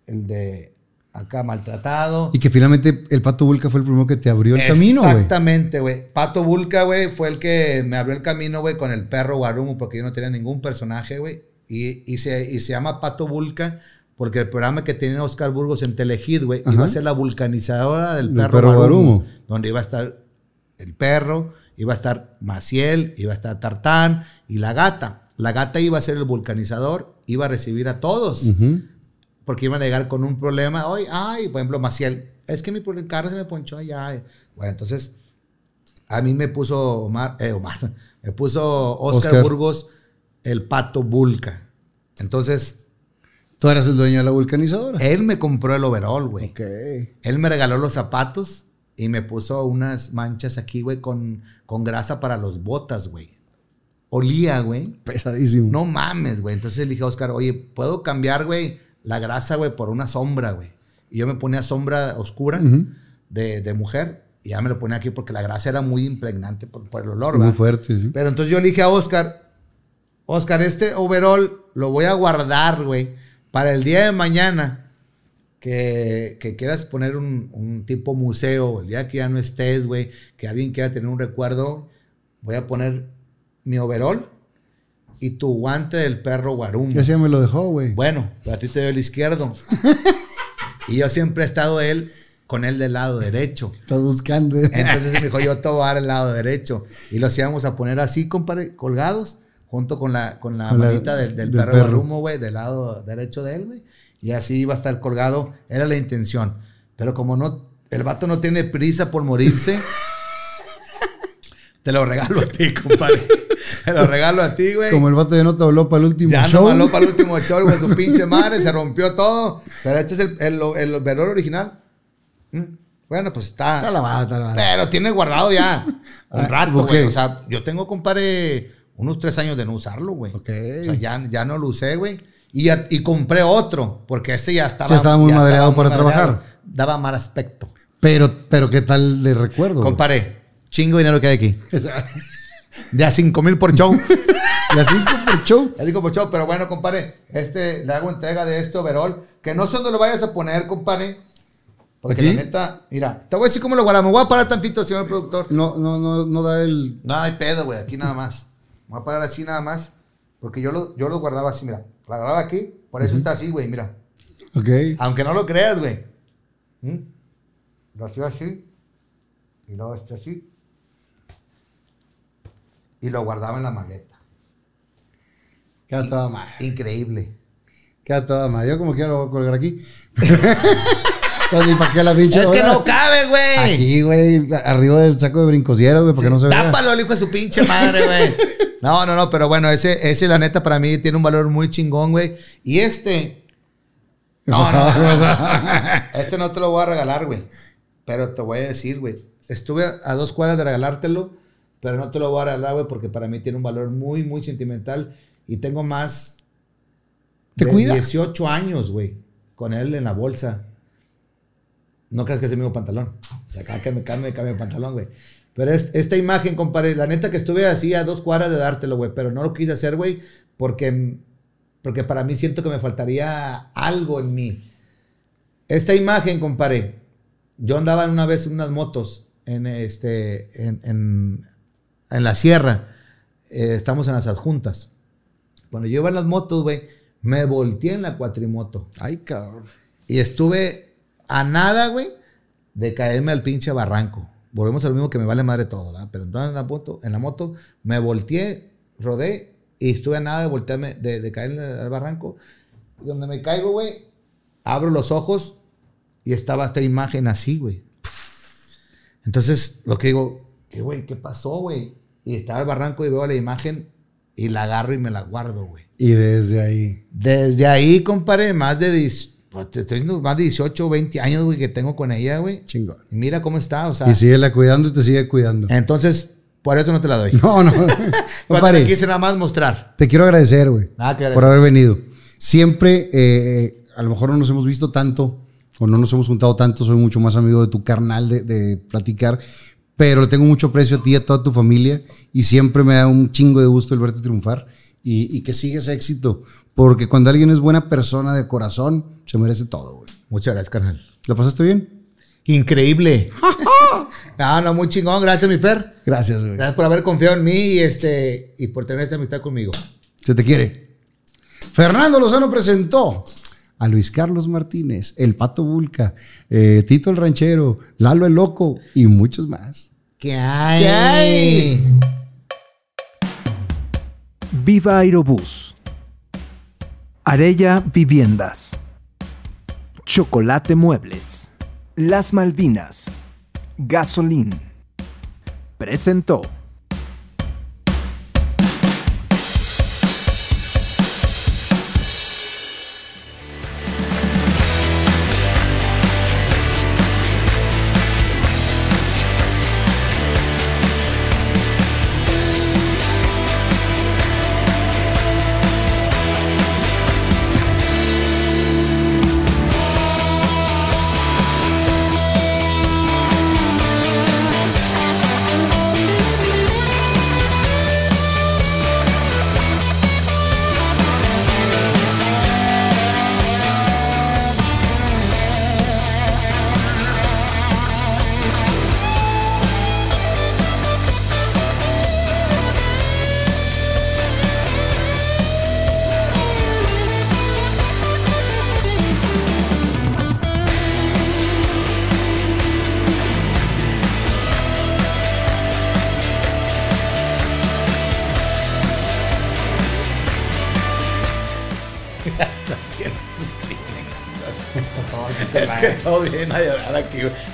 El de acá maltratado. Y que finalmente el Pato Vulca fue el primero que te abrió el camino, güey. Exactamente, güey. Pato Vulca, güey, fue el que me abrió el camino, güey, con el perro Guarumo, porque yo no tenía ningún personaje, güey. Y, y, se, y se llama Pato Vulca porque el programa que tenía Oscar Burgos en Telehit, güey, iba a ser la vulcanizadora del perro, perro Guarumo. Donde iba a estar el perro, iba a estar Maciel, iba a estar Tartán y la gata. La gata iba a ser el vulcanizador, iba a recibir a todos porque iban a llegar con un problema. Hoy, ay, por ejemplo, Maciel, es que mi carro se me ponchó allá. Bueno, entonces, a mí me puso Omar, eh, Omar, me puso Oscar, Oscar. Burgos el pato Vulca. Entonces, Tú eras el dueño de la vulcanizadora. él me compró el overall, güey. Ok. Él me regaló los zapatos y me puso unas manchas aquí, güey, con, con grasa para los botas, güey. Olía, güey. Pesadísimo. No mames, güey. Entonces le dije a Oscar, oye, ¿puedo cambiar, güey, la grasa, güey, por una sombra, güey? Y yo me ponía sombra oscura de, de mujer y ya me lo ponía aquí porque la grasa era muy impregnante por, por el olor, Muy fuerte, sí. Pero entonces yo le dije a Oscar, Oscar, este overall lo voy a guardar, güey, para el día de mañana que, que quieras poner un, un tipo museo, el día que ya no estés, güey, que alguien quiera tener un recuerdo, voy a poner mi overall y tu guante del perro guarumo. Ya se me lo dejó, güey. Bueno, pero a ti te dio el izquierdo. y yo siempre he estado él con él del lado derecho. Estás buscando. Entonces me dijo, yo te voy a dar el lado derecho. Y los íbamos a poner así, compadre, colgados, junto con la, con la Con la- manita del, del del perro, perro. Guarumo, güey, del lado derecho de él, güey. Y así iba a estar colgado. Era la intención. Pero como no, el vato no tiene prisa por morirse, Te lo regalo a ti, compadre. Te lo regalo a ti, güey. Como el vato ya no te habló para el último Ya show. no maló para el último show, güey. Su pinche madre se rompió todo. Pero este es el, el, el valor original. Mm. Bueno, pues está. Está lavado, está lavado. Pero tiene guardado ya un rato, güey. O sea, yo tengo, compadre, unos tres años de no usarlo, güey. Ok. O sea, ya, ya no lo usé, güey. Y, y compré otro, porque este ya estaba. Sí, estaba muy ya madreado para trabajar. Daba mal aspecto. Pero, pero ¿qué tal de recuerdo? güey? Compadre, chingo de dinero que hay aquí. De a cinco mil por show. Y así por show. Ya digo por show, pero bueno, compadre, este, le hago entrega de este overall. Que no sé dónde lo vayas a poner, compadre. Porque ¿Aquí? la neta, mira, te voy a decir cómo lo guardamos. Me voy a parar tantito, señor productor. No, no, no, no da el. No hay pedo, güey, aquí nada más. Voy a parar así nada más. Porque yo lo, yo lo guardaba así, mira. Lo guardaba aquí, por eso está así, güey, mira. Ok. Aunque no lo creas, güey. ¿Mm? Lo hacía así. Y luego este así. Y lo guardaba en la maleta. Queda toda mal. Increíble. Queda toda mal. Yo como quiera lo voy a colgar aquí. Entonces, ni para qué la pinche. Es que no cabe, güey. Aquí, güey, arriba del saco de brincosieras, güey, para que no se vea. Tápalo, el hijo de su pinche madre, güey. No, no, no, pero bueno, ese, ese la neta para mí tiene un valor muy chingón, güey. Y este, no, no, no, no. este no te lo voy a regalar, güey. Pero te voy a decir, güey, estuve a dos cuadras de regalártelo, pero no te lo voy a regalar, güey, porque para mí tiene un valor muy, muy sentimental y tengo más ¿Te de cuida? 18 años, güey, con él en la bolsa. No creas que es el mismo pantalón. O sea, cada que me cambio, me cambio de pantalón, güey. Pero es, esta imagen, compadre, la neta que estuve así a dos cuadras de dártelo, güey, pero no lo quise hacer, güey, porque, porque para mí siento que me faltaría algo en mí. Esta imagen, compadre, yo andaba una vez en unas motos en, este, en, en, en la sierra. Eh, estamos en las adjuntas. Cuando yo iba en las motos, güey, me volteé en la cuatrimoto. Ay, cabrón. Y estuve a nada, güey, de caerme al pinche barranco. Volvemos a lo mismo que me vale madre todo, ¿verdad? Pero entonces en la moto, en la moto me volteé, rodé y estuve a nada de voltearme, de, de caerme al barranco. Y donde me caigo, güey, abro los ojos y estaba esta imagen así, güey. Entonces, lo que digo, ¿qué, güey? ¿Qué pasó, güey? Y estaba el barranco y veo la imagen y la agarro y me la guardo, güey. Y desde ahí. Desde ahí, compadre, más de, 10 pues, te estoy diciendo, más de 18 o 20 años, güey, que tengo con ella, güey. Chingón. Y mira cómo está, o sea. Y síguela cuidando y te sigue cuidando. Entonces, por eso no te la doy. No, no. Compadre, te quise nada más mostrar. te quiero agradecer, güey. Nada que Por haber venido. Siempre, eh, a lo mejor no nos hemos visto tanto o no nos hemos juntado tanto. Soy mucho más amigo de tu carnal de, de platicar. Pero le tengo mucho aprecio a ti y a toda tu familia. Y siempre me da un chingo de gusto el verte triunfar. Y, y que sigas éxito. Porque cuando alguien es buena persona de corazón, se merece todo, güey. Muchas gracias, carnal. ¿La pasaste bien? Increíble. no, no, muy chingón. Gracias, mi Fer. Gracias, güey. Gracias por haber confiado en mí y, este, y por tener esta amistad conmigo. Se te quiere. Fernando Lozano presentó a Luis Carlos Martínez, el Pato Bulca, eh, Tito el Ranchero, Lalo el Loco y muchos más. ¿Qué hay? ¿Qué hay? Viva Aerobús. Arella Viviendas. Chocolate Muebles. Las Malvinas. Gasolín. Presentó.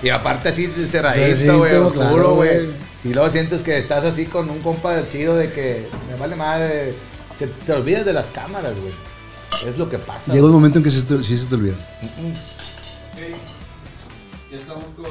Y aparte así Se cerradito, güey, oscuro, güey. Y luego sientes que estás así con un compa chido de que me vale madre. Se, te olvidas de las cámaras, güey. Es lo que pasa. Llega un momento en que sí, se te- sí se te olvida. Ya estamos con